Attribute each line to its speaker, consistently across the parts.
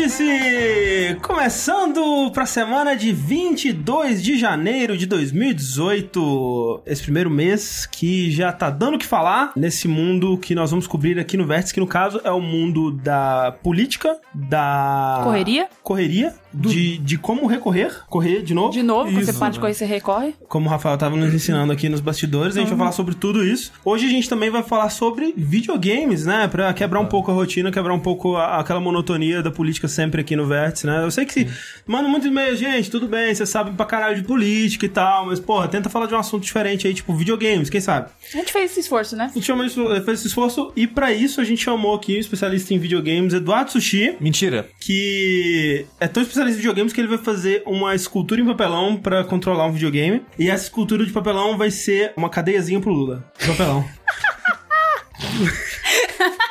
Speaker 1: O Vértice! Começando pra semana de 22 de janeiro de 2018. Esse primeiro mês que já tá dando o que falar nesse mundo que nós vamos cobrir aqui no Vértice, que no caso é o mundo da política, da.
Speaker 2: Correria?
Speaker 1: Correria, de, de como recorrer. Correr de novo.
Speaker 2: De novo, quando você para de correr, você recorre.
Speaker 1: Como o Rafael tava nos ensinando aqui nos bastidores, a gente vai falar sobre tudo isso. Hoje a gente também vai falar sobre videogames, né? Pra quebrar um pouco a rotina, quebrar um pouco a- aquela monotonia da política sempre aqui no Vértice, né? Eu sei que manda muito e-mail, gente, tudo bem, vocês sabem pra caralho de política e tal, mas, porra, tenta falar de um assunto diferente aí, tipo videogames, quem sabe?
Speaker 2: A gente fez esse esforço, né?
Speaker 1: A gente chama isso, fez esse esforço e pra isso a gente chamou aqui um especialista em videogames, Eduardo Sushi,
Speaker 3: Mentira.
Speaker 1: que é tão especialista em videogames que ele vai fazer uma escultura em papelão pra controlar um videogame. E essa escultura de papelão vai ser uma cadeiazinha pro Lula. De papelão.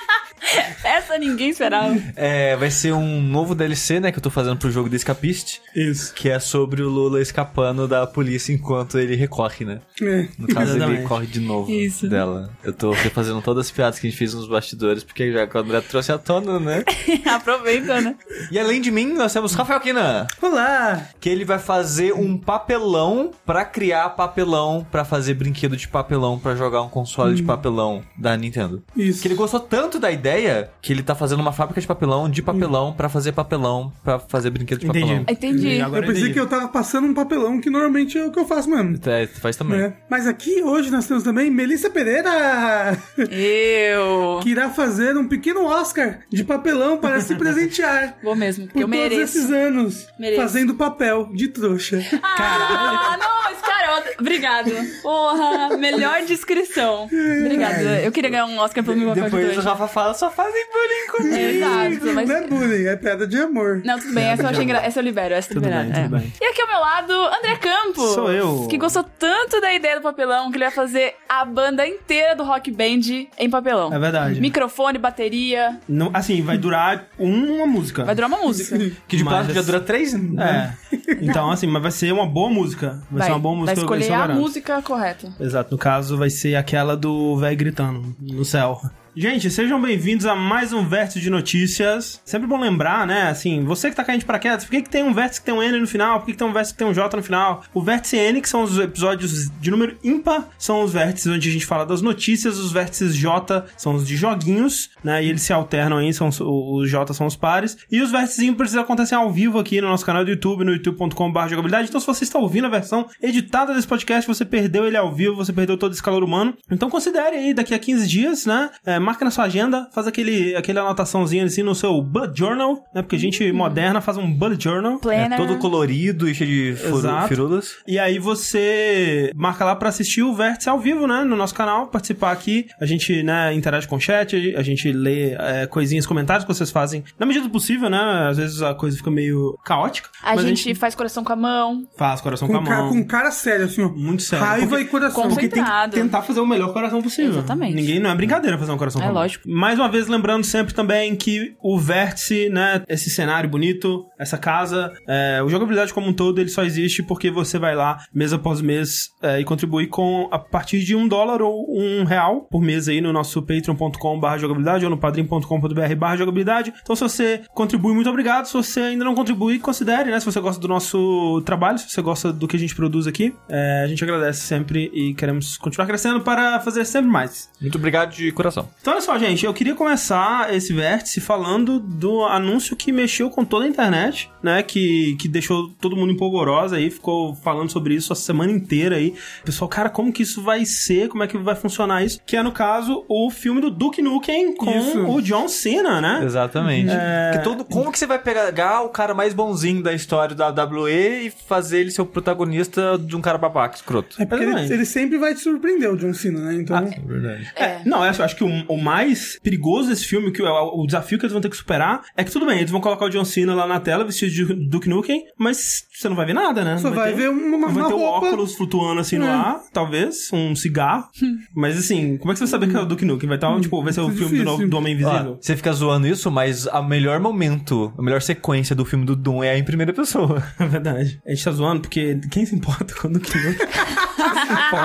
Speaker 2: Essa ninguém esperava.
Speaker 3: É, vai ser um novo DLC, né, que eu tô fazendo pro jogo do Escapist,
Speaker 1: Isso.
Speaker 3: que é sobre o Lula escapando da polícia enquanto ele recorre, né?
Speaker 4: É.
Speaker 3: No caso, ele
Speaker 1: Exatamente.
Speaker 3: corre de novo
Speaker 2: Isso.
Speaker 3: dela. Eu tô refazendo todas as piadas que a gente fez nos bastidores, porque já que o André trouxe à tona, né?
Speaker 2: Aproveita, né?
Speaker 3: E além de mim, nós temos Rafael Kina,
Speaker 4: Olá!
Speaker 3: que ele vai fazer um papelão pra criar papelão, pra fazer brinquedo de papelão, pra jogar um console de papelão da Nintendo.
Speaker 4: Isso.
Speaker 3: Que ele gostou tanto da ideia que ele tá fazendo uma fábrica de papelão, de papelão, pra fazer papelão, pra fazer brinquedo de
Speaker 1: Entendi.
Speaker 3: papelão.
Speaker 2: Entendi.
Speaker 1: E agora
Speaker 4: Eu pensei
Speaker 1: entendi.
Speaker 4: que eu tava passando um papelão que normalmente é o que eu faço mesmo.
Speaker 3: É, tu faz também.
Speaker 4: né? Mas aqui hoje nós temos também Melissa Pereira,
Speaker 2: Eu.
Speaker 4: que irá fazer um pequeno Oscar de papelão para se presentear.
Speaker 2: Vou mesmo, porque
Speaker 4: Por
Speaker 2: eu
Speaker 4: todos
Speaker 2: mereço.
Speaker 4: esses anos
Speaker 2: Mereço.
Speaker 4: fazendo papel de trouxa.
Speaker 2: Ah, não, escarota. Obrigado. Porra, melhor descrição. Obrigado. Eu queria ganhar um Oscar pelo meu papel
Speaker 3: Depois
Speaker 2: de
Speaker 3: o
Speaker 2: trouxa.
Speaker 3: Rafa fala, só fazem bullying comigo.
Speaker 2: Exato, mas...
Speaker 4: Não é bullying, é pedra de amor.
Speaker 2: Não, tudo bem, essa eu achei engra... Essa eu libero, essa eu
Speaker 1: Tudo
Speaker 2: libero.
Speaker 1: bem,
Speaker 2: é.
Speaker 1: tudo bem.
Speaker 2: E aqui ao meu lado, André Campos.
Speaker 1: Sou eu.
Speaker 2: Que gostou tanto da ideia do papelão que ele vai fazer a banda inteira do Rock Band em papelão.
Speaker 1: É verdade.
Speaker 2: Microfone, bateria.
Speaker 1: Não, assim, vai durar uma música.
Speaker 2: Vai durar uma música.
Speaker 3: Que de
Speaker 1: Mas-
Speaker 3: plástico já dura três né?
Speaker 1: É. Então, assim, mas vai ser uma boa música. Vai, ser uma boa música.
Speaker 2: vai escolher a
Speaker 1: garanto.
Speaker 2: música correta.
Speaker 1: Exato, no caso vai ser aquela do velho gritando no céu. Gente, sejam bem-vindos a mais um Vértice de Notícias. Sempre bom lembrar, né? Assim, você que tá caindo de paraquedas, por que, que tem um vértice que tem um N no final? Por que, que tem um vértice que tem um J no final? O vértice N, que são os episódios de número ímpar, são os vértices onde a gente fala das notícias. Os vértices J são os de joguinhos, né? E eles se alternam aí, são os, os J são os pares. E os vértices ímpares acontecem ao vivo aqui no nosso canal do YouTube, no youtube.com.br jogabilidade. Então, se você está ouvindo a versão editada desse podcast, você perdeu ele ao vivo, você perdeu todo esse calor humano. Então, considere aí, daqui a 15 dias, né? É, marca na sua agenda, faz aquele, aquele anotaçãozinho assim no seu bullet journal, né? Porque gente moderna faz um bullet journal.
Speaker 3: É todo colorido e cheio de furu-
Speaker 1: Exato.
Speaker 3: firulas.
Speaker 1: E aí você marca lá pra assistir o Vértice ao vivo, né? No nosso canal, participar aqui. A gente, né, interage com o chat, a gente lê é, coisinhas, comentários que vocês fazem na medida do possível, né? Às vezes a coisa fica meio caótica.
Speaker 2: A
Speaker 1: mas
Speaker 2: gente, faz coração com a mão.
Speaker 1: faz coração com,
Speaker 4: Com,
Speaker 1: a mão.
Speaker 4: com cara sério, assim, ó.
Speaker 1: Muito sério.
Speaker 4: Raiva
Speaker 1: Porque-
Speaker 4: e coração.
Speaker 1: Porque tem que tentar fazer o melhor coração possível.
Speaker 2: Exatamente.
Speaker 1: Ninguém não é brincadeira fazer um coração
Speaker 2: É
Speaker 1: com a mão.
Speaker 2: lógico.
Speaker 1: Mais uma vez, lembrando sempre também que o vértice, né? Esse cenário bonito, essa casa, é, o jogabilidade como um todo, ele só existe porque você vai lá mês após mês é, e contribui com a partir de um dólar ou um real por mês aí no nosso patreon.com.br jogabilidade ou no padrim.com.br barra jogabilidade. Então, se você contribui, muito obrigado. Se você ainda não contribui, considere, né? Se você gosta do nosso trabalho, se você gosta do que a gente produz aqui, é, a gente agradece sempre e queremos continuar crescendo para fazer sempre mais.
Speaker 3: Muito obrigado de coração.
Speaker 1: Então, olha só, gente, eu queria começar esse vértice falando do anúncio que mexeu com toda a internet, né? Que, que deixou todo mundo empolvorosa aí, ficou falando sobre isso a semana inteira aí. Pessoal, cara, como que isso vai ser? Como é que vai funcionar isso? Que é, no caso, o filme do Duke Nukem com
Speaker 4: Isso.
Speaker 1: o John Cena, né?
Speaker 3: Exatamente. Que todo, como que você vai pegar o cara mais bonzinho da história da WWE e fazer ele ser o protagonista de um cara babaca, escroto?
Speaker 4: É porque ele, ele sempre vai te surpreender, o John Cena, né? Então.
Speaker 3: É verdade.
Speaker 1: É, não, eu acho, acho que o, o mais perigoso desse filme, que o, o desafio que eles vão ter que superar, é que tudo bem, eles vão colocar o John Cena lá na tela, vestido de Duke Nukem, mas você não vai ver nada, né?
Speaker 4: Só
Speaker 1: Não
Speaker 4: vai
Speaker 1: ter-
Speaker 4: ver uma,
Speaker 1: Vai
Speaker 4: uma
Speaker 1: ter o
Speaker 4: roupa.
Speaker 1: óculos flutuando assim no
Speaker 4: É.
Speaker 1: ar, talvez, um cigarro. Mas assim, como é que você vai saber que é o Duke Nukem? Vai estar, tipo, vai ser o
Speaker 4: é
Speaker 1: filme do, novo- do Homem Invisível.
Speaker 3: você fica zoando isso, mas a melhor momento, a melhor sequência do filme do Doom é em primeira pessoa.
Speaker 1: É verdade. A gente tá zoando porque quem se importa com o Duke Nukem?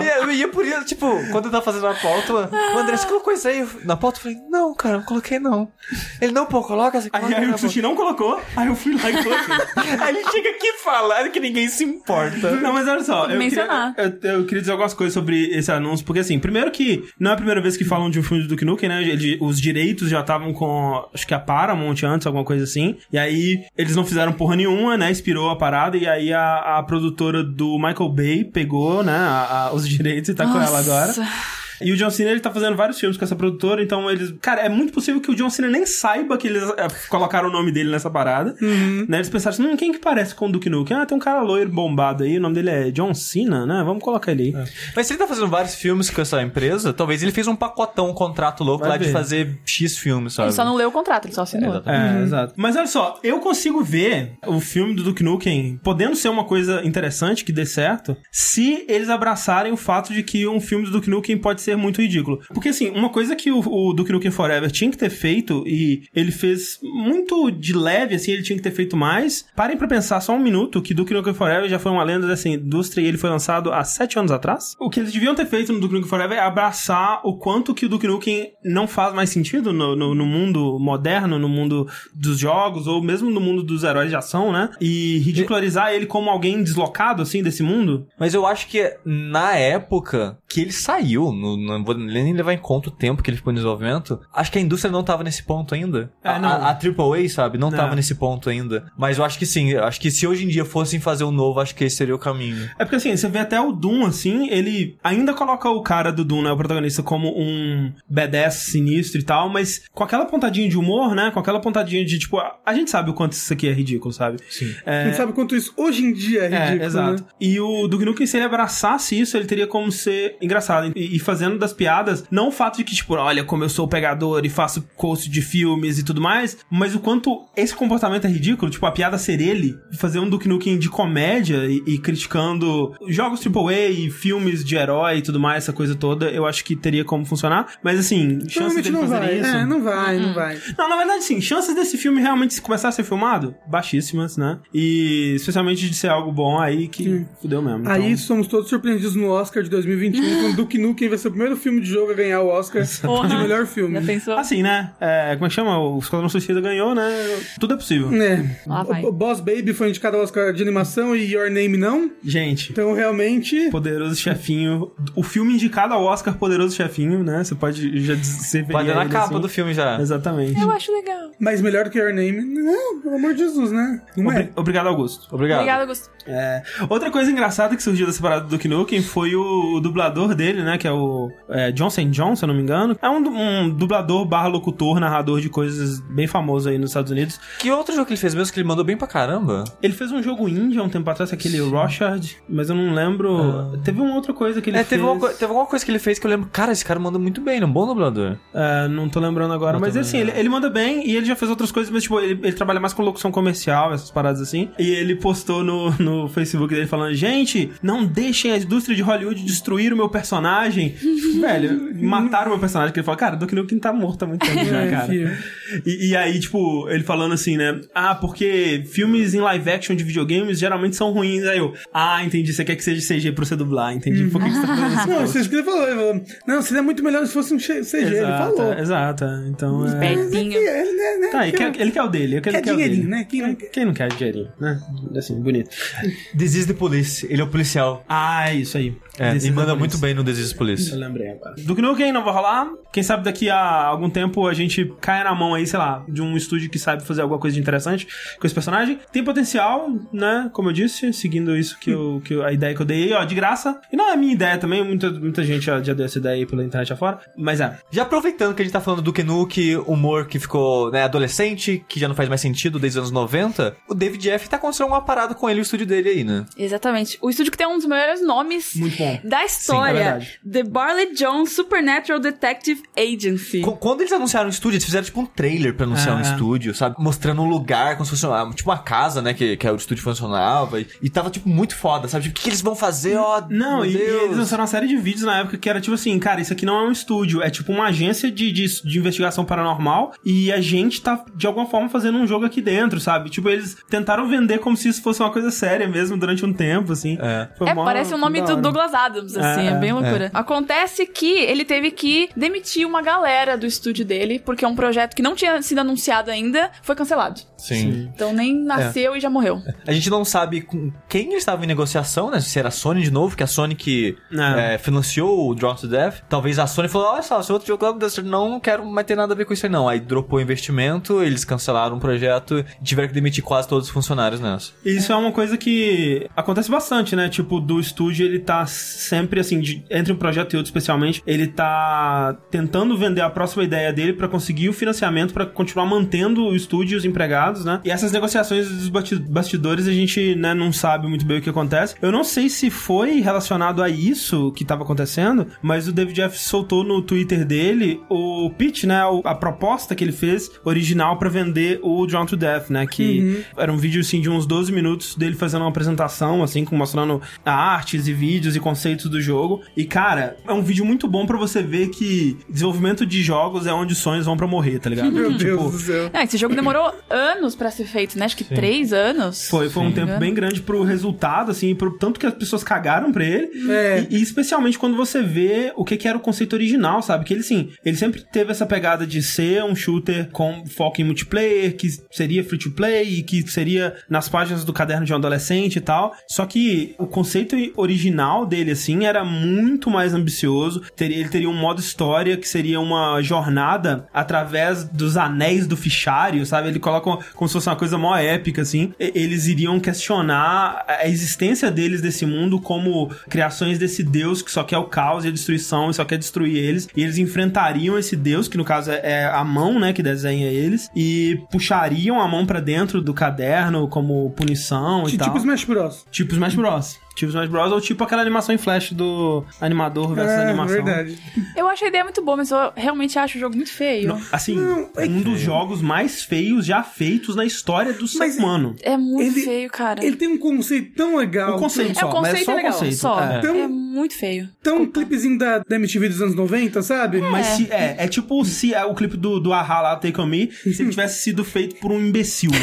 Speaker 3: E eu ia por isso, tipo, quando eu tava fazendo a pauta, o André, você colocou isso aí na pauta? Eu falei, não, cara, não coloquei não. Ele, não, pô, coloca assim.
Speaker 1: Aí,
Speaker 3: coloca
Speaker 1: aí
Speaker 3: na
Speaker 1: o Sushi não colocou, aí eu fui lá e coloquei.
Speaker 3: Aí ele chega aqui falando que ninguém se importa.
Speaker 1: Não, mas olha só, eu queria,
Speaker 2: Mencionar.
Speaker 1: eu, eu queria dizer algumas coisas sobre esse anúncio, porque assim, primeiro que não é a primeira vez que falam de um filme do Duke Nukem, né? Ele- os direitos já estavam com, acho que a Paramount antes, alguma coisa assim, e aí eles não fizeram porra nenhuma, né? Expirou a parada, e aí a, a produtora do Michael Bay pegou, né, a- a- os direitos e tá com ela agora. E o John Cena, ele tá fazendo vários filmes com essa produtora, então eles... Cara, é muito possível que o John Cena nem saiba que eles é, colocaram o nome dele nessa parada. Né? Eles pensaram assim, hum, quem que parece com o Duke Nukem? Ah, tem um cara loiro, bombado aí, o nome dele é John Cena, né? Vamos colocar ele aí.
Speaker 3: Mas se ele tá fazendo vários filmes com essa empresa, talvez ele fez um pacotão, um contrato louco
Speaker 1: Vai
Speaker 3: lá de
Speaker 1: ver.
Speaker 3: fazer X filmes, sabe?
Speaker 2: Ele só não leu o contrato, ele só assinou.
Speaker 1: É, exato. Mas olha só, eu consigo ver o filme do Duke Nukem podendo ser uma coisa interessante, que dê certo, se eles abraçarem o fato de que um filme do Duke Nukem pode ser muito ridículo. Porque assim, uma coisa que o, o Duke Nukem Forever tinha que ter feito, e ele fez muito de leve, assim, ele tinha que ter feito mais. Parem pra pensar só um minuto que Duke Nukem Forever já foi uma lenda dessa indústria e ele foi lançado há sete anos atrás. O que eles deviam ter feito no Duke Nukem Forever é abraçar o quanto que o Duke Nukem não faz mais sentido no, no, no mundo moderno, no mundo dos jogos, ou mesmo no mundo dos heróis de ação, né? E ridicularizar ele como alguém deslocado, assim, desse mundo.
Speaker 3: Mas eu acho que na época que ele saiu, no- não vou nem levar em conta o tempo que ele ficou em desenvolvimento, acho que a indústria não tava nesse ponto ainda.
Speaker 1: É,
Speaker 3: a,
Speaker 1: não.
Speaker 3: a, a AAA, sabe, não
Speaker 1: É.
Speaker 3: tava nesse ponto ainda. Mas eu acho que sim, acho que se hoje em dia fossem fazer um novo, acho que esse seria o caminho.
Speaker 1: É porque assim, você vê até o Doom, assim, ele ainda coloca o cara do Doom, né, o protagonista, como um badass sinistro e tal, mas com aquela pontadinha de humor, né, com aquela pontadinha de, tipo, a, a gente sabe o quanto isso aqui é ridículo, sabe?
Speaker 3: Sim.
Speaker 1: É,
Speaker 4: Não sabe quanto isso hoje em dia é ridículo,
Speaker 1: É, exato.
Speaker 4: né?
Speaker 1: E o Duke Nukem, se ele abraçasse isso, ele teria como ser engraçado. E, e fazendo das piadas, não o fato de que, tipo, olha como eu sou pegador e faço post de filmes e tudo mais, mas o quanto esse comportamento é ridículo, tipo, a piada ser ele, fazer um Duke Nukem de comédia e, e criticando jogos AAA e filmes de herói e tudo mais, essa coisa toda, eu acho que teria como funcionar. Mas assim, chances dele
Speaker 4: não
Speaker 1: fazerem
Speaker 4: vai.
Speaker 1: isso...
Speaker 4: É, não vai, não vai.
Speaker 1: Não, na verdade, sim. Chances desse filme realmente começar a ser filmado, baixíssimas, né? E especialmente de ser algo bom aí que fudeu mesmo. Então...
Speaker 4: Aí somos todos surpreendidos no Oscar de 2021, quando Duke Nukem vai ser o primeiro filme de jogo a ganhar o Oscar
Speaker 2: Porra.
Speaker 4: de melhor filme.
Speaker 2: Já pensou?
Speaker 1: Assim, né? É, como é que chama? O Esquadrão Suicida ganhou, né? Tudo é possível.
Speaker 4: É.
Speaker 2: Vai.
Speaker 4: O Boss Baby foi indicado ao Oscar de animação e Your Name não.
Speaker 1: Gente,
Speaker 4: Então, realmente...
Speaker 1: Poderoso Chefinho. O filme indicado ao Oscar Poderoso Chefinho, né? Você pode já dizer
Speaker 3: Pode ir na capa do filme já.
Speaker 1: Exatamente.
Speaker 2: Eu acho legal.
Speaker 4: Mas melhor do que Your Name? Não, pelo amor de Jesus, né? Não é.
Speaker 1: Obri- Obrigado, Augusto.
Speaker 3: Obrigado.
Speaker 2: Obrigada, Augusto.
Speaker 1: É, Outra coisa engraçada que surgiu dessa parada do Duke Nukem foi o, o dublador dele, né? Que é o é, Johnson John, se eu não me engano. É um, um dublador barra locutor, narrador de coisas bem famoso aí nos Estados Unidos.
Speaker 3: Que outro jogo que ele fez mesmo que ele mandou bem pra caramba?
Speaker 1: Ele fez um jogo indie há um tempo atrás, aquele Rochard, mas eu não lembro. Teve uma outra coisa que ele
Speaker 3: É,
Speaker 1: fez.
Speaker 3: teve, uma, teve alguma coisa que ele fez que eu lembro. Cara, esse cara manda muito bem, é um bom dublador.
Speaker 1: É, não tô lembrando agora,
Speaker 3: Eu
Speaker 1: mas assim,
Speaker 3: não.
Speaker 1: ele, ele manda bem e ele já fez outras coisas, mas tipo, ele, ele trabalha mais com locução comercial, essas paradas assim. E ele postou no, no Facebook dele falando: Gente, não deixem a indústria de Hollywood destruir o meu personagem. Velho, mataram o meu personagem. Que ele falou: Cara, Duke Nukem tá morto há muito tempo já,
Speaker 4: É,
Speaker 1: cara. E, e aí, tipo, ele falando assim, né? Ah, porque filmes em live action de videogames geralmente são ruins. Aí eu, ah, entendi. Você quer que seja CG pra você dublar, entendi. Por que, que você tá fazendo esse
Speaker 4: Não, isso que ele falou. Ele falou, não, seria muito melhor se fosse um CG. Ele
Speaker 1: Exato,
Speaker 4: falou.
Speaker 1: exato. Então, é...
Speaker 2: Espertinho.
Speaker 4: Ele, né, né,
Speaker 1: Tá, ele quer, ele quer o dele. Ele quer,
Speaker 4: Quer
Speaker 1: ele quer o
Speaker 4: dinheirinho,
Speaker 1: dele.
Speaker 4: né? Quem não quer?
Speaker 1: Quem não quer dinheirinho, né? Assim, bonito.
Speaker 3: Disease the Police, ele é o policial.
Speaker 1: Ah, é isso aí.
Speaker 3: É,
Speaker 1: This
Speaker 3: e manda muito bem no Disease
Speaker 1: Eu
Speaker 3: Police.
Speaker 1: lembrei agora. Duke Nukem não vai rolar. Quem sabe daqui a algum tempo a gente caia na mão aí, sei lá, de um estúdio que sabe fazer alguma coisa de interessante com esse personagem. Tem potencial, né? Como eu disse, seguindo isso que, eu, que eu- a ideia que eu dei aí, ó, de graça. E não é a minha ideia também, muita, muita gente já, já deu essa ideia aí pela internet afora. Mas é.
Speaker 3: Já aproveitando que a gente tá falando do Nuke, humor que ficou né, adolescente, que já não faz mais sentido desde os anos 90, o David Jeff tá construindo uma parada com ele o estúdio dele aí, né?
Speaker 2: Exatamente. O estúdio que tem um dos melhores nomes
Speaker 1: Muito bom.
Speaker 2: da
Speaker 1: é
Speaker 2: história.
Speaker 1: verdade.
Speaker 2: The Barley Jones Supernatural Detective Agency.
Speaker 3: Qu- Quando eles anunciaram o estúdio, eles fizeram tipo um trailer pra anunciar
Speaker 1: Ah,
Speaker 3: um
Speaker 1: é.
Speaker 3: estúdio, sabe? Mostrando um lugar como se fosse uma, tipo uma casa, né? Que, que o estúdio funcionava. E, e tava, tipo, muito foda, sabe? Tipo, o que, que eles vão fazer? Ó,
Speaker 1: Não,
Speaker 3: meu
Speaker 1: e, e eles lançaram uma série de vídeos na época que era tipo assim, cara, isso aqui não é um estúdio, é tipo uma agência de, de, de investigação paranormal e a gente tá, de alguma forma, fazendo um jogo aqui dentro, sabe? Tipo, eles tentaram vender como se isso fosse uma coisa séria mesmo durante um tempo, assim.
Speaker 3: É.
Speaker 1: Foi
Speaker 2: É,
Speaker 1: mó-
Speaker 2: parece o nome do. Douglas Adams, assim,
Speaker 1: É,
Speaker 2: é, bem
Speaker 1: é.
Speaker 2: loucura. Acontece que ele teve que demitir uma galera do estúdio dele, porque um projeto que não tinha sido anunciado ainda foi cancelado.
Speaker 3: Sim.
Speaker 2: Então nem nasceu e já morreu.
Speaker 3: A gente não sabe com quem ele estava em negociação, né? Se era a Sony de novo, que a Sony que
Speaker 1: É.
Speaker 3: é, financiou o Drawn to Death. Talvez a Sony falou, olha só, se outro jogo não, não quero mais ter nada a ver com isso aí não. Aí dropou o investimento, eles cancelaram o projeto e tiveram que demitir quase todos os funcionários nessa.
Speaker 1: Isso é uma coisa que acontece bastante, né? Tipo, do estúdio ele tá sempre assim, de- entre um projeto e outro especialmente, ele tá tentando vender a próxima ideia dele pra conseguir o financiamento pra continuar mantendo o estúdio e os empregados, né? E essas negociações dos bastidores a gente, né, não sabe muito bem o que acontece. Eu não sei se foi relacionado a isso que tava acontecendo, mas o David Jeff soltou no Twitter dele o pitch, né, a proposta que ele fez original pra vender o Drawn to Death, né, que era um vídeo assim de uns 12 minutos dele fazendo uma apresentação assim, com mostrando artes e vídeos e conceitos do jogo. E cara, é um vídeo muito bom pra você ver que desenvolvimento de jogos é onde os sonhos vão pra morrer, tá ligado?
Speaker 4: Meu Deus
Speaker 1: Tipo,
Speaker 4: do céu.
Speaker 2: É, esse jogo demorou anos pra ser feito, né? Acho que três anos.
Speaker 1: Foi, foi um
Speaker 2: Sim.
Speaker 1: tempo bem grande pro resultado, assim, pro tanto que as pessoas cagaram pra ele.
Speaker 4: É.
Speaker 1: E, e especialmente quando você vê o que, que era o conceito original, sabe? Que ele, sim, ele sempre teve essa pegada de ser um shooter com foco em multiplayer, que seria free to play e que seria nas páginas do caderno de um adolescente e tal. Só que o conceito original dele, assim, era muito mais ambicioso. Teria, ele teria um modo história que seria uma jornada através dos anéis do fichário, sabe? Ele coloca uma- como se fosse uma coisa mó épica, assim. Eles iriam questionar a existência deles desse mundo como criações desse deus que só quer o caos e a destruição e só quer destruir eles. E eles enfrentariam esse deus, que no caso é- é a mão, né, que desenha eles, e puxariam a mão pra dentro do caderno como punição e
Speaker 4: Tipo
Speaker 1: tal.
Speaker 4: Smash Bros.
Speaker 1: Tipo Smash Bros. Tipo Smash Bros. Ou tipo aquela animação em flash do animador versus
Speaker 4: É,
Speaker 1: animação.
Speaker 4: verdade.
Speaker 2: Eu acho a ideia muito boa, mas eu realmente acho o jogo muito feio.
Speaker 1: Não, assim,
Speaker 4: Não, é
Speaker 1: um dos jogos mais feios já feitos na história do ser
Speaker 4: Mas-
Speaker 1: humano.
Speaker 2: É muito
Speaker 4: Ele-
Speaker 2: feio, cara.
Speaker 4: Ele tem um conceito tão legal.
Speaker 1: O conceito
Speaker 2: É,
Speaker 1: só,
Speaker 2: o
Speaker 1: mas é
Speaker 2: conceito
Speaker 1: só
Speaker 2: é
Speaker 1: o
Speaker 2: legal,
Speaker 1: conceito.
Speaker 2: só.
Speaker 1: É.
Speaker 4: Então-
Speaker 2: É muito feio.
Speaker 4: Tão um clipezinho da, da MTV dos anos 90, sabe?
Speaker 1: Mas se, é, é tipo se é o clipe do, do Ahá lá, Take On Me, se ele tivesse sido feito por um imbecil.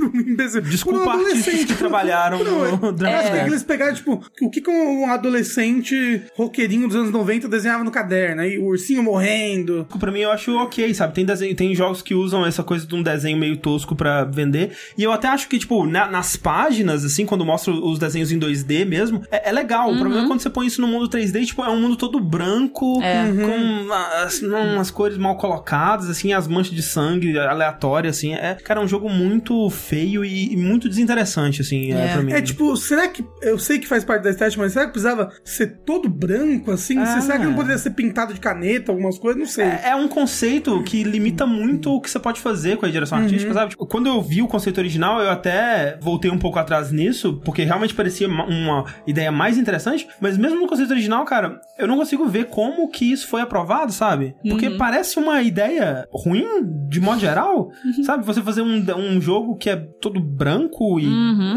Speaker 4: Um imbecil.
Speaker 1: Desculpa
Speaker 4: Por um
Speaker 1: artistas que trabalharam
Speaker 4: Não,
Speaker 1: no
Speaker 4: é,
Speaker 1: Dragon Ball.
Speaker 4: Eles pegaram, tipo, o que que um adolescente roqueirinho dos anos 90 desenhava no caderno? Aí o ursinho morrendo.
Speaker 1: Pra mim, eu acho ok, sabe? Tem, desenho, tem jogos que usam essa coisa de um desenho meio tosco pra vender. E eu até acho que, tipo, na- nas páginas, assim, quando mostra os desenhos em 2D mesmo, é, é legal. O problema é quando você põe isso no mundo 3D, tipo, é um mundo todo branco,
Speaker 2: É.
Speaker 1: com as, não, umas cores mal colocadas, assim, as manchas de sangue aleatórias, assim. É, cara, é um jogo muito feio e, e muito desinteressante, assim, é,
Speaker 2: É.
Speaker 1: pra mim.
Speaker 4: É tipo, será que. Eu sei que faz parte da estética, mas será que precisava ser todo branco assim?
Speaker 1: Ah.
Speaker 4: Será que não poderia ser pintado de caneta, algumas coisas? Não sei.
Speaker 1: É, é um conceito que limita muito o que você pode fazer com a direção artística, sabe? Tipo, quando eu vi o conceito original, eu até voltei um pouco atrás nisso, porque realmente parecia ma- uma ideia mais interessante, mas mesmo no conceito original, cara, eu não consigo ver como que isso foi aprovado, sabe? Porque parece uma ideia ruim, de modo geral, sabe? Você fazer um, um jogo que é todo branco e...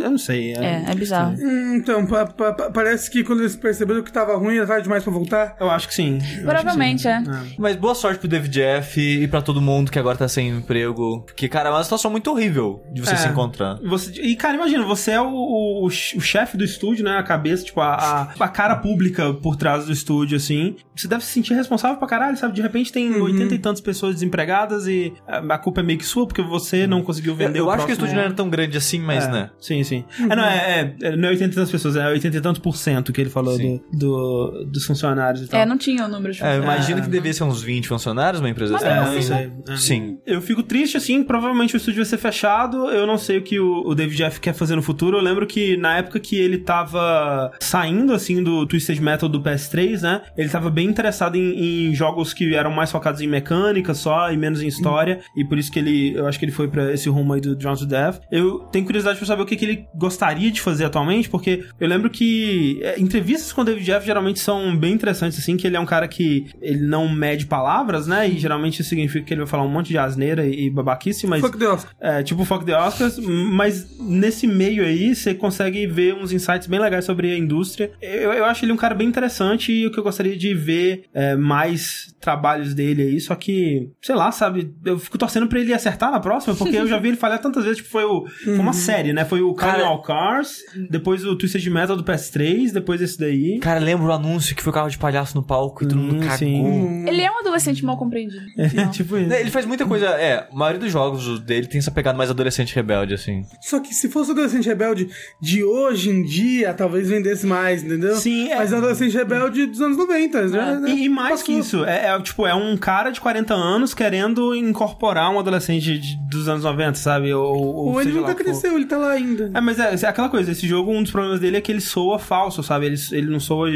Speaker 1: Eu não sei.
Speaker 2: É, é bizarro.
Speaker 4: Hum, então, pa- pa- pa- parece que quando eles perceberam que tava ruim, era tarde demais pra voltar.
Speaker 1: Eu acho que sim. Eu acho que
Speaker 2: Provavelmente,
Speaker 1: sim.
Speaker 2: é.
Speaker 3: Mas boa sorte pro David Jeff e pra todo mundo que agora tá sem emprego. Porque, cara, é uma situação muito horrível de você
Speaker 1: É.
Speaker 3: se encontrar.
Speaker 1: Você, e, cara, imagina, você é o, o, o chefe do estúdio, né? A cabeça, tipo, a, a, a cara pública por trás do estúdio, assim. Você deve se sentir responsável pra caralho, sabe? De repente tem
Speaker 3: Uhum.
Speaker 1: oitenta e tantas pessoas desempregadas e a, culpa é meio que sua porque você não conseguiu vender
Speaker 3: eu
Speaker 1: o
Speaker 3: acho que o
Speaker 1: próximo-
Speaker 3: estúdio não era tão grande assim, mas,
Speaker 1: É,
Speaker 3: né?
Speaker 1: Sim, sim. É, não, é, é, não é 80 e tantas pessoas, é 80 e tantos por cento que ele falou do, do- dos funcionários e tal.
Speaker 2: É, não tinha o número de
Speaker 3: É, eu
Speaker 2: funcionários.
Speaker 3: imagino que devia ser uns 20 funcionários uma empresa dessa.
Speaker 1: É,
Speaker 2: assim.
Speaker 1: É.
Speaker 3: Sim.
Speaker 1: Eu fico triste, assim, provavelmente o estúdio vai ser fechado. Eu não sei o que o, o David Jeff quer fazer no futuro. Eu lembro que na época que ele tava saindo, assim, do Twisted Metal do PS3, né? Ele tava bem interessado em, em jogos que eram mais focados em mecânica só e menos em história. E por isso que ele, eu acho que ele foi pra esse rumo aí do Drown to Death. Eu tenho curiosidade pra saber o que, que ele gostaria de fazer atualmente, porque eu lembro que é, entrevistas com o David Jeff geralmente são bem interessantes, assim, que ele é um cara que ele não mede palavras, né? E geralmente isso significa que ele vai falar um monte de asneira e babaquice, mas.
Speaker 4: Fuck the Oscar.
Speaker 1: É, tipo Fuck the Oscars, mas nesse meio aí você consegue ver uns insights bem legais sobre a indústria. Eu, eu acho ele um cara bem interessante e o que eu gostaria de ver é, mais trabalhos dele aí, só que, sei lá, sabe, eu fico torcendo pra ele acertar na próxima, porque eu já vi ele falhar tantas vezes, tipo, foi, o, foi uma série, né? Foi o Carnival Cars, depois o Twisted Metal do PS3, depois esse daí.
Speaker 3: Cara, lembra o anúncio que foi o carro de palhaço no palco e todo mundo
Speaker 1: Hum,
Speaker 3: cagou.
Speaker 1: sim.
Speaker 2: Ele é um adolescente mal compreendido.
Speaker 1: É, tipo isso.
Speaker 3: Né, Ele faz muita coisa. É, a maioria dos jogos dele tem essa pegada mais adolescente rebelde, assim.
Speaker 4: Só que se fosse o Adolescente Rebelde de hoje em dia, talvez vendesse mais, entendeu?
Speaker 1: Sim, é.
Speaker 4: Mas o Adolescente Rebelde dos anos 90, já, né?
Speaker 1: E, e mais
Speaker 4: Passou.
Speaker 1: que isso, é, é, tipo, é um cara de 40 anos querendo incorporar um adolescente de- dos anos 90, sabe? Ou, ou
Speaker 4: Ou ele nunca cresceu, ele tá lá ainda.
Speaker 1: É, mas é, é aquela coisa, esse jogo, um dos problemas dele é que ele soa falso, sabe? Ele, ele não soa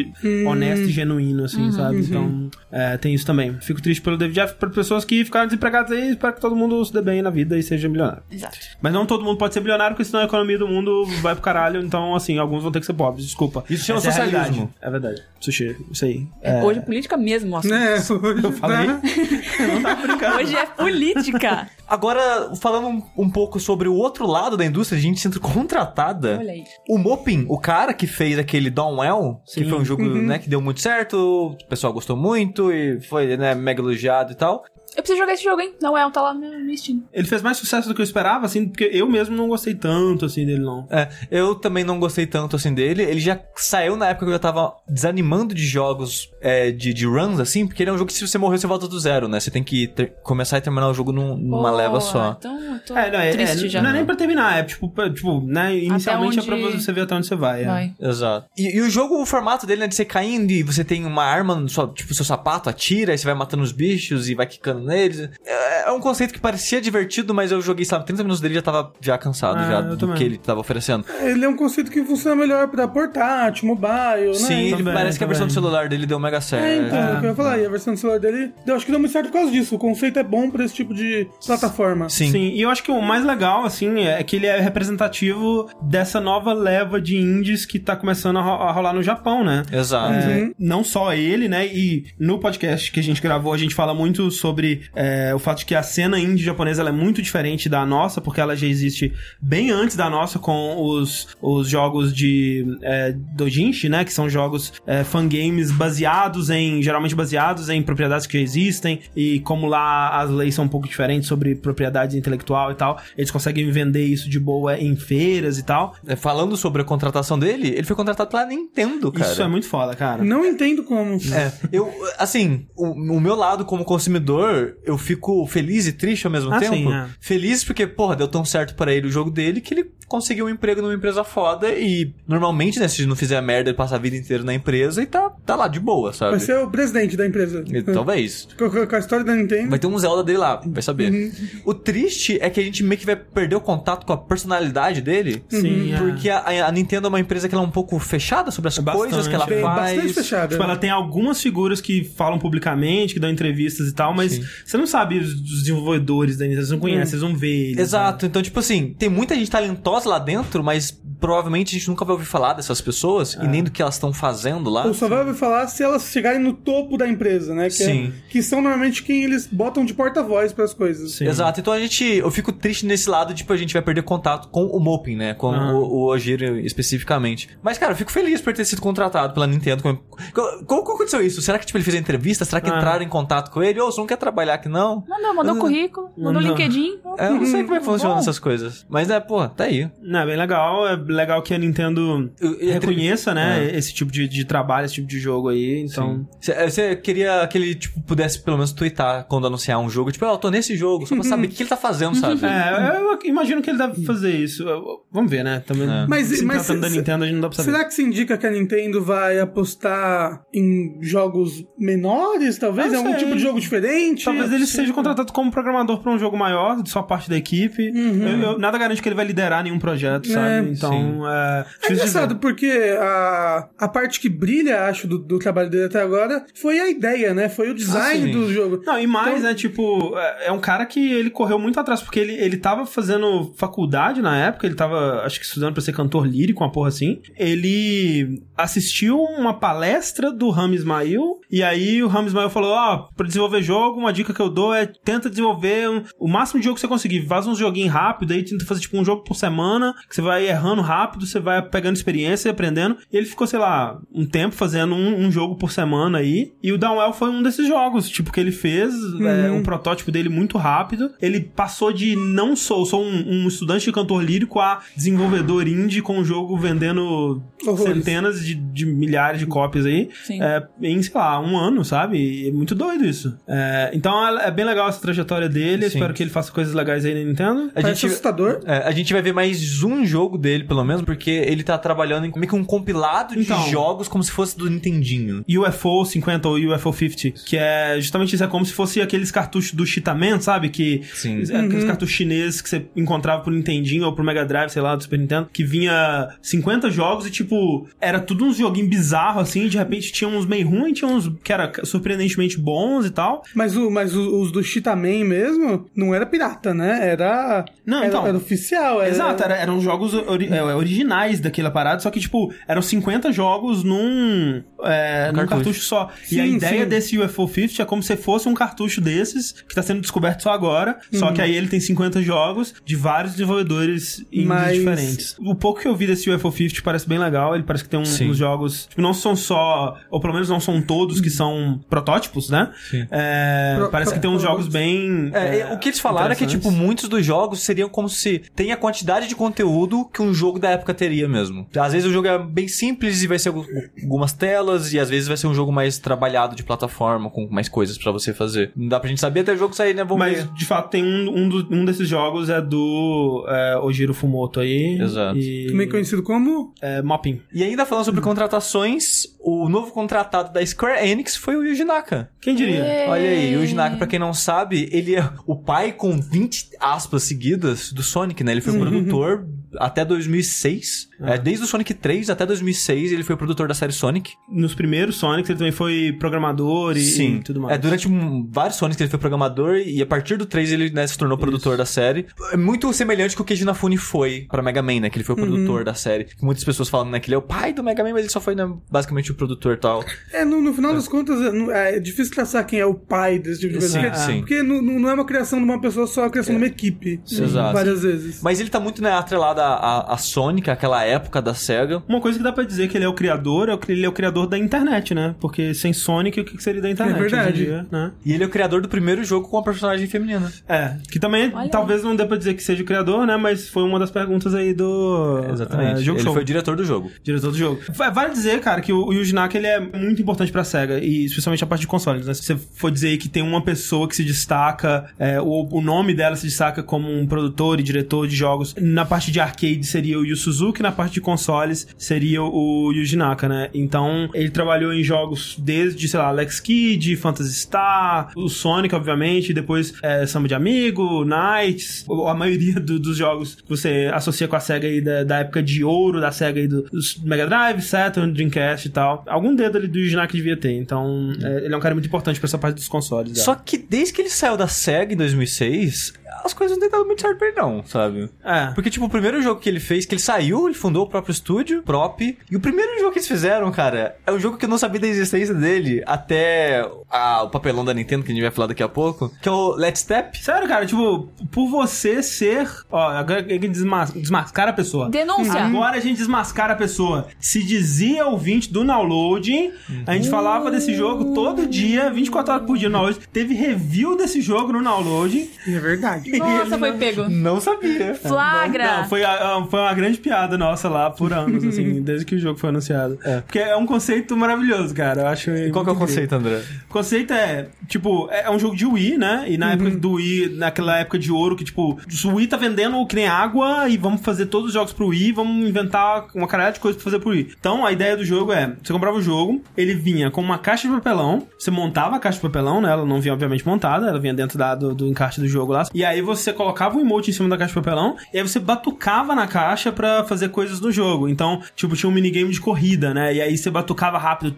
Speaker 1: honesto e genuíno, assim, sabe? Então, é, tem isso também. Fico triste pelo David Jeff, para pessoas que ficaram desempregadas aí, espero que todo mundo se dê bem na vida e seja milionário.
Speaker 2: Exato.
Speaker 1: Mas não todo mundo pode ser bilionário, porque senão a economia do mundo vai pro caralho, então, assim, alguns vão ter que ser pobres, desculpa.
Speaker 3: Isso chama
Speaker 1: Essa é
Speaker 3: socialismo.
Speaker 1: realidade. É verdade. Sushi, isso aí.
Speaker 2: É, Hoje é política mesmo, ó.
Speaker 4: Né? Hoje,
Speaker 1: Eu falei?
Speaker 4: né?
Speaker 1: não tá brincando.
Speaker 2: Hoje é política.
Speaker 3: Agora, falando um, um pouco sobre o outro lado da indústria, a gente sendo contratada.
Speaker 2: Olha aí.
Speaker 3: O Mopin, o cara que fez aquele Dawnwell, que
Speaker 1: Sim.
Speaker 3: foi um jogo né, que deu muito certo, o pessoal gostou muito e foi né, mega elogiado e tal.
Speaker 2: Eu preciso jogar esse jogo, hein? Não é, tá lá no no Steam.
Speaker 1: Ele fez mais sucesso do que eu esperava, assim, porque eu mesmo não gostei tanto, assim, dele, não.
Speaker 3: É, eu também não gostei tanto assim dele. Ele já saiu na época que eu já tava desanimando de jogos é, de, de runs, assim, porque ele é um jogo que se você morrer, você volta do zero, né? Você tem que ter- começar e terminar o jogo num- numa leva só.
Speaker 2: Então eu tô
Speaker 1: É, não, é,
Speaker 2: triste
Speaker 1: é,
Speaker 2: já.
Speaker 1: não é nem pra terminar, é tipo, pra- tipo né, inicialmente é pra
Speaker 2: onde-
Speaker 1: você ver até onde você vai. é.
Speaker 2: Vai.
Speaker 3: Exato. E, e o jogo, o formato dele é de você caindo e você tem uma arma, no seu, tipo, seu sapato atira, aí você vai matando os bichos e vai quicando neles. É, é um conceito que parecia divertido, mas eu joguei, sabe, 30 minutos dele e já tava já cansado
Speaker 1: Ah,
Speaker 3: já do
Speaker 1: também.
Speaker 3: que ele tava oferecendo.
Speaker 4: Ele é um conceito que funciona melhor pra portátil, mobile, né?
Speaker 3: Sim,
Speaker 1: Também,
Speaker 3: parece que a versão do
Speaker 1: também.
Speaker 3: celular dele deu mega certo.
Speaker 4: É, então, o que eu ia falar, e a versão do celular dele, eu acho que deu muito certo por causa disso. O conceito é bom pra esse tipo de plataforma.
Speaker 3: Sim.
Speaker 1: Sim, e eu acho que o mais legal, assim, é que ele é representativo dessa nova leva de indies que tá começando a, ro- a rolar no Japão, né?
Speaker 3: Exato.
Speaker 1: É, Não só ele, né? E no podcast que a gente gravou, a gente fala muito sobre é, o fato de que a cena indie japonesa ela é muito diferente da nossa, porque ela já existe bem antes da nossa com os, os jogos de é, Dojinshi, né? Que são jogos é, fangames baseados em, geralmente baseados em propriedades que já existem, e como lá as leis são um pouco diferentes sobre propriedade intelectual e tal, eles conseguem vender isso de boa em feiras e tal.
Speaker 3: É, Falando sobre a contratação dele, ele foi contratado pela Nintendo, cara.
Speaker 1: Isso é muito foda, cara.
Speaker 4: Não entendo como.
Speaker 3: É, eu, assim, o, o meu lado como consumidor, eu fico feliz e triste ao mesmo
Speaker 1: Ah,
Speaker 3: tempo.
Speaker 1: sim, é.
Speaker 3: Feliz porque, porra, deu tão certo pra ele o jogo dele que ele conseguiu um emprego numa empresa foda e normalmente, né, se não fizer merda, ele passa a vida inteira na empresa e tá, tá lá de boa, sabe?
Speaker 4: Vai ser o presidente da empresa.
Speaker 3: E Talvez.
Speaker 4: Com, com- com a história da Nintendo.
Speaker 3: Vai ter um Zelda dele lá, vai saber.
Speaker 1: Uhum.
Speaker 3: O triste é que a gente meio que vai perder o contato com a personalidade dele.
Speaker 1: Sim, é.
Speaker 3: Porque a, a Nintendo é uma empresa que ela é um pouco fechada sobre as
Speaker 1: Bastante,
Speaker 3: coisas que ela
Speaker 1: é.
Speaker 3: faz.
Speaker 4: Bastante fechada.
Speaker 1: Tipo, ela tem algumas figuras que falam publicamente, que dão entrevistas e tal, mas
Speaker 3: Sim.
Speaker 1: Você não sabe os os desenvolvedores da Nintendo, você não conhece, vocês vão ver eles. né?
Speaker 3: Exato, então, tipo assim, tem muita gente talentosa lá dentro, mas provavelmente a gente nunca vai ouvir falar dessas pessoas
Speaker 1: É.
Speaker 3: e nem do que elas estão fazendo lá.
Speaker 4: Ou só vai ouvir falar se elas chegarem no topo da empresa, né? Que, é-
Speaker 3: Sim.
Speaker 4: que são normalmente quem eles botam de porta-voz pras coisas.
Speaker 1: Sim.
Speaker 3: Exato, então a gente. Eu fico triste nesse lado, tipo, a gente vai perder contato com o Mopin, né? Com
Speaker 1: Ah.
Speaker 3: o, o Ojiro especificamente. Mas, cara, eu fico feliz por ter sido contratado pela Nintendo. Como, como, como aconteceu isso? Será que, tipo, ele fez a entrevista? Será que
Speaker 1: Ah.
Speaker 3: entraram em contato com ele? Ou você não quer trabalhar aqui, não?
Speaker 2: Mandou, mandou
Speaker 3: Ah.
Speaker 2: currículo, mandou
Speaker 1: Mandou.
Speaker 2: LinkedIn.
Speaker 3: É, eu não sei como é que funcionam
Speaker 2: Bom.
Speaker 3: essas coisas. Mas, é, pô, tá aí.
Speaker 1: Não, é bem legal, é legal que a Nintendo reconheça, né,
Speaker 3: É.
Speaker 1: esse tipo de, de trabalho, esse tipo de jogo aí, então...
Speaker 3: Você queria que ele, tipo, pudesse pelo menos twittar quando anunciar um jogo. Tipo, ó, eu tô nesse jogo, só pra saber o que ele tá fazendo, sabe?
Speaker 1: É, eu imagino que ele deve fazer isso. Vamos ver, né? Também,
Speaker 3: É.
Speaker 4: Mas-
Speaker 1: se
Speaker 4: mas
Speaker 1: tratando da
Speaker 4: se-
Speaker 1: Nintendo, a gente não dá pra saber.
Speaker 4: Será que se indica que a Nintendo vai apostar em jogos menores, talvez?
Speaker 1: Não
Speaker 4: Algum
Speaker 1: sei.
Speaker 4: tipo de jogo diferente?
Speaker 1: Talvez ele seja contratado como programador pra um jogo maior, de só parte da equipe. Eu- eu- nada garante que ele vai liderar nenhum projeto, sabe? Então, é...
Speaker 4: É engraçado, porque a, a parte que brilha, acho, do, do trabalho dele até agora foi a ideia, né? Foi o design
Speaker 3: sim.
Speaker 4: do jogo.
Speaker 1: Não, e mais,
Speaker 4: Então-
Speaker 1: né, tipo, é é um cara que ele correu muito atrás, porque ele, ele tava fazendo faculdade na época, ele tava, acho que estudando pra ser cantor lírico, uma porra assim. Ele assistiu uma palestra do Ram Ismail, e aí o Ram Ismail falou, ó, pra desenvolver jogo, uma dica que eu dou é tenta desenvolver um- o máximo de jogo que você conseguir. Faz uns joguinhos rápido, aí tenta fazer tipo um jogo por semana, que você vai errando rápido, você vai pegando experiência e aprendendo. E ele ficou, sei lá, um tempo fazendo um, um jogo por semana aí. E o Downwell foi um desses jogos, tipo, que ele fez, é, um protótipo dele muito rápido. Ele passou de não sou, sou um, um estudante de cantor lírico a desenvolvedor indie com o jogo vendendo
Speaker 4: Horrores.
Speaker 1: centenas de, de milhares de cópias aí. É, em, sei lá, um ano, sabe? É muito doido isso. É, então é, é bem legal essa trajetória dele. Eu
Speaker 3: Sim.
Speaker 1: espero que ele faça coisas legais aí na Nintendo.
Speaker 3: A
Speaker 4: Parece
Speaker 3: gente,
Speaker 4: assustador.
Speaker 3: é, a gente vai ver mais um jogo dele, pelo menos, porque ele tá trabalhando em meio que um compilado de
Speaker 1: Então.
Speaker 3: jogos como se fosse do Nintendinho.
Speaker 1: UFO 50 ou UFO 50, que é justamente isso, é como se fosse aqueles cartuchos do Cheetaman, sabe? Que
Speaker 3: Sim.
Speaker 1: é aqueles cartuchos chineses que você encontrava pro Nintendinho ou pro Mega Drive, sei lá, do Super Nintendo, que vinha 50 jogos e tipo, era tudo uns joguinhos bizarros assim, e de repente tinha uns meio ruins, tinha uns que era surpreendentemente bons e tal.
Speaker 4: Mas, o, mas o- os do Cheetaman mesmo, não era pirata, né? Era.
Speaker 1: Não,
Speaker 4: era,
Speaker 1: então.
Speaker 4: era oficial. Era,
Speaker 1: Exato, era- eram jogos ori- é, originais daquela parada, só que, tipo, eram 50 jogos num, é, num
Speaker 3: cartucho.
Speaker 1: cartucho só. e
Speaker 4: Sim,
Speaker 1: a ideia
Speaker 4: sim.
Speaker 1: desse UFO 50 é como se fosse um cartucho desses, que tá sendo descoberto só agora,
Speaker 4: Uhum.
Speaker 1: só que aí ele tem 50 jogos de vários desenvolvedores
Speaker 4: Mas-
Speaker 1: diferentes. O pouco que eu vi desse UFO 50 parece bem legal, ele parece que tem um- uns jogos, tipo, não são só, ou pelo menos não são todos que são protótipos, né?
Speaker 3: Sim.
Speaker 1: É,
Speaker 4: Pro-
Speaker 1: parece que tem uns jogos bem...
Speaker 3: É,
Speaker 1: é,
Speaker 3: o que eles falaram é que, tipo, muitos dos jogos seriam como se tem a quantidade de conteúdo que um jogo da época teria mesmo. Às vezes o jogo é bem simples e vai ser algu- algumas telas, e às vezes vai ser um jogo mais trabalhado de plataforma, com mais coisas pra você fazer. Não dá pra gente saber até o jogo sair, né? Vamos
Speaker 1: Mas,
Speaker 3: ver.
Speaker 1: de fato, tem um, um, do- um desses jogos é do é, Ojiro Fumoto aí.
Speaker 3: Exato.
Speaker 1: E,
Speaker 4: Também conhecido como.
Speaker 1: é, Mopping.
Speaker 3: E ainda falando sobre contratações, o novo contratado da Square Enix foi o Yuji Naka.
Speaker 1: Quem diria?
Speaker 3: Olha aí, o Yuji Naka, pra quem não sabe, ele é o pai com 20 aspas seguidas do Sonic, né? Ele foi produtor até 2006. É, desde o Sonic 3 até 2006, ele foi produtor da série Sonic.
Speaker 1: Nos primeiros Sonics ele também foi programador e, e tudo mais.
Speaker 3: É, durante um- vários Sonics ele foi programador e a partir do 3 ele né, se tornou produtor da série. É muito semelhante com o que Jinafune foi pra Mega Man, né? Que ele foi o produtor da série. Muitas pessoas falam, né, que ele é o pai do Mega Man, mas ele só foi, né, basicamente o produtor e tal.
Speaker 4: É, no, no final das contas, é, é difícil traçar quem é o pai desse tipo de coisa.
Speaker 3: Sim,
Speaker 4: porque,
Speaker 3: sim.
Speaker 4: porque não, não- é uma criação de uma pessoa só, é uma criação de uma equipe.
Speaker 3: Exato.
Speaker 4: Várias vezes.
Speaker 3: Mas ele tá muito, né, atrelado a Sonic, aquela época da SEGA.
Speaker 1: Uma coisa que dá pra dizer que ele é o criador é que ele é o criador da internet, né? Porque sem Sonic, o que seria da internet
Speaker 4: É verdade.
Speaker 1: dia, né?
Speaker 3: E ele é o criador do primeiro jogo com a personagem feminina.
Speaker 1: É, que também
Speaker 2: Olha
Speaker 1: talvez não dê pra dizer que seja o criador, né? Mas foi uma das perguntas aí do
Speaker 3: Exatamente.
Speaker 1: é, jogo
Speaker 3: ele
Speaker 1: show.
Speaker 3: foi o diretor do jogo.
Speaker 1: Diretor do jogo. Va- Vale dizer, cara, que o o Yuji Naka, ele é muito importante pra SEGA, e especialmente a parte de consoles, né? Se você for dizer aí que tem uma pessoa que se destaca, é, o, nome dela se destaca como um produtor e diretor de jogos, na parte de arcade seria o Yu Suzuki, na parte de consoles seria o Yuji Naka, né? Então, ele trabalhou em jogos desde, sei lá, Alex Kidd, Phantasy Star, o Sonic, obviamente, depois é, Samba de Amigo, Knights, a maioria do- dos jogos que você associa com a SEGA aí da, da época de ouro da SEGA aí do, Mega Drive, Saturn, Dreamcast e tal. Algum dedo ali do Yuji Naka devia ter, então é, ele é um cara muito importante pra essa parte dos consoles.
Speaker 3: Só que desde que ele saiu da SEGA em 2006, as coisas não têm dado muito certo pra ele não, sabe?
Speaker 1: É.
Speaker 3: Porque, tipo, o primeiro jogo que ele fez, que ele saiu, ele fundou o próprio estúdio, Prop. E o primeiro jogo que eles fizeram, cara, é um jogo que eu não sabia da existência dele até a- o papelão da Nintendo, que a gente vai falar daqui a pouco, que é o Let's Step.
Speaker 1: Sério, cara, tipo, por você ser. Ó, agora a gente desmas desmascara a pessoa.
Speaker 2: Denúncia.
Speaker 1: Agora a gente desmascara a pessoa. Se dizia ouvinte do downloading, a gente falava desse jogo todo dia, 24 horas por dia no download. Teve review desse jogo no download.
Speaker 4: É verdade.
Speaker 2: Nossa, foi pego.
Speaker 3: Não sabia.
Speaker 2: Flagra.
Speaker 1: Não, foi, a- a- foi uma grande piada nossa lá por anos, assim, desde que o jogo foi anunciado. Porque é um conceito maravilhoso, cara. Eu acho.
Speaker 3: E qual que é o
Speaker 1: incrível.
Speaker 3: conceito, André?
Speaker 1: O conceito é, tipo, é é um jogo de Wii, né? E na época do Wii, naquela época de ouro, que, tipo, o Wii tá vendendo que nem água e vamos fazer todos os jogos pro Wii, vamos inventar uma caralho de coisas pra fazer pro Wii. Então, a ideia do jogo é, você comprava o jogo, ele vinha com uma caixa de papelão, você montava a caixa de papelão, né? Ela não vinha, obviamente, montada, ela vinha dentro da, do, do encarte do jogo lá. E aí aí você colocava um emote em cima da caixa de papelão, e aí você batucava na caixa pra fazer coisas no jogo. Então, tipo, tinha um minigame de corrida, né? E aí você batucava rápido,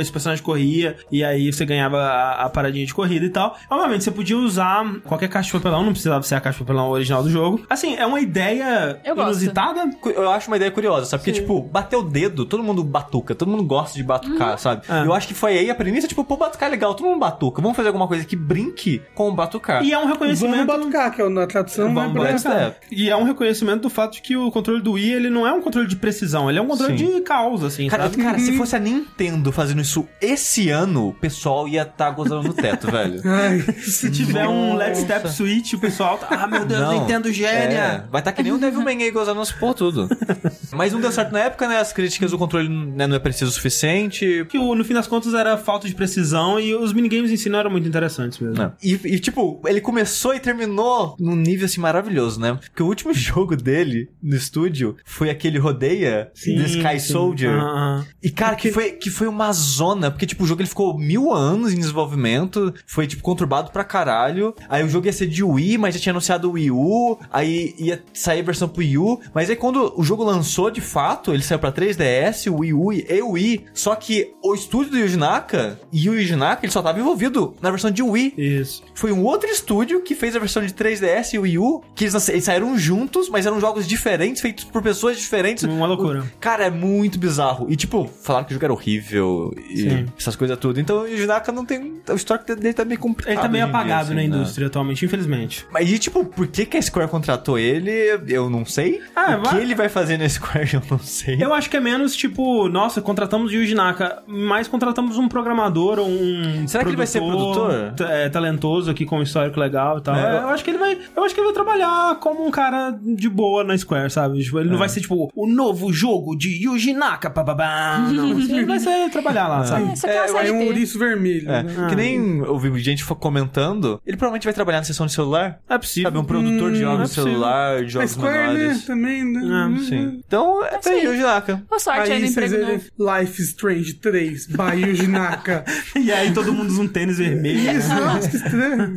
Speaker 1: esse personagem corria, e aí você ganhava a, a paradinha de corrida e tal. Obviamente, você podia usar qualquer caixa de papelão, não precisava ser a caixa de papelão original do jogo. Assim, é uma ideia
Speaker 2: Eu
Speaker 1: inusitada.
Speaker 3: Eu acho uma ideia curiosa, sabe? Porque, tipo, bater o dedo, todo mundo batuca, todo mundo gosta de batucar, sabe?
Speaker 1: É.
Speaker 3: Eu acho que foi aí a premissa, tipo, pô, batucar é legal, todo mundo batuca. Vamos fazer alguma coisa que brinque com o batucar.
Speaker 1: E é um reconhecimento.
Speaker 4: Batucar, que é na tradução,
Speaker 1: Vamos
Speaker 4: vai pra...
Speaker 3: batucar. É.
Speaker 1: E é um reconhecimento do fato de que o controle do Wii, ele não é um controle de precisão, ele é um controle
Speaker 3: Sim.
Speaker 1: de caos, assim,
Speaker 3: Cara,
Speaker 1: sabe?
Speaker 3: cara, se fosse a Nintendo fazendo isso esse ano, o pessoal ia estar gozando no teto, velho.
Speaker 4: Ai,
Speaker 1: Se tiver um Let's Step. Switch, o pessoal tá, ah, meu Deus,
Speaker 3: Não,
Speaker 1: Nintendo
Speaker 3: É,
Speaker 1: gênia.
Speaker 3: vai estar que nem o Devilman aí gozando nos por tudo. Mas não deu certo na época, né? As críticas do controle né, não é preciso o suficiente.
Speaker 1: Que o- no fim das contas era falta de precisão e os minigames em si não eram muito interessantes mesmo.
Speaker 3: E, e, tipo, ele começou e terminou num nível assim maravilhoso, né? Porque o último jogo dele no estúdio foi aquele Rodeia The Sky
Speaker 1: sim.
Speaker 3: Soldier.
Speaker 1: Ah, ah.
Speaker 3: E, cara, que foi, que foi uma zona, porque, tipo, o jogo ele ficou mil anos em desenvolvimento, foi, tipo, conturbado pra caralho. Aí o jogo ia ser de Wii, mas já tinha anunciado o Wii U, aí ia sair a versão pro Wii U, mas aí quando o jogo lançou, de fato, ele saiu pra 3DS, o Wii U e Wii, só que o estúdio do Yuji Naka, e o Yuji Naka, ele só tava envolvido na versão de Wii.
Speaker 1: Isso.
Speaker 3: Foi um outro estúdio que fez a versão de 3DS e Wii U, que eles, eles saíram juntos, mas eram jogos diferentes, feitos por pessoas diferentes.
Speaker 1: Uma loucura.
Speaker 3: Cara, é muito bizarro. E, tipo, falaram que o jogo era horrível e
Speaker 1: Sim.
Speaker 3: essas coisas tudo. Então, o Yuji Naka não tem... O histórico dele tá meio complicado.
Speaker 1: Ele tá meio apagado
Speaker 3: assim,
Speaker 1: na
Speaker 3: né?
Speaker 1: indústria atualmente, infelizmente.
Speaker 3: Mas, e, tipo, por que, que a Square contratou ele? Eu não sei.
Speaker 1: Ah,
Speaker 3: o
Speaker 1: vai-
Speaker 3: que ele vai fazer na Square, eu não sei.
Speaker 1: Eu acho que é menos tipo, nossa, contratamos o Yuji Naka, mas contratamos um programador ou um.
Speaker 3: Será que ele vai ser produtor?
Speaker 1: É, talentoso aqui com um histórico legal e tal.
Speaker 3: É,
Speaker 1: É, eu acho que ele vai. Eu acho que ele vai trabalhar como um cara de boa na Square, sabe? Tipo, ele não vai ser, tipo, o novo jogo de Yuji Naka, bababá. Não, assim, ele vai ser trabalhar lá, sabe?
Speaker 2: Isso aqui é
Speaker 3: É,
Speaker 2: série
Speaker 4: é um
Speaker 2: B.
Speaker 4: ouriço vermelho.
Speaker 3: É,
Speaker 4: né?
Speaker 3: que nem ouvi gente comentando. Ele provavelmente vai trabalhar na sessão de celular.
Speaker 1: É possível.
Speaker 3: Sabe, um produtor de
Speaker 1: Hum,
Speaker 3: jogos
Speaker 1: é
Speaker 3: de celular, de jogos
Speaker 4: Square, né?
Speaker 3: menores.
Speaker 4: Também, né?
Speaker 1: Ah,
Speaker 3: Sim. Então, é pra. Yuji Naka.
Speaker 2: Boa sorte aí,
Speaker 4: Aí
Speaker 2: emprego.
Speaker 4: Life Strange 3, by Yuji Naka.
Speaker 1: E aí todo mundo usa um tênis vermelho.
Speaker 4: Isso, nossa, que estranho.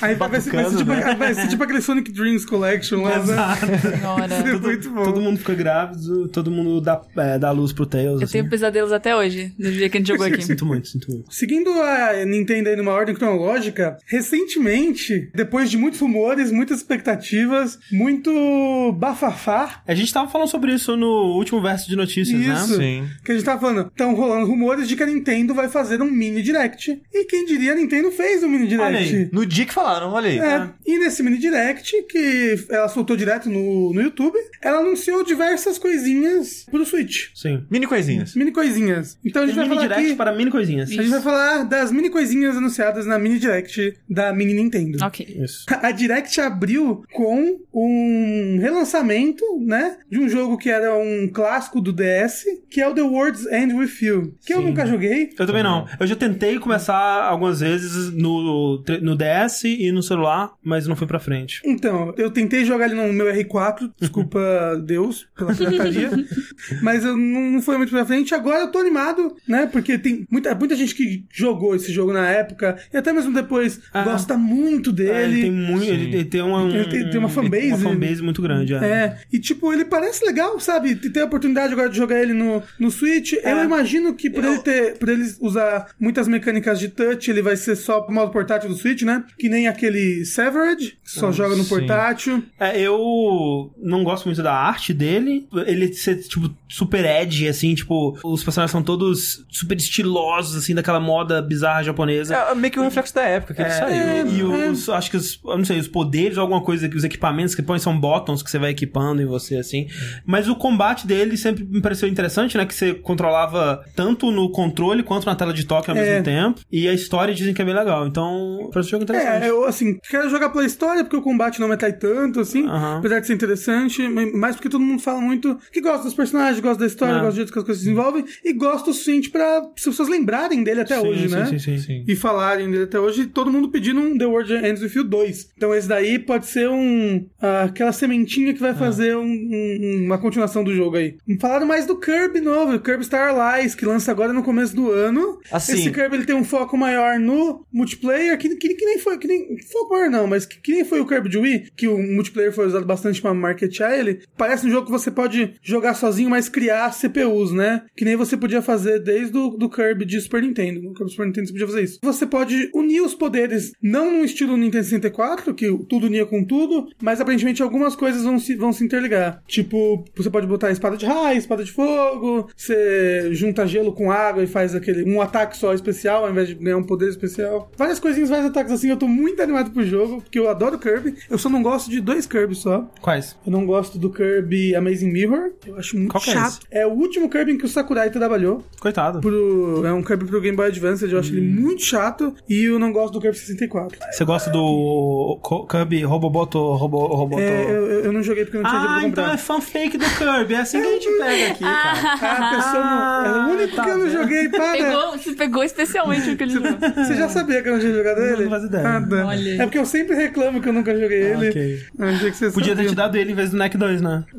Speaker 4: Aí vai ser, vai, ser tipo, ser tipo aquele Sonic Dreams Collection lá, né?
Speaker 1: Exato.
Speaker 2: Senhora.
Speaker 4: É muito bom.
Speaker 1: Todo mundo fica grávido, todo mundo dá, é, dá luz pro Tails.
Speaker 2: Eu
Speaker 1: assim.
Speaker 2: tenho pesadelos até hoje, no dia que a gente jogou aqui.
Speaker 1: Sinto muito, sinto muito.
Speaker 4: Seguindo a Nintendo aí numa ordem cronológica, recentemente, depois de muitos rumores, muitas expectativas, muito bafafá,
Speaker 1: A gente tava falando sobre isso no último verso de notícias,
Speaker 4: Isso.
Speaker 1: né?
Speaker 3: Sim.
Speaker 4: que a gente tava falando, estão rolando rumores de que a Nintendo vai fazer um mini direct. E quem diria, a Nintendo fez um mini
Speaker 1: Olha
Speaker 4: direct.
Speaker 1: aí.
Speaker 3: No dia que falaram, olha aí.
Speaker 4: É, e nesse mini direct, que ela soltou direto no, no YouTube, ela anunciou diversas coisinhas pro Switch.
Speaker 1: Sim.
Speaker 3: Mini coisinhas.
Speaker 4: Mini coisinhas. Então a gente
Speaker 1: Tem
Speaker 4: vai
Speaker 1: mini
Speaker 4: falar
Speaker 1: direct
Speaker 4: aqui...
Speaker 1: para mini coisinhas.
Speaker 4: A gente vai falar das mini coisinhas anunciadas na mini direct da mini Nintendo.
Speaker 2: Ok.
Speaker 1: Isso.
Speaker 4: A Direct abriu com um relançamento, né? De um jogo que era um clássico do DS, que é o The World's End With You. Que eu
Speaker 1: Sim.
Speaker 4: nunca joguei.
Speaker 1: Eu também não. Eu já tentei começar algumas vezes no, no DS e no celular, mas não fui pra frente.
Speaker 4: Então, eu tentei jogar ele no meu R4, desculpa Deus pela pirataria, mas eu não não foi muito pra frente. Agora eu tô animado, né? Porque tem muita, muita gente que jogou esse jogo na época e até mesmo depois
Speaker 1: Ah.
Speaker 4: gosta muito
Speaker 1: É,
Speaker 4: dele.
Speaker 1: ele tem muito. Ele, ele tem uma.
Speaker 4: Ele tem- tem uma fanbase.
Speaker 1: Uma fanbase muito grande, é.
Speaker 4: É, e tipo, ele parece legal, sabe? Ter a oportunidade agora de jogar ele no, no Switch.
Speaker 1: É.
Speaker 4: Eu imagino que por
Speaker 3: Eu-
Speaker 4: ele ter, por ele usar muitas mecânicas de touch, ele vai ser só pro modo portátil do Switch, né? Que nem aquele Severed, que só joga no
Speaker 3: sim.
Speaker 4: portátil.
Speaker 1: É, eu não gosto muito da arte dele. Ele ser, tipo, super edgy, assim, tipo, os personagens são todos super estilosos, assim, daquela moda bizarra japonesa.
Speaker 3: É meio que o reflexo da época que ele
Speaker 1: É,
Speaker 3: saiu.
Speaker 1: e os, acho que os, eu não sei, os poderes, alguma coisa que os equipamentos que põem são botões que você vai equipando em você, assim. Mas o combate dele sempre me pareceu interessante, né? Que você controlava tanto no controle quanto na tela de toque ao
Speaker 4: É.
Speaker 1: mesmo tempo. E a história dizem que é bem legal. Então, parece um jogo interessante.
Speaker 4: É, eu, assim, quero jogar pela história, porque o combate não me atrai tanto, assim,
Speaker 1: Aham.
Speaker 4: apesar de ser interessante, mas porque todo mundo fala muito que gosta dos personagens, gosta da história,
Speaker 1: É.
Speaker 4: gosta do jeito que as coisas se desenvolvem, e gosta o suficiente pra as pessoas lembrarem dele até
Speaker 1: Sim,
Speaker 4: hoje,
Speaker 1: sim,
Speaker 4: né?
Speaker 1: sim, sim.
Speaker 3: Sim.
Speaker 4: e falarem dele até hoje, todo mundo pedindo um The World Ends With You 2. Então esse daí pode ser um ah, aquela sementinha que vai fazer um- um- uma continuação do jogo aí. Falaram mais do Kirby novo, Kirby Star Allies, que lança agora no começo do ano.
Speaker 3: Assim-
Speaker 4: Esse Kirby ele tem um foco maior no multiplayer, que, que, que nem foi, que nem foco maior não, mas que, que nem foi o Kirby de Wii, que o multiplayer foi usado bastante pra marketear ele, parece um jogo que você pode jogar sozinho, mas criar CPUs, né? Que nem você podia fazer desde o do Kirby de Super Nintendo. No Kirby Super Nintendo você podia fazer isso. Você pode unir os poderes, não no estilo Nintendo 64, que tudo unia com tudo, mas aparentemente algumas coisas vão se, vão se interligar. Tipo, você pode botar espada de raio, espada de fogo, você junta gelo com água e faz aquele um ataque só especial ao invés de ganhar um poder especial. Várias coisinhas, vários ataques assim. Eu tô muito animado pro jogo, porque eu adoro Kirby. Eu só não gosto de dois Kirby só.
Speaker 1: Quais?
Speaker 4: Eu não gosto do Kirby Amazing Mirror. Eu acho muito
Speaker 1: Qual que é
Speaker 4: chato.
Speaker 1: esse?
Speaker 4: É, o último Kirby em que o Sakurai trabalhou.
Speaker 1: Coitado.
Speaker 4: Pro, é um Kirby pro Game Boy Advance. Eu acho ele
Speaker 1: Hum.
Speaker 4: muito chato. E eu não gosto do Kirby 64.
Speaker 1: Você gosta do Kirby Roboboto, Robo, Roboto...
Speaker 4: É, eu, eu- não joguei porque eu não tinha dinheiro
Speaker 1: Ah, então é fanfake do Kirby. É assim que a gente pega aqui, cara.
Speaker 4: Ah, a pessoa não. É o único
Speaker 1: tá
Speaker 4: que eu não joguei, para!
Speaker 2: Pegou, você pegou especialmente aquele jogo.
Speaker 4: Você já sabia que eu não tinha jogado ele?
Speaker 1: Não faz ideia.
Speaker 4: Ah, tá.
Speaker 2: Olha.
Speaker 4: É porque eu sempre reclamo que eu nunca joguei ele.
Speaker 1: ok.
Speaker 4: Ah, que você
Speaker 1: Podia ter te dado ele em vez do NEC 2, né?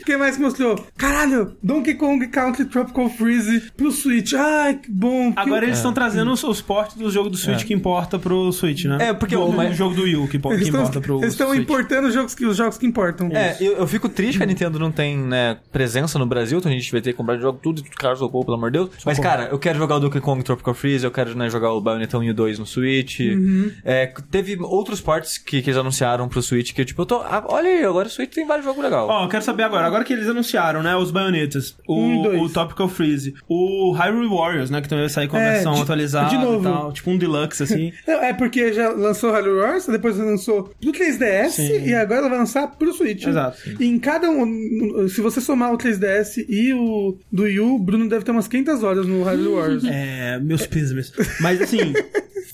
Speaker 4: O que mais que mostrou? Caralho, Donkey Kong Country Tropical Freeze pro Switch. Ai, que bom. que-
Speaker 1: Agora eles estão trazendo os, os portes do jogo do Switch que importa pro Switch, né?
Speaker 3: É, porque o- mas-
Speaker 1: jogo do Wii U que, impo- que
Speaker 4: estão-
Speaker 1: importa pro
Speaker 4: Eles estão importando os jogos que, os jogos que importam.
Speaker 3: É, eu, eu fico triste que a Nintendo não tem, né, presença no Brasil, então a gente vai ter que comprar jogo tudo, tudo caro, socorro, pelo amor de Deus. Mas, cara, eu quero jogar o Donkey Kong Tropical Freeze, eu quero, né, jogar o Bayonetta 1 e o 2 no Switch. É, teve outros ports que, que eles anunciaram pro Switch que, tipo, eu tô... ah, olha aí, agora o Switch tem vários jogos legais.
Speaker 1: Ó, eu quero saber agora, agora que eles anunciaram, né, os baionetas,
Speaker 4: Um
Speaker 1: o,
Speaker 4: dois.
Speaker 1: o Topical Freeze, o Hyrule Warriors, né, que também vai sair com a
Speaker 4: É,
Speaker 1: versão
Speaker 4: de-
Speaker 1: atualizada
Speaker 4: de novo.
Speaker 1: e tal, tipo um deluxe, assim.
Speaker 4: Não, é porque já lançou Halo Wars, depois lançou pro 3DS
Speaker 1: Sim.
Speaker 4: e agora ela vai lançar pro Switch.
Speaker 1: Exato.
Speaker 4: E em cada um, se você somar o 3DS e o do Wii U, o Bruno deve ter umas 500 horas no Halo Wars.
Speaker 1: É, meus pismes. Mas assim,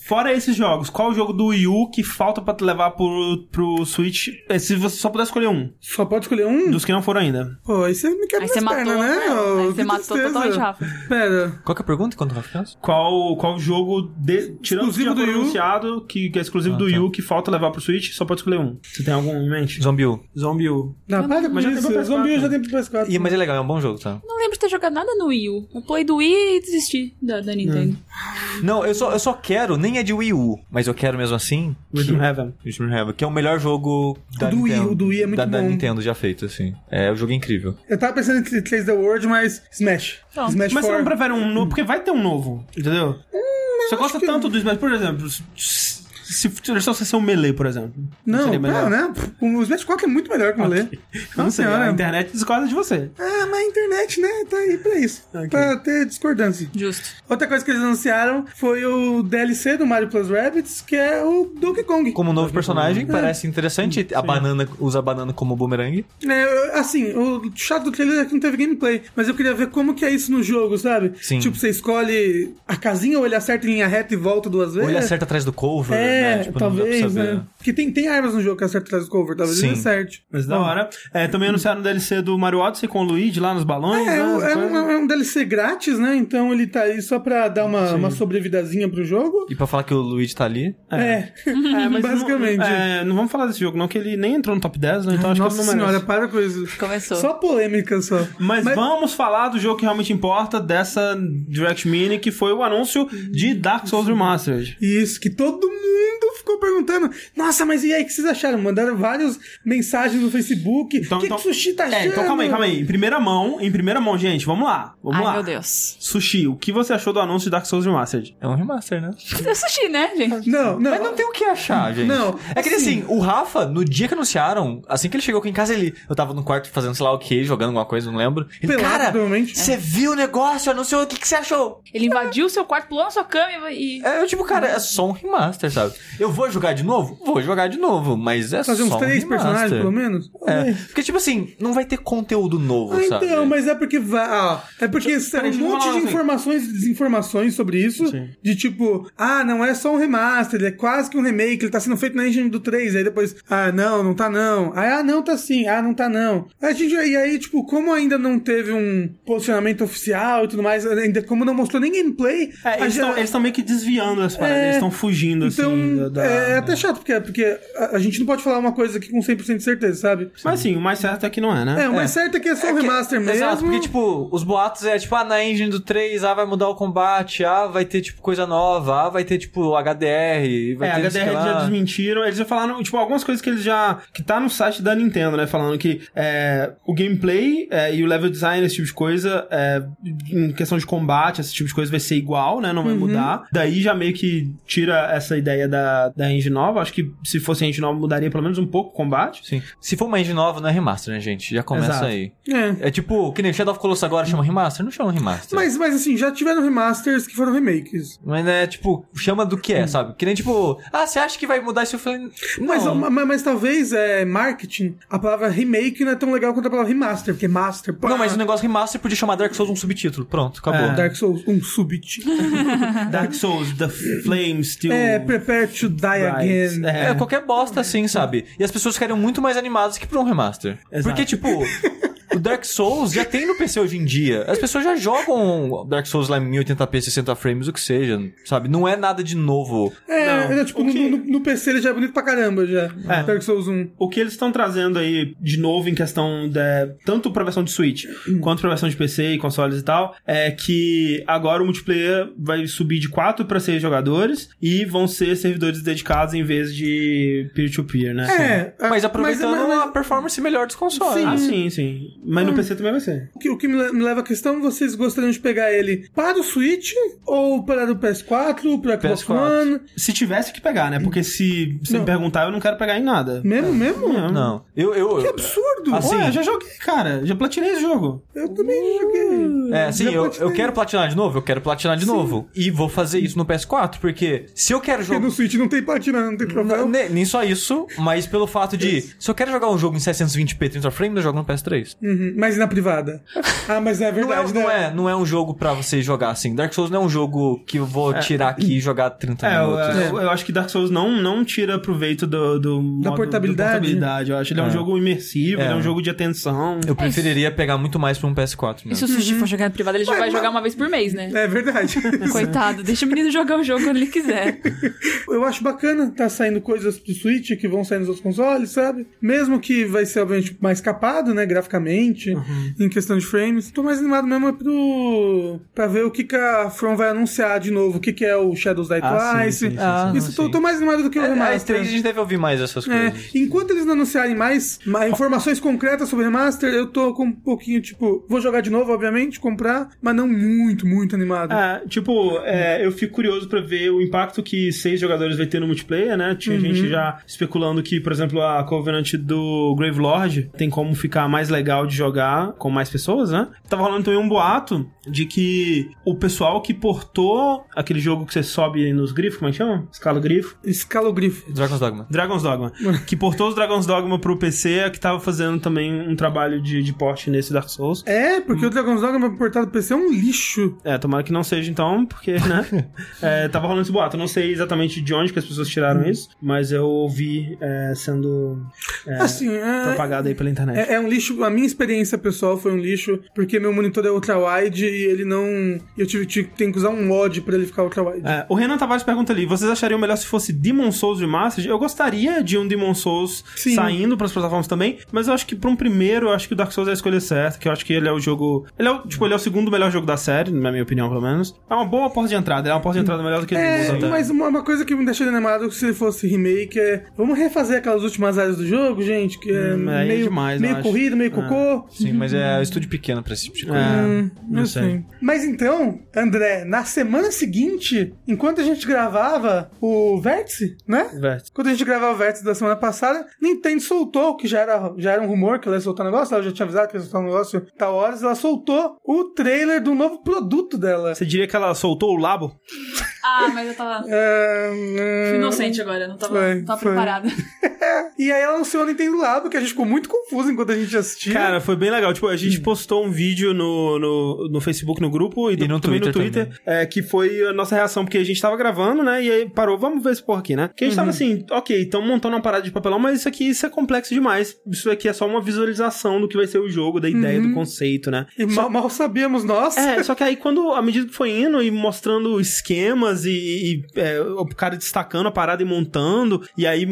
Speaker 1: fora esses jogos, qual o jogo do Wii U que falta pra te levar pro, pro Switch? É, Se você só puder escolher um,
Speaker 4: Só pode escolher um?
Speaker 1: dos que não foram ainda.
Speaker 4: Pô, aí você me quebra
Speaker 2: Aí você
Speaker 4: as
Speaker 2: matou,
Speaker 4: pernas, né?
Speaker 2: né?
Speaker 4: ô?
Speaker 2: Aí você
Speaker 4: Que
Speaker 2: matou
Speaker 4: tristeza.
Speaker 2: totalmente, Rafa.
Speaker 4: Pera.
Speaker 3: Qual que é a pergunta? Quanto vai ficar?
Speaker 1: Qual, qual jogo, de, tirando
Speaker 4: Exclusivo do U?
Speaker 1: anunciado, que, que é exclusivo do Wii U, que falta levar pro Switch, só pode escolher um. Você tem algum em mente?
Speaker 3: Zombie U.
Speaker 1: Zombie U.
Speaker 4: Não, para com
Speaker 1: Mas já tem
Speaker 4: isso.
Speaker 1: pro
Speaker 4: O Zombie
Speaker 1: PS4,
Speaker 4: já tem pro PS4.
Speaker 3: E, mas é legal, é um bom jogo, tá?
Speaker 2: Não lembro de ter jogado nada no Wii U. Eu pulei do Wii e desisti da, da Nintendo.
Speaker 3: Não, eu só, eu só quero, nem é de Wii U, mas eu quero mesmo assim.
Speaker 1: Rhythm Heaven.
Speaker 3: Rhythm Heaven, que é o melhor jogo da
Speaker 4: do Wii,
Speaker 3: Nintendo.
Speaker 4: o do Wii é muito
Speaker 3: da, da
Speaker 4: bom.
Speaker 3: Nintendo já feito, assim. É um jogo incrível.
Speaker 4: Eu tava pensando em 3 The World, mas Smash.
Speaker 2: Pronto.
Speaker 4: Smash
Speaker 1: Mas você
Speaker 4: 4.
Speaker 1: não prefere um novo? Porque vai ter um novo, entendeu? você gosta
Speaker 4: que-
Speaker 1: tanto do Smash, por exemplo, se só você ser um melee, por exemplo.
Speaker 4: Não,
Speaker 1: seria melhor?
Speaker 4: pera, né? O Smash 4 é muito melhor que o Melee.
Speaker 1: Eu não sei,
Speaker 4: senhora.
Speaker 1: a internet discorda de você.
Speaker 4: Ah, mas a internet, né? Tá aí pra isso.
Speaker 1: Ok.
Speaker 4: Pra ter discordância.
Speaker 2: Justo.
Speaker 4: Outra coisa que eles anunciaram foi o DLC do Mario Plus Rabbids, que é o Donkey Kong.
Speaker 3: Como um novo personagem, parece interessante. A banana usa a banana como boomerang.
Speaker 4: É, assim, o chato do trailer é que não teve gameplay, mas eu queria ver como que é isso no jogo, sabe?
Speaker 3: Sim.
Speaker 4: Tipo, você escolhe a casinha ou ele acerta em linha reta e volta duas vezes.
Speaker 3: Ou ele acerta atrás do cover,
Speaker 4: É,
Speaker 3: né? Tipo,
Speaker 4: talvez, né? Porque tem, tem armas no jogo que acerta atrás do cover, talvez
Speaker 3: Sim.
Speaker 4: ele acerte.
Speaker 1: Mas da hora. É, também anunciaram o DLC do Mario Odyssey com o Luigi lá nos balões.
Speaker 4: É,
Speaker 1: né,
Speaker 4: um- é, um, é um DLC grátis, né? Então ele tá aí só pra dar uma, uma sobrevidazinha pro jogo.
Speaker 3: E pra falar que o Luigi tá ali.
Speaker 4: É,
Speaker 1: É, mas
Speaker 4: basicamente.
Speaker 1: Não, é, não vamos falar desse jogo, não, que ele nem entrou no top 10, né? Então acho
Speaker 4: Nossa
Speaker 1: que ele não
Speaker 4: senhora, para com isso.
Speaker 2: Começou.
Speaker 4: Só polêmica só.
Speaker 1: Mas, vamos falar do jogo que realmente importa dessa Direct Mini, que foi o anúncio de Dark Souls Remastered.
Speaker 4: Isso, que todo mundo ficou perguntando. Nossa, mas e aí, o que vocês acharam? Mandaram várias mensagens no Facebook. O
Speaker 1: Então,
Speaker 4: que,
Speaker 1: então-
Speaker 4: que o Sushi tá achando?
Speaker 1: É, então calma aí, calma aí. Em primeira mão, em primeira mão, gente, vamos lá. Vamos
Speaker 2: Ai,
Speaker 1: lá.
Speaker 2: meu Deus.
Speaker 1: Sushi, o que você achou do anúncio de Dark Souls Remastered?
Speaker 3: É um remaster, né?
Speaker 2: É sushi, né, gente?
Speaker 4: Não, não.
Speaker 3: Mas não tem o que achar, gente.
Speaker 4: Não,
Speaker 3: É que assim, o Rafa, no dia que anunciaram, assim que ele chegou aqui em casa, ele. Eu tava no quarto fazendo, sei lá o que, jogando alguma coisa, não lembro. Ele,
Speaker 4: Pelado,
Speaker 3: cara, você viu o negócio, anunciou, o que, que você achou?
Speaker 2: Ele invadiu o seu quarto, pulou na sua cama e...
Speaker 3: É, eu, tipo, cara, é só um remaster, sabe? Eu vou jogar de novo? Vou jogar de novo, mas é
Speaker 4: Fazer
Speaker 3: só
Speaker 4: uns três
Speaker 3: um
Speaker 4: personagens, pelo menos?
Speaker 3: É, porque, tipo assim, não vai ter conteúdo novo,
Speaker 4: Ah,
Speaker 3: sabe?
Speaker 4: então, mas é porque vai. ah, é porque
Speaker 1: peraí,
Speaker 4: um monte de
Speaker 1: assim.
Speaker 4: informações e desinformações sobre isso.
Speaker 1: Sim.
Speaker 4: De tipo, ah, não é só um remaster, ele é quase que um remake, ele tá sendo feito na engine do 3. Aí depois, ah, não, não tá não. Aí, ah, não, tá sim. Ah, não tá não. A gente, e aí, tipo, como ainda não teve um posicionamento oficial e tudo mais, ainda como não mostrou nem gameplay.
Speaker 1: É, eles
Speaker 4: já-
Speaker 1: estão meio que desviando as paradas,
Speaker 4: É,
Speaker 1: eles estão fugindo,
Speaker 4: Então,
Speaker 1: assim, da... da-
Speaker 4: é, É, é até chato, porque, porque a, a gente não pode falar uma coisa aqui com 100% de certeza, sabe?
Speaker 1: Mas sim, o mais certo é que não é, né?
Speaker 4: É, o mais certo é que é só um remaster mesmo.
Speaker 3: Exato, porque, tipo, os boatos é, tipo, ah, na engine do 3, ah, vai mudar o combate, ah, vai ter, tipo, coisa nova, ah, vai ter, tipo, HDR, vai
Speaker 1: É,
Speaker 3: ter
Speaker 1: HDR
Speaker 3: que
Speaker 1: eles já desmentiram, eles já falaram, tipo, algumas coisas que eles já. que tá no site da Nintendo, né? Falando que é, o gameplay é, e o level design, esse tipo de coisa, é, em questão de combate, esse tipo de coisa vai ser igual, né? Não vai mudar. Daí já meio que tira essa ideia da, da engine nova. Acho que se fosse a engine nova, mudaria pelo menos um pouco o combate.
Speaker 3: Sim. Se for uma engine nova, não é remaster, né, gente? Já começa
Speaker 1: Exato.
Speaker 3: aí.
Speaker 4: É.
Speaker 3: É tipo, que nem Shadow of Colossus agora chama remaster? Não chama remaster.
Speaker 4: Mas, mas assim, já tiveram remasters que foram remakes.
Speaker 3: Mas é tipo, chama do que é, sabe? Que nem tipo, ah, você acha que vai mudar isso? Eu falei.
Speaker 4: Mas, mas, mas talvez é marketing, a palavra remake não é tão legal quanto a palavra remaster, porque master. pá,
Speaker 3: Não, mas o negócio remaster podia chamar Dark Souls um subtítulo. Pronto, acabou.
Speaker 1: É.
Speaker 4: Dark Souls, um subit.
Speaker 1: Dark Souls, The Flame Still.
Speaker 4: é, prepare to die
Speaker 1: Rise.
Speaker 4: again.
Speaker 1: É.
Speaker 3: É, qualquer bosta assim, sabe? E as pessoas ficariam muito mais animadas que pra um remaster.
Speaker 1: Exato.
Speaker 3: Porque, tipo, o Dark Souls já tem no PC hoje em dia. As pessoas já jogam Dark Souls lá em 1080p, 60 frames, o que seja, sabe? Não é nada de novo.
Speaker 4: É,
Speaker 1: Não,
Speaker 4: é, tipo, no,
Speaker 1: que-
Speaker 4: no- no PC ele já é bonito pra caramba, já.
Speaker 1: É.
Speaker 4: Dark Souls 1.
Speaker 1: O que eles estão trazendo aí, de novo, em questão de, tanto pra versão de Switch quanto pra versão de PC e consoles e tal, é que agora o multiplayer vai subir de 4 pra 6 jogadores e vão ser servidores dedicados em vez de peer-to-peer, né?
Speaker 4: É,
Speaker 3: Mas aproveitando
Speaker 4: mas- mas-
Speaker 3: a performance melhor dos consoles.
Speaker 1: Ah, sim, sim. Mas no PC também vai ser.
Speaker 4: O que, o que me, le- me leva à questão, vocês gostariam de pegar ele para o Switch ou para o PS4, para o Xbox
Speaker 3: PS4.
Speaker 4: One?
Speaker 1: Se tivesse que pegar, né? Porque se você
Speaker 4: Não.
Speaker 1: me perguntar, eu não quero pegar em nada.
Speaker 4: Mesmo, mesmo?
Speaker 3: Não. Eu, eu,
Speaker 4: Que absurdo!
Speaker 3: Assim,
Speaker 1: Ué, já joguei, cara. Já platinei esse jogo.
Speaker 4: Eu também joguei.
Speaker 3: É, assim,
Speaker 4: Já
Speaker 3: eu, eu quero platinar de novo, eu quero platinar de novo. E vou fazer isso no PS4, porque se eu quero
Speaker 4: Porque
Speaker 3: jogar.
Speaker 4: no Switch não tem platina, não tem troféu.
Speaker 3: Ne- Nem só isso, mas pelo fato de. Se eu quero jogar um jogo em 720p 30 frames, eu jogo no PS3.
Speaker 4: Uhum, Mas e na privada? Ah, mas é
Speaker 3: Não é,
Speaker 4: verdade,
Speaker 3: não,
Speaker 4: né?
Speaker 3: é, não é um jogo pra você jogar assim. Dark Souls não é um jogo que eu vou tirar aqui e jogar 30
Speaker 1: É,
Speaker 3: minutos.
Speaker 1: eu- eu acho que Dark Souls não, não tira proveito do, do modo-
Speaker 4: portabilidade?
Speaker 1: da portabilidade. Eu acho ele é um jogo imersivo,
Speaker 3: É.
Speaker 1: ele é um jogo de atenção.
Speaker 3: Eu preferiria pegar muito mais pra um PS4
Speaker 2: E
Speaker 3: mesmo.
Speaker 2: se o Sushi for jogar no privado, ele já
Speaker 4: Ué,
Speaker 2: vai
Speaker 4: mas-
Speaker 2: jogar uma vez por mês, né?
Speaker 4: É verdade.
Speaker 2: Coitado, deixa o menino jogar o jogo quando ele quiser.
Speaker 4: Eu acho bacana tá saindo coisas pro Switch que vão sair nos outros consoles, sabe? Mesmo que vai ser, obviamente, mais capado, né, graficamente, em questão de frames. Tô mais animado mesmo é pro... pra ver o que, que a From vai anunciar de novo, o que, que é o Shadows Die
Speaker 1: Ah, sim,
Speaker 4: Twice.
Speaker 1: sim, sim,
Speaker 3: Ah.
Speaker 4: Isso, tô, tô mais animado do que o
Speaker 3: É, a
Speaker 4: remaster.
Speaker 3: E3 a gente deve ouvir mais essas
Speaker 4: É,
Speaker 3: coisas.
Speaker 4: enquanto eles não anunciarem mais ma- informações concretas sobre o remaster, eu tô com um pouquinho, tipo, vou jogar de novo, obviamente, comprar, mas não muito, muito animado.
Speaker 1: É, tipo, é, eu fico curioso pra ver o impacto que seis jogadores vai ter no multiplayer, né? Tinha
Speaker 4: Uhum.
Speaker 1: gente já especulando que, por exemplo, a Covenant do Gravelord tem como ficar mais legal de jogar com mais pessoas, né? Tava rolando também um boato de que o pessoal que portou aquele jogo que você sobe nos grifos, como é que chama? Escala grifo.
Speaker 4: Escalogrifo.
Speaker 3: Dragon's Dogma.
Speaker 1: Dragon's Dogma. que portou os Dragon's Dogma pro PC, é que tava fazendo também um trabalho de, de porte nesse Dark Souls.
Speaker 4: É, porque o Dragon's Dogma portado pro PC é um lixo.
Speaker 1: É, tomara que não seja então, porque, né? é, tava rolando esse boato. Eu não sei exatamente de onde que as pessoas tiraram isso, mas eu ouvi é, sendo é,
Speaker 4: Assim, é,
Speaker 1: propagado aí pela internet.
Speaker 4: é, é um lixo. A minha experiência pessoal foi um lixo, porque meu monitor é ultra-wide e ele não. Eu tive, tive, tenho que usar um mod pra ele ficar ultra-wide.
Speaker 1: É, o Renan Tavares pergunta ali: vocês achariam melhor se fosse Demon Souls Remastered? Eu gostaria de um Demon Souls
Speaker 4: Sim.
Speaker 1: saindo pras plataformas também, mas eu acho que pra um primeiro, eu acho que o Dark Souls é a escolha certa, que eu acho que ele é o jogo. Ele é o, tipo, ele é o segundo melhor jogo da série, na minha opinião, pelo menos. É uma boa porta de entrada, é uma porta de entrada melhor do que
Speaker 4: É,
Speaker 1: Demon Souls.
Speaker 4: mas uma, uma coisa que me deixa animado se ele fosse remake é. Vamos refazer aquelas últimas áreas do jogo, gente, que é
Speaker 1: Hum, aí é
Speaker 4: meio,
Speaker 1: demais, eu
Speaker 4: meio
Speaker 1: acho.
Speaker 4: corrida, meio
Speaker 1: É.
Speaker 4: cocô.
Speaker 3: Sim, mas é um estúdio pequeno pra esse tipo de coisa.
Speaker 1: É,
Speaker 4: Hum,
Speaker 1: não
Speaker 4: eu
Speaker 1: sei.
Speaker 4: sei. Mas então, André, na semana seguinte, enquanto a gente gravava o Vértice, né?
Speaker 1: Vértice.
Speaker 4: Quando a gente gravava o Vértice da semana passada, Nintendo soltou, que já era, já era um rumor que ela ia soltar um negócio, ela já tinha avisado que ia soltar um negócio tal horas, ela soltou o trailer do novo produto dela.
Speaker 1: Você diria que ela soltou o Labo?
Speaker 2: Ah, mas eu tava
Speaker 4: é,
Speaker 2: fui inocente agora, não tava,
Speaker 4: Foi,
Speaker 2: não tava preparada.
Speaker 4: E aí ela anunciou o Nintendo Labo, que a gente ficou muito confuso enquanto a gente assistia.
Speaker 1: Cara, foi bem legal. Tipo, a gente postou um vídeo no, no, no Facebook, no grupo, e,
Speaker 3: E no
Speaker 1: também no
Speaker 3: Twitter
Speaker 1: Twitter, é, que foi a nossa reação, porque a gente tava gravando, né? E aí parou, vamos ver esse porra aqui, né? Que a gente tava assim, ok, então montando uma parada de papelão, mas isso aqui isso é complexo demais. Isso aqui é só uma visualização do que vai ser o jogo, da ideia, do conceito, né?
Speaker 4: E mal, mal sabíamos nós.
Speaker 1: É, só que aí quando, à medida que foi indo e mostrando e, e, é, o cara destacando a parada e montando, e aí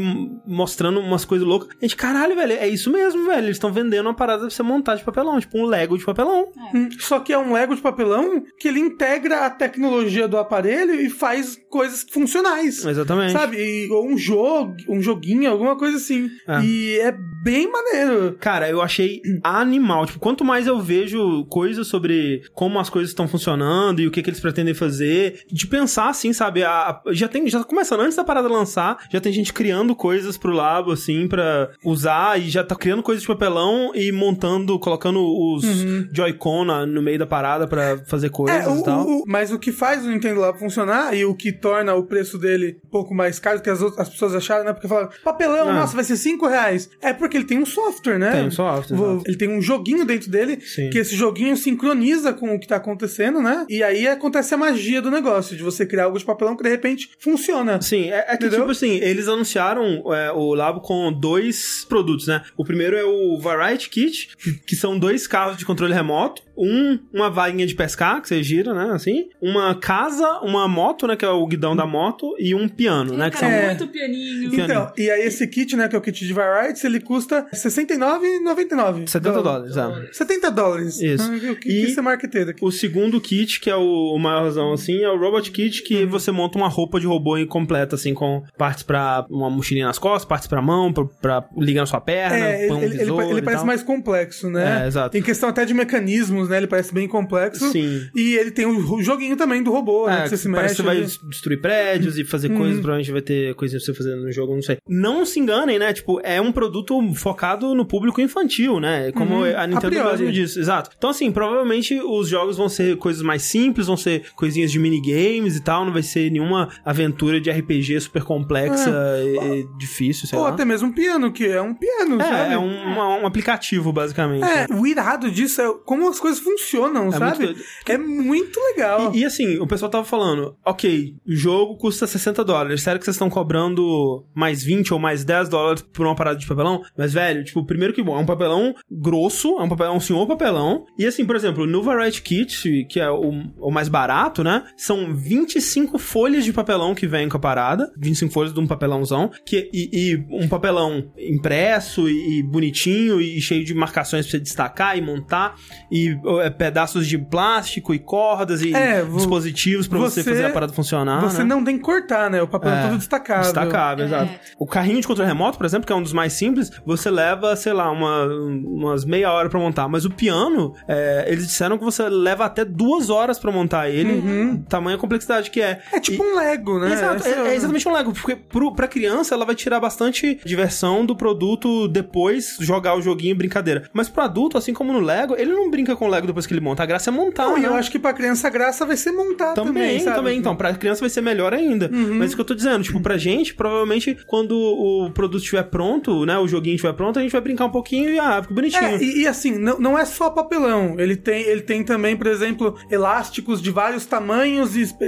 Speaker 1: mostrando umas coisas loucas, a gente, caralho, velho, é isso mesmo, velho. Eles estão vendendo uma parada pra você montar de papelão, tipo um Lego de papelão.
Speaker 4: Hum, Só que é um Lego de papelão que ele integra a tecnologia do aparelho e faz coisas funcionais.
Speaker 1: Exatamente.
Speaker 4: Sabe? E- ou um jogo, um joguinho, alguma coisa assim.
Speaker 1: É.
Speaker 4: E é bem maneiro.
Speaker 1: Cara, eu achei animal. Tipo, quanto mais eu vejo coisas sobre como as coisas estão funcionando e o que, que eles pretendem fazer, de pensar assim, sabe? A- já tem, já tá começando antes da parada lançar, já tem gente criando coisas pro labo, assim, pra usar e já tá criando coisas de papelão e montando, colocando os Joy-Con na- no meio da parada pra fazer coisas
Speaker 4: Uhum. É, o-
Speaker 1: e tal.
Speaker 4: o- mas o que faz o Nintendo Labo funcionar e o que torna o preço dele um pouco mais caro do que as, outras, as pessoas acharam, né? Porque falaram, papelão,
Speaker 1: Ah.
Speaker 4: nossa, vai ser 5 reais. É porque ele tem um software, né?
Speaker 1: Tem um software.
Speaker 4: Ele tem um joguinho dentro dele,
Speaker 1: Sim.
Speaker 4: que esse joguinho sincroniza com o que tá acontecendo, né? E aí acontece a magia do negócio, de você criar algo de papelão que de repente funciona.
Speaker 1: Sim, é, é que,
Speaker 4: Entendeu?
Speaker 1: tipo assim, eles anunciaram é, o Labo com dois produtos, né? O primeiro é o Variety Kit, que, são dois carros de controle remoto. Um, uma varinha de pescar, que você gira, né? Assim. Uma casa, uma moto, né? Que é o guidão da moto. E um piano, né? Que são...
Speaker 4: É.
Speaker 2: muito pianinho.
Speaker 1: Pianinho.
Speaker 4: Então, e aí esse kit, né, que é o kit de Varieties, ele custa R$ 69,99.
Speaker 1: 70 dólares, é.
Speaker 4: 70 dólares.
Speaker 1: Isso.
Speaker 4: Ah, O que,
Speaker 1: E-
Speaker 4: que você marqueteiro aqui?
Speaker 1: O segundo kit, que é o, o maiorzão, assim, é o Robot Kit, que
Speaker 4: Uhum.
Speaker 1: você monta uma roupa de robô completa, assim, com partes pra uma mochilinha nas costas, partes pra mão, pra, pra ligar na sua perna,
Speaker 4: É,
Speaker 1: um
Speaker 4: ele, ele, ele parece
Speaker 1: tal.
Speaker 4: mais complexo, né?
Speaker 1: É, exato.
Speaker 4: Tem questão até de mecanismos, né? Ele parece bem complexo.
Speaker 1: Sim.
Speaker 4: E ele tem o, joguinho também do robô, né?
Speaker 1: É,
Speaker 4: Que você se
Speaker 1: parece que
Speaker 4: mexe.
Speaker 1: você vai
Speaker 4: ali.
Speaker 1: destruir prédios e fazer
Speaker 4: Uhum.
Speaker 1: coisas, provavelmente vai ter coisinhas pra você fazer no jogo, não sei. Não se enganem, né? Tipo, é um produto focado no público infantil, né? Como
Speaker 4: Uhum.
Speaker 1: a
Speaker 4: A
Speaker 1: Nintendo mesmo disse. Exato. Então, assim, provavelmente os jogos vão ser coisas mais simples, vão ser coisinhas de minigames e tal, não vai ser nenhuma aventura de RPG super complexa e, e difícil, sei
Speaker 4: Ou
Speaker 1: lá.
Speaker 4: até mesmo um piano, que é um piano, sabe?
Speaker 1: É, é um, uma- um aplicativo, basicamente.
Speaker 4: É, o irado disso é como as coisas funcionam, sabe?
Speaker 1: muito
Speaker 4: é muito legal.
Speaker 1: E, e assim, o pessoal tava falando, ok, o jogo custa 60 dólares, sério que vocês estão cobrando mais 20 ou mais 10 dólares por uma parada de papelão? Mas, velho, tipo, primeiro que bom, é um papelão grosso, é um papelão, um senhor papelão, e assim, por exemplo, no Variety Kit, que é o, o mais barato, né, são 25 folhas de papelão que vem com a parada, 25 folhas de um papelãozão, que, e, e um papelão impresso e, e bonitinho e cheio de marcações pra você destacar e montar, e é, pedaços de plástico e cordas e
Speaker 4: É, vo-
Speaker 1: dispositivos pra você,
Speaker 4: você-
Speaker 1: fazer a parada funcionar.
Speaker 4: Você
Speaker 1: né?
Speaker 4: não tem que cortar, né? O papel é,
Speaker 1: É,
Speaker 4: todo destacável.
Speaker 1: Destacável, exato. O carrinho de controle remoto, por exemplo, que é um dos mais simples, você leva, sei lá, uma, umas meia hora pra montar. Mas o piano, é, eles disseram que você leva até duas horas pra montar ele, tamanha complexidade que é.
Speaker 4: É tipo
Speaker 1: E-
Speaker 4: um Lego, né?
Speaker 1: Exato, é, é exatamente um Lego, porque pro, pra criança ela vai tirar bastante diversão do produto depois jogar o joguinho brincadeira. Mas pro adulto, assim como no Lego, ele não brinca com o Lego depois que ele monta. A graça é montar,
Speaker 4: Não, e
Speaker 1: né?
Speaker 4: eu acho que pra criança a graça vai ser montar também,
Speaker 1: Também,
Speaker 4: sabe?
Speaker 1: também. Então, pra criança vai ser melhor ainda.
Speaker 4: Uhum.
Speaker 1: Mas o que eu tô dizendo, tipo, pra gente, provavelmente, quando o produto estiver pronto, né, o joguinho estiver pronto, a gente vai brincar um pouquinho e, ah, fica bonitinho.
Speaker 4: É, e, e assim, não, não é só papelão. Ele tem, ele tem também, por exemplo, elásticos de vários tamanhos e espe-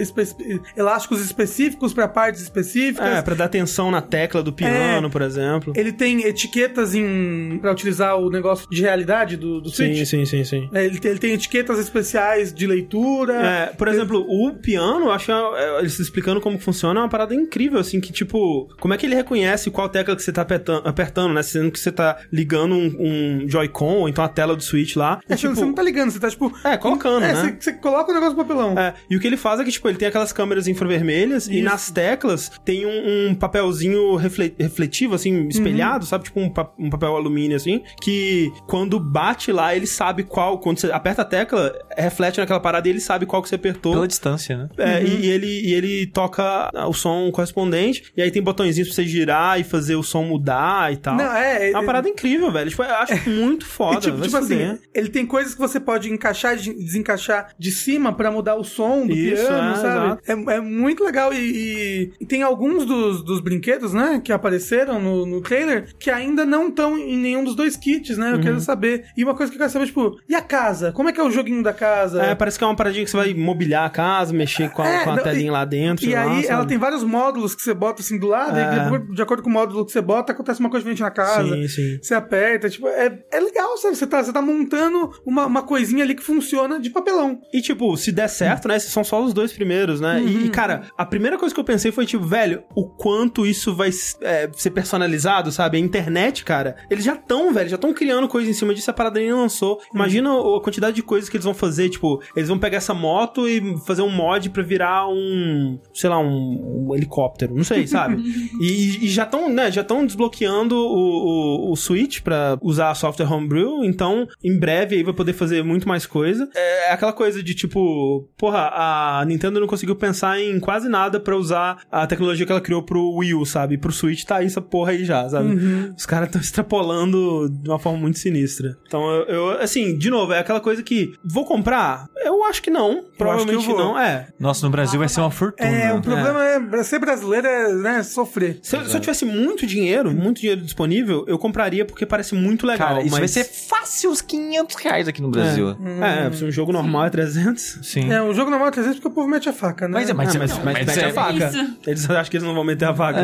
Speaker 4: elásticos específicos pra partes específicas.
Speaker 1: É, pra dar atenção na tecla do piano, por exemplo.
Speaker 4: Ele tem etiquetas em para utilizar o negócio de realidade do, do Switch.
Speaker 1: Sim, sim, sim, sim.
Speaker 4: É, ele, tem, ele tem etiquetas especiais de leitura.
Speaker 1: É, por exemplo, o piano, eu acho é, eles explicando como funciona é uma parada incrível, assim, que tipo, como é que ele reconhece qual tecla que você tá apertando, apertando né? Sendo que você tá ligando um, um Joy-Con ou então a tela do Switch lá. E,
Speaker 4: É, você-
Speaker 1: tipo,
Speaker 4: você não tá ligando, você tá tipo.
Speaker 1: É, colocando,
Speaker 4: é,
Speaker 1: né?
Speaker 4: Você, você coloca o negócio no papelão.
Speaker 1: É, e o que ele faz é que, tipo, ele tem aquelas câmeras infravermelhas e
Speaker 4: Isso.
Speaker 1: nas teclas tem um, um papelzinho refle- refletivo, assim, espelhado, sabe? Tipo um, pa- um papel alumínio, assim, que quando bate lá, ele sabe qual, quando você aperta a tecla, reflete naquela parada e ele sabe qual que você apertou.
Speaker 3: Pela distância, né?
Speaker 1: É, e, e ele, e ele toca o som correspondente, e aí tem botõezinhos pra você girar e fazer o som mudar e tal.
Speaker 4: Não, é,
Speaker 1: É uma
Speaker 4: é-
Speaker 1: parada incrível, velho. Tipo, eu acho muito foda.
Speaker 4: E, tipo, tipo assim, ele tem coisas que você pode encaixar e desencaixar de cima pra mudar o som do
Speaker 1: Isso,
Speaker 4: piano,
Speaker 1: é,
Speaker 4: sabe? É, é muito legal. E, e- tem alguns dos, dos brinquedos, né, que apareceram no, no trailer que ainda não estão em nenhum dos dois kits, né? Eu quero saber. E uma coisa que eu quero saber, tipo, e a casa? Como é que é o joguinho da casa?
Speaker 1: É, parece que é uma paradinha que você vai mobiliar a casa, mexer com a,
Speaker 4: É,
Speaker 1: com a telinha
Speaker 4: e-
Speaker 1: lá dentro.
Speaker 4: E
Speaker 1: lá,
Speaker 4: aí ela tem vários módulos que você bota assim do lado,
Speaker 1: É.
Speaker 4: e de acordo, de acordo com o módulo que você bota, acontece uma coisa diferente na casa.
Speaker 1: Sim, sim.
Speaker 4: Você aperta, tipo, é, é legal, sabe? Você tá, você tá montando uma, uma coisinha ali que funciona de papelão.
Speaker 1: E, tipo, se der certo, né? Esses são só os dois primeiros, né? E,
Speaker 4: Uhum.
Speaker 1: E, cara, a primeira coisa que eu pensei foi, tipo, velho, o quanto isso vai é, ser personalizado, sabe? A internet, cara, eles já estão, velho, já estão criando coisa em cima disso, a parada nem lançou. Imagina a quantidade de coisas que eles vão fazer, tipo, eles vão pegar essa moto e fazer um mod pra virar um, sei lá, um, um helicóptero, não sei, sabe? e, e já estão, né, já estão desbloqueando o, o, o Switch pra usar a software Homebrew, então, em breve aí vai poder fazer muito mais coisa. É aquela coisa de, tipo, porra, a Nintendo não conseguiu pensar em quase nada pra usar a tecnologia que ela criou pro Wii U, sabe? Pro Switch tá aí essa porra aí já, sabe? Os caras estão extrapolando de uma forma muito sinistra. Então, eu, eu, assim, de novo, é aquela coisa que, vou comprar? Eu acho que não. Provavelmente
Speaker 4: eu vou.
Speaker 1: não, é.
Speaker 3: Nossa, no Brasil vai ser uma fortuna.
Speaker 4: É, o problema é, ser brasileiro é, né, sofrer.
Speaker 1: Se eu, se eu tivesse muito dinheiro, muito dinheiro disponível, eu compraria porque parece muito legal.
Speaker 3: Cara, isso
Speaker 1: mas...
Speaker 3: vai ser fácil uns 500 reais aqui no Brasil.
Speaker 1: É, se um jogo normal é 300.
Speaker 3: Sim.
Speaker 4: É, o jogo normal é 300 porque o povo mete a faca, né?
Speaker 3: Mas é, mas,
Speaker 1: Ah, mas,
Speaker 3: não,
Speaker 1: mas, mete
Speaker 3: é-
Speaker 1: a faca.
Speaker 2: Isso.
Speaker 1: Eles acham que eles não vão meter a faca.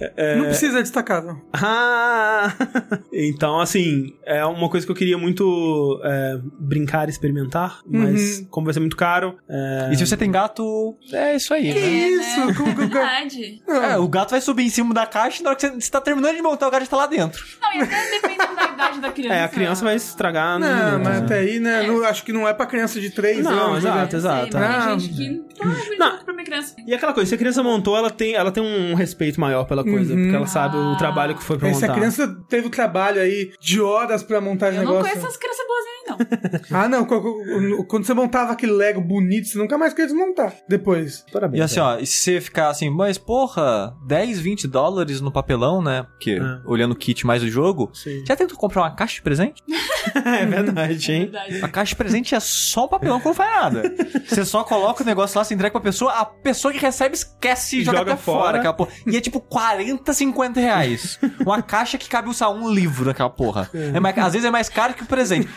Speaker 1: É.
Speaker 4: Não precisa, é destacável.
Speaker 1: Ah! então, assim, é uma coisa que eu queria muito é, brincar, experimentar, mas
Speaker 4: Uhum.
Speaker 1: Como vai ser muito caro, é,
Speaker 3: E se você tem gato, é isso aí, né?
Speaker 4: Isso,
Speaker 2: É, né?
Speaker 4: como que o cara-
Speaker 2: Verdade.
Speaker 3: É, o gato vai subir em cima da caixa e na hora que você, você tá terminando de montar, o gato já tá lá dentro.
Speaker 2: Não, e até dependendo da idade da criança.
Speaker 1: é, a criança vai estragar.
Speaker 4: Não,
Speaker 1: minuto,
Speaker 4: mas
Speaker 1: né?
Speaker 4: até aí, né? não- acho que não é pra criança de 3
Speaker 1: Não,
Speaker 4: anos.
Speaker 1: exato,
Speaker 4: né?
Speaker 2: Sei,
Speaker 1: exato.
Speaker 2: mas
Speaker 4: Ah,
Speaker 2: gente que muito
Speaker 1: Não.
Speaker 2: pra minha criança.
Speaker 1: E aquela coisa, se a criança montou, ela tem, ela tem um respeito maior pela coisa, porque ela sabe o
Speaker 2: Ah.
Speaker 1: trabalho que foi pra
Speaker 4: Aí, se
Speaker 1: montar.
Speaker 4: a criança teve o trabalho aí de horas pra montar esse
Speaker 2: Eu não
Speaker 4: negócio.
Speaker 2: conheço essas crianças boas aí, não.
Speaker 4: Ah, não. Quando você montava aquele Lego bonito, você nunca mais queria desmontar depois.
Speaker 1: Parabéns.
Speaker 3: E assim, ó, e se você ficar assim, mas porra, 10, 20 dólares no papelão, né? Porque
Speaker 1: É.
Speaker 3: olhando o kit mais o jogo,
Speaker 1: Sim.
Speaker 3: já tentou comprar uma caixa de presente?
Speaker 1: é verdade, hein?
Speaker 2: Verdade.
Speaker 3: A caixa de presente é só um papelão que não faz nada. Você só coloca o negócio lá, se entrega pra pessoa, a pessoa que recebe esquece e joga,
Speaker 1: Joga
Speaker 3: até fora.
Speaker 1: fora.
Speaker 3: aquela porra. E é tipo 40, 50 reais. Uma caixa que cabe usar um livro daquela porra. É mais- às vezes é mais caro que o presente.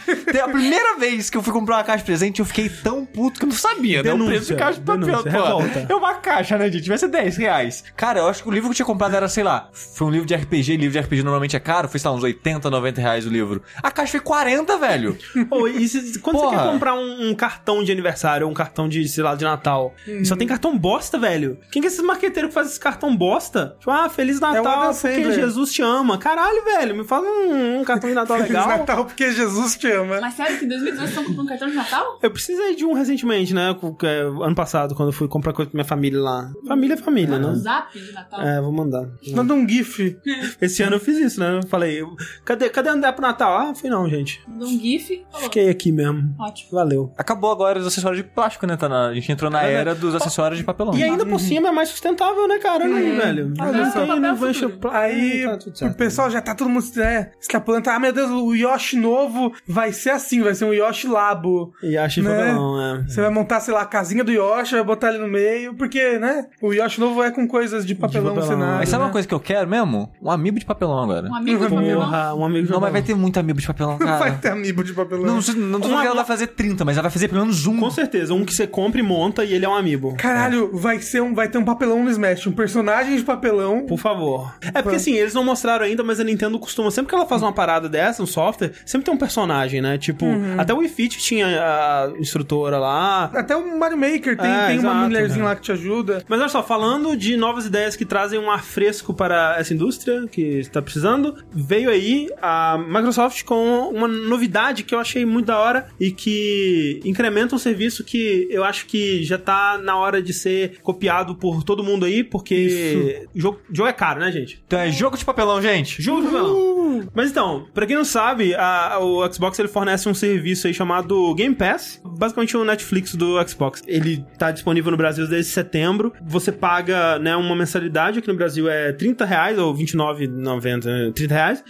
Speaker 3: A primeira vez que eu fui comprar uma caixa de presente, eu fiquei tão puto que eu não sabia, né? O
Speaker 1: Denúncia,
Speaker 3: preço de caixa de papel,
Speaker 1: denúncia,
Speaker 3: pô.
Speaker 1: revolta.
Speaker 3: É uma caixa, né, gente? Vai ser 10 reais. Cara, eu acho que o livro que eu tinha comprado era, sei lá, foi um livro de RPG. Livro de RPG normalmente é caro, foi, sei lá, uns 80, 90 reais o livro. A caixa foi 40, velho.
Speaker 1: Ô, e se- quando você
Speaker 3: Porra.
Speaker 1: quer comprar um, um cartão de aniversário ou um cartão de, sei lá, de Natal, e só tem cartão bosta, velho. Quem que é esses marqueteiros que fazem esse cartão bosta? Tipo, ah, Feliz
Speaker 4: Adam
Speaker 1: Natal, porque
Speaker 4: Sandler.
Speaker 1: Jesus te ama. Caralho, velho, me fala um, um cartão de Natal
Speaker 4: Feliz
Speaker 1: legal.
Speaker 4: Natal porque Jesus te ama.
Speaker 2: Mas sério que em 2018 vocês estão comprando um cartão de Natal?
Speaker 1: Eu precisei de um recentemente, né? é, ano passado, quando eu fui comprar coisa pra minha família lá. Família é família,
Speaker 2: Um
Speaker 1: né?
Speaker 2: zap de Natal?
Speaker 1: É, vou mandar.
Speaker 4: Manda um GIF.
Speaker 1: Esse ano eu fiz isso, né? Eu falei, cadê, cadê André pro Natal? Ah, fui não, gente.
Speaker 2: Mandou um GIF. Falou.
Speaker 1: Fiquei aqui mesmo.
Speaker 2: Ótimo.
Speaker 1: Valeu.
Speaker 3: Acabou agora os acessórios de plástico, né? Tá na- a gente entrou na era dos acessórios de papelão.
Speaker 1: E ainda por cima é mais sustentável, né, cara? Né, velho? Não não
Speaker 2: é
Speaker 1: vai
Speaker 2: futuro.
Speaker 1: encher pla-
Speaker 4: Aí
Speaker 1: tá
Speaker 4: o pessoal já tá todo mundo né, extrapolando. Ah, meu Deus, o Yoshi novo vai ser assim, vai ser um Yoshi Labo.
Speaker 1: Que
Speaker 4: Né?
Speaker 1: é.
Speaker 4: Você vai montar, sei lá, a casinha do Yoshi, vai botar ele no meio, porque, né? O Yoshi novo é com coisas de papelão, no
Speaker 1: papelão.
Speaker 4: cenário.
Speaker 3: Mas sabe
Speaker 4: né?
Speaker 3: uma coisa que eu quero mesmo? Um amiibo de papelão agora.
Speaker 2: Um amigo de papelão.
Speaker 1: Porra, um amigo
Speaker 3: Não, mas vai ter muito amiibo de papelão,
Speaker 4: Vai
Speaker 3: cara.
Speaker 4: ter amiibo de papelão.
Speaker 3: Não, não, não tô falando que ela vai fazer 30, mas ela vai fazer pelo menos um.
Speaker 1: Com certeza, um que você compra e monta e ele é um amiibo.
Speaker 4: Caralho, vai, ser um, vai ter um papelão no Smash, um personagem de papelão.
Speaker 1: Por favor. É porque assim, eles não mostraram ainda, mas a Nintendo costuma, sempre que ela faz uma parada dessa, um software, sempre tem um personagem, né? Tipo, até o Wii Fit tinha a instrutora lá.
Speaker 4: Até o Mario Maker tem,
Speaker 1: É,
Speaker 4: tem uma
Speaker 1: exato,
Speaker 4: mulherzinha
Speaker 1: né?
Speaker 4: lá que te ajuda.
Speaker 1: Mas olha só, falando de novas ideias que trazem um ar fresco para essa indústria que está precisando, veio aí a Microsoft com uma novidade que eu achei muito da hora e que incrementa um serviço que eu acho que já tá na hora de ser copiado por todo mundo aí, porque jogo, jogo é caro, né, gente?
Speaker 3: Então é jogo de papelão, gente.
Speaker 1: Jogo de papelão. Mas então, pra quem não sabe, a- o Xbox ele fornece um serviço aí chamado Game Pass, basicamente o Netflix do Xbox. Ele tá disponível no Brasil desde setembro. Você paga, né, uma mensalidade aqui no Brasil é 30 reais ou 29,90, né, 30 reais.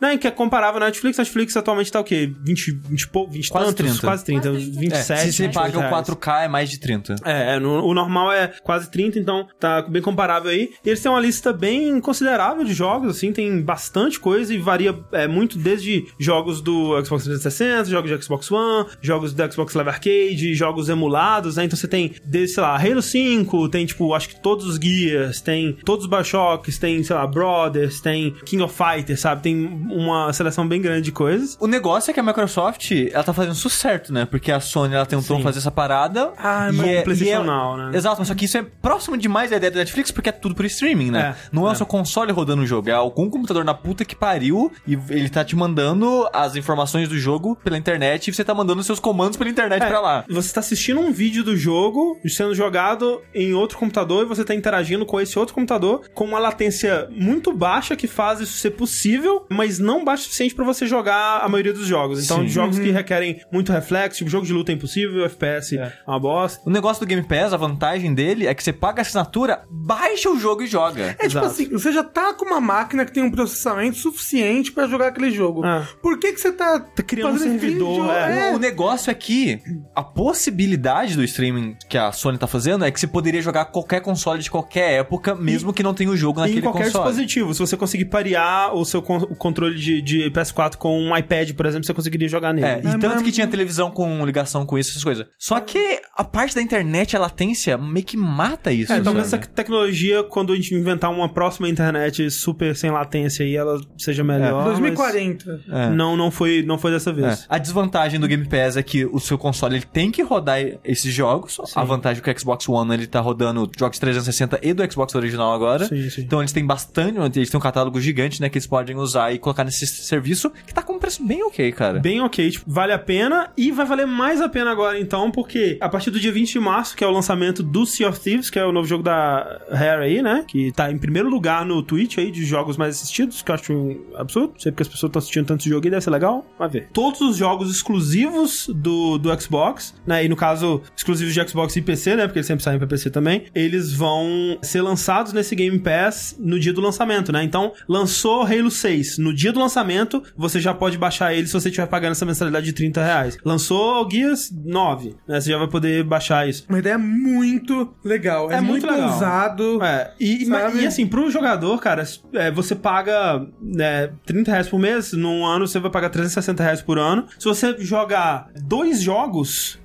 Speaker 1: Né, que é comparável à Netflix. Netflix atualmente tá o quê? 20, 20 e pouco, 20 e
Speaker 3: Quase
Speaker 1: tantos?
Speaker 3: 30.
Speaker 1: Quase 30,
Speaker 2: Quase 30.
Speaker 1: 27.
Speaker 3: É, se você
Speaker 1: 28
Speaker 3: paga o
Speaker 1: reais.
Speaker 3: 4K é mais de 30.
Speaker 1: É, é, no- o normal é quase 30, então tá bem comparável aí. E eles têm uma lista bem considerável de jogos, assim, tem bastante coisa e varia é, muito desde jogos do Xbox 360, jogos de Xbox One, jogos do Xbox Live Arcade, jogos emulados, né? Então você tem, desde, sei lá, Halo 5, tem, tipo, acho que todos os Gears, tem todos os Bioshocks, tem, sei lá, Brothers, tem King of Fighters, sabe? Tem uma seleção bem grande de coisas.
Speaker 3: O negócio é que a Microsoft, ela tá fazendo certo, né? Porque a Sony, ela tentou
Speaker 1: Sim.
Speaker 3: fazer essa parada.
Speaker 1: Ah,
Speaker 3: e é,
Speaker 1: PlayStation
Speaker 3: é-
Speaker 1: né?
Speaker 3: Exato, mas só que isso é próximo demais da ideia da Netflix, porque é tudo por streaming, né?
Speaker 1: É,
Speaker 3: Não é,
Speaker 1: é.
Speaker 3: o seu console rodando o jogo, é algum computador na puta que pariu e ele tá te mandando as informações do jogo pela internet e você tá mandando seus comandos pela internet pra lá.
Speaker 1: Você tá assistindo um vídeo do jogo sendo jogado em outro computador e você tá interagindo com esse outro computador com uma latência muito baixa que faz isso ser possível, mas não baixa o suficiente pra você jogar a maioria dos jogos. Então,
Speaker 3: Sim.
Speaker 1: jogos que requerem muito reflexo, tipo jogo de luta é impossível, FPS é uma bosta.
Speaker 3: O negócio do Game Pass, a vantagem dele é que você paga a assinatura, baixa o jogo e joga.
Speaker 4: É tipo
Speaker 1: Exato.
Speaker 4: assim, você já tá com uma máquina que tem um processamento suficiente pra jogar aquele jogo.
Speaker 1: Ah.
Speaker 4: Por que que você tá,
Speaker 1: criando um servidor,
Speaker 4: jogo?
Speaker 1: é.
Speaker 3: O negócio é que a possibilidade do streaming que a Sony tá fazendo é que você poderia jogar qualquer console de qualquer época, mesmo que não tenha o jogo
Speaker 1: E
Speaker 3: naquele
Speaker 1: em qualquer
Speaker 3: console.
Speaker 1: dispositivo, se você conseguir parear o seu con- o controle de, de PS4 com um iPad, por exemplo, você conseguiria jogar nele.
Speaker 3: É, e
Speaker 4: É,
Speaker 3: tanto
Speaker 4: mas-
Speaker 3: que tinha televisão com ligação com isso, essas coisas. Só que a parte da internet, a latência, meio que mata isso.
Speaker 1: É, talvez essa
Speaker 3: sabe?
Speaker 1: tecnologia, quando a gente inventar uma próxima internet super sem latência aí, ela seja melhor.
Speaker 4: 2040.
Speaker 3: É.
Speaker 1: Não, não foi, não foi dessa
Speaker 3: É.
Speaker 1: vez.
Speaker 3: A desvantagem do Game Pass é que o seu console ele tem que rodar esses jogos. A vantagem é que o Xbox One ele tá rodando jogos 360 e do Xbox original agora.
Speaker 1: Sim, sim.
Speaker 3: Então eles têm bastante, eles têm um catálogo gigante, né, que eles podem usar e colocar nesse serviço que tá com um preço bem ok, cara.
Speaker 1: Bem ok, tipo, vale a pena e vai valer mais a pena agora então, porque a partir do dia 20 de março, que é o lançamento do Sea of Thieves, que é o novo jogo da Rare aí, né? Que tá em primeiro lugar no Twitch aí de jogos mais assistidos, que eu acho um absurdo. Sei porque as pessoas estão assistindo tanto esse jogo aí, deve ser legal. Vai ver. Todos os jogos exclusivos do, do Xbox, né? E no caso, exclusivos de Xbox e PC, né? Porque eles sempre saem pra PC também. Eles vão ser lançados nesse Game Pass no dia do lançamento, né? Então, lançou Halo 6. No dia do lançamento, você já pode baixar ele se você estiver pagando essa mensalidade de 30 reais. Lançou Gears 9, né? Você já vai poder baixar isso.
Speaker 4: Uma ideia muito legal. É,
Speaker 1: É muito
Speaker 4: muito,
Speaker 1: legal.
Speaker 4: ousado.
Speaker 1: É, e,
Speaker 4: Sabe?
Speaker 1: e assim, pro jogador, cara, é, você paga né, 30 reais por mês, num ano você vai pagar 360 reais por ano. Se você jogar dois jogos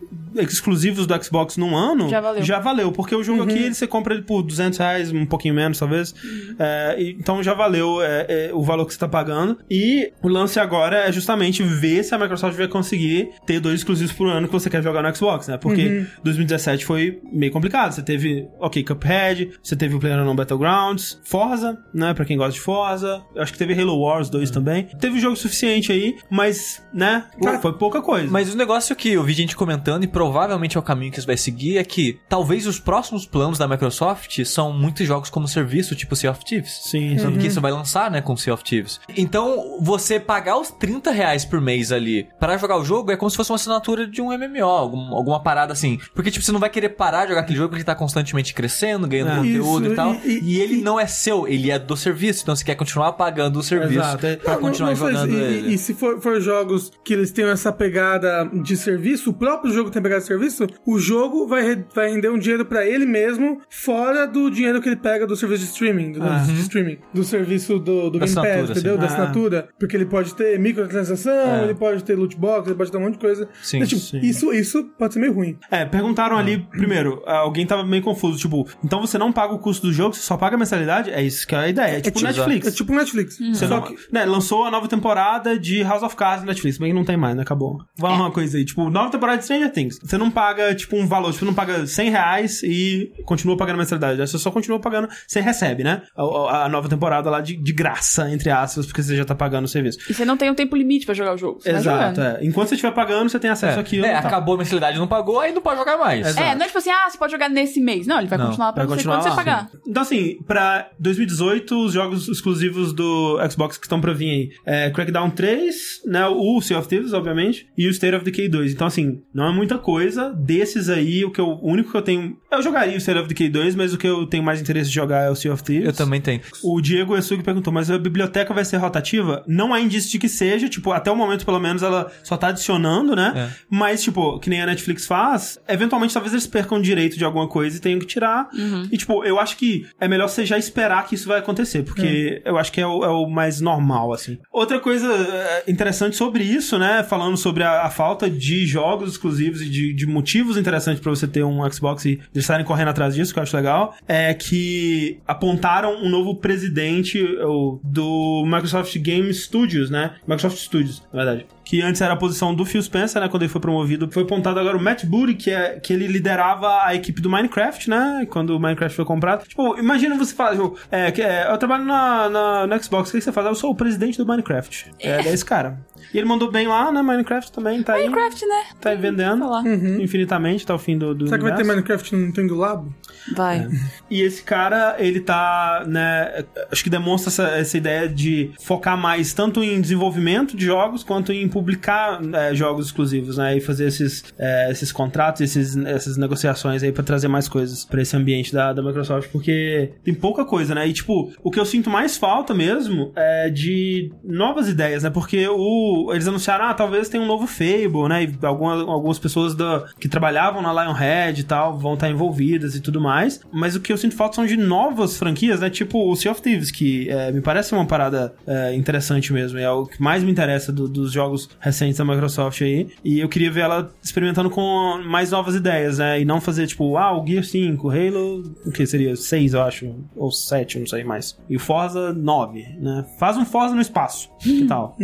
Speaker 1: exclusivos do Xbox num ano,
Speaker 2: Já valeu.
Speaker 1: já valeu, porque o jogo aqui ele, você compra ele por 200 reais, um pouquinho menos talvez. É, e- então já valeu é, é, o valor que você tá pagando. E o lance agora é justamente ver se a Microsoft vai conseguir ter dois exclusivos por ano que você quer jogar no Xbox, né? Porque 2017 foi meio complicado. Você teve, ok, Cuphead, você teve o PlayerUnknown Battlegrounds, Forza, né? Pra quem gosta de Forza. Eu acho que teve Halo Wars 2 também. Teve jogo suficiente aí, mas, né? foi pouca coisa.
Speaker 3: Mas o negócio que eu vi gente comentando, e provavelmente é o caminho que eles vai seguir, é que talvez os próximos planos da Microsoft são muitos jogos como serviço, tipo Sea of Thieves.
Speaker 1: Sim,
Speaker 3: Tanto
Speaker 1: sim.
Speaker 3: que isso vai lançar, né, com Sea of Thieves. Então, você pagar os 30 reais por mês ali para jogar o jogo é como se fosse uma assinatura de um MMO, algum- alguma parada assim. Porque, tipo, você não vai querer parar de jogar aquele jogo porque ele tá constantemente crescendo, ganhando
Speaker 1: É.
Speaker 3: conteúdo
Speaker 4: Isso,
Speaker 3: e tal.
Speaker 4: e-
Speaker 3: E,
Speaker 4: e-
Speaker 3: ele não é seu, ele é do serviço. Então, você quer continuar pagando o serviço
Speaker 1: Exato, é-
Speaker 3: pra
Speaker 4: Não,
Speaker 3: continuar
Speaker 4: não se-
Speaker 3: jogando
Speaker 4: e,
Speaker 3: ele.
Speaker 4: e se for, for jogos que eles tenham essa pegada de serviço, o próprio jogo tem pegada de serviço, o jogo vai, vai render um dinheiro pra ele mesmo, fora do dinheiro que ele pega do serviço de streaming, do, de streaming, do serviço do, do Game Pass, entendeu? Da
Speaker 1: Ah.
Speaker 4: assinatura. Porque ele pode ter microtransação,
Speaker 3: É.
Speaker 4: ele pode ter loot box, ele pode ter um monte de coisa.
Speaker 3: Sim,
Speaker 4: Então, tipo,
Speaker 1: sim.
Speaker 4: Isso, isso pode ser meio ruim.
Speaker 1: É, perguntaram ali, primeiro, alguém tava meio confuso, tipo, então você não paga o custo do jogo, você só paga a mensalidade? É isso que é a ideia, é tipo
Speaker 4: tipo-
Speaker 1: Netflix.
Speaker 4: É tipo Netflix.
Speaker 1: Você
Speaker 4: Só
Speaker 1: não,
Speaker 4: que
Speaker 1: né, lançou a nova temporada de House of Cards na Netflix, mas não tem mais, né? Acabou. Fala uma coisa aí, tipo, nova temporada de Stranger Things. Você não paga, tipo, um valor, tipo, não paga 100 reais e continua pagando mensalidade. Você só continua pagando, você recebe, né? A, a- a nova temporada lá de, de graça, entre aspas, porque você já tá pagando o serviço.
Speaker 2: E você não tem um tempo limite pra jogar o jogo. Você vai
Speaker 1: Exato, é. Enquanto você estiver pagando, você tem acesso àquilo.
Speaker 3: É,
Speaker 1: e tal.
Speaker 3: acabou a mensalidade, não pagou, aí não pode jogar mais.
Speaker 1: Exato.
Speaker 2: É, não é tipo assim, ah, você pode jogar nesse mês. Não, ele vai
Speaker 3: Não,
Speaker 2: continuar pra
Speaker 1: Vai
Speaker 2: você
Speaker 1: continuar
Speaker 2: quando você
Speaker 1: lá.
Speaker 2: pagar.
Speaker 1: Então, assim, pra 2018, os jogos exclusivos do Xbox que estão pra vir aí é Crackdown 3, né? O Sea of Thieves, obviamente, e o State of Decay 2. Então, assim, não é muita coisa. Desses aí, o que eu, o único que eu tenho. Eu jogaria o State of Decay 2, mas o que eu tenho mais interesse de jogar é o Sea of Thieves.
Speaker 3: Eu também tenho.
Speaker 1: O Diego Esugi perguntou, mas a biblioteca vai ser rotativa? Não há indício de que seja, tipo, até o momento, pelo menos, ela só tá adicionando, né?
Speaker 3: É.
Speaker 1: Mas, tipo, que nem a Netflix faz, eventualmente talvez eles percam o direito de alguma coisa e tenham que tirar. E, tipo, eu acho que é melhor você já esperar que isso vai acontecer, porque eu acho que é o, é o mais normal, assim. Outra coisa é, interessante sobre isso, né? Falando sobre a, a falta de jogos exclusivos e de, de motivos interessantes pra você ter um Xbox e eles estarem correndo atrás disso, que eu acho legal, é que apontaram um novo presidente do Microsoft Game Studios, né? Microsoft Studios, na verdade. Que antes era a posição do Phil Spencer, né? Quando ele foi promovido. Foi apontado agora o Matt Booty, que, é, que ele liderava a equipe do Minecraft, né? Quando o Minecraft foi comprado. Tipo, imagina você falar, tipo, é, que, é, eu trabalho na, na, no Xbox, o que você faz? Eu sou o presidente do Minecraft. É, é esse cara. E ele mandou bem lá, né? Minecraft também tá aí.
Speaker 2: Minecraft, né?
Speaker 1: Tá aí vendendo
Speaker 2: Falar.
Speaker 1: infinitamente até o fim do, do
Speaker 4: Será que vai ter. Minecraft no Nintendo Labo?
Speaker 2: Vai.
Speaker 1: E esse cara, ele tá, né, acho que demonstra essa, essa ideia de focar mais tanto em desenvolvimento de jogos quanto em publicar né, jogos exclusivos, né, e fazer esses, é, esses contratos, esses, essas negociações aí pra trazer mais coisas pra esse ambiente da, da Microsoft, porque tem pouca coisa, né, e tipo, o que eu sinto mais falta mesmo é de novas ideias, né, porque o, eles anunciaram, ah, talvez tenha um novo Fable, né, e algumas, algumas pessoas da, que trabalhavam na Lionhead e tal vão estar envolvidas e tudo mais, mas o que eu sinto falta são de novas franquias, né, tipo o Sea of Thieves, que é, me parece uma parada é, interessante mesmo, é o que mais me interessa do- dos jogos recentes da Microsoft aí, e eu queria ver ela experimentando com mais novas ideias, né, e não fazer tipo, ah, o Gear 5, Halo, o que seria? 6, eu acho, ou 7, não sei mais, e o Forza 9, né, faz um Forza no espaço, que tal?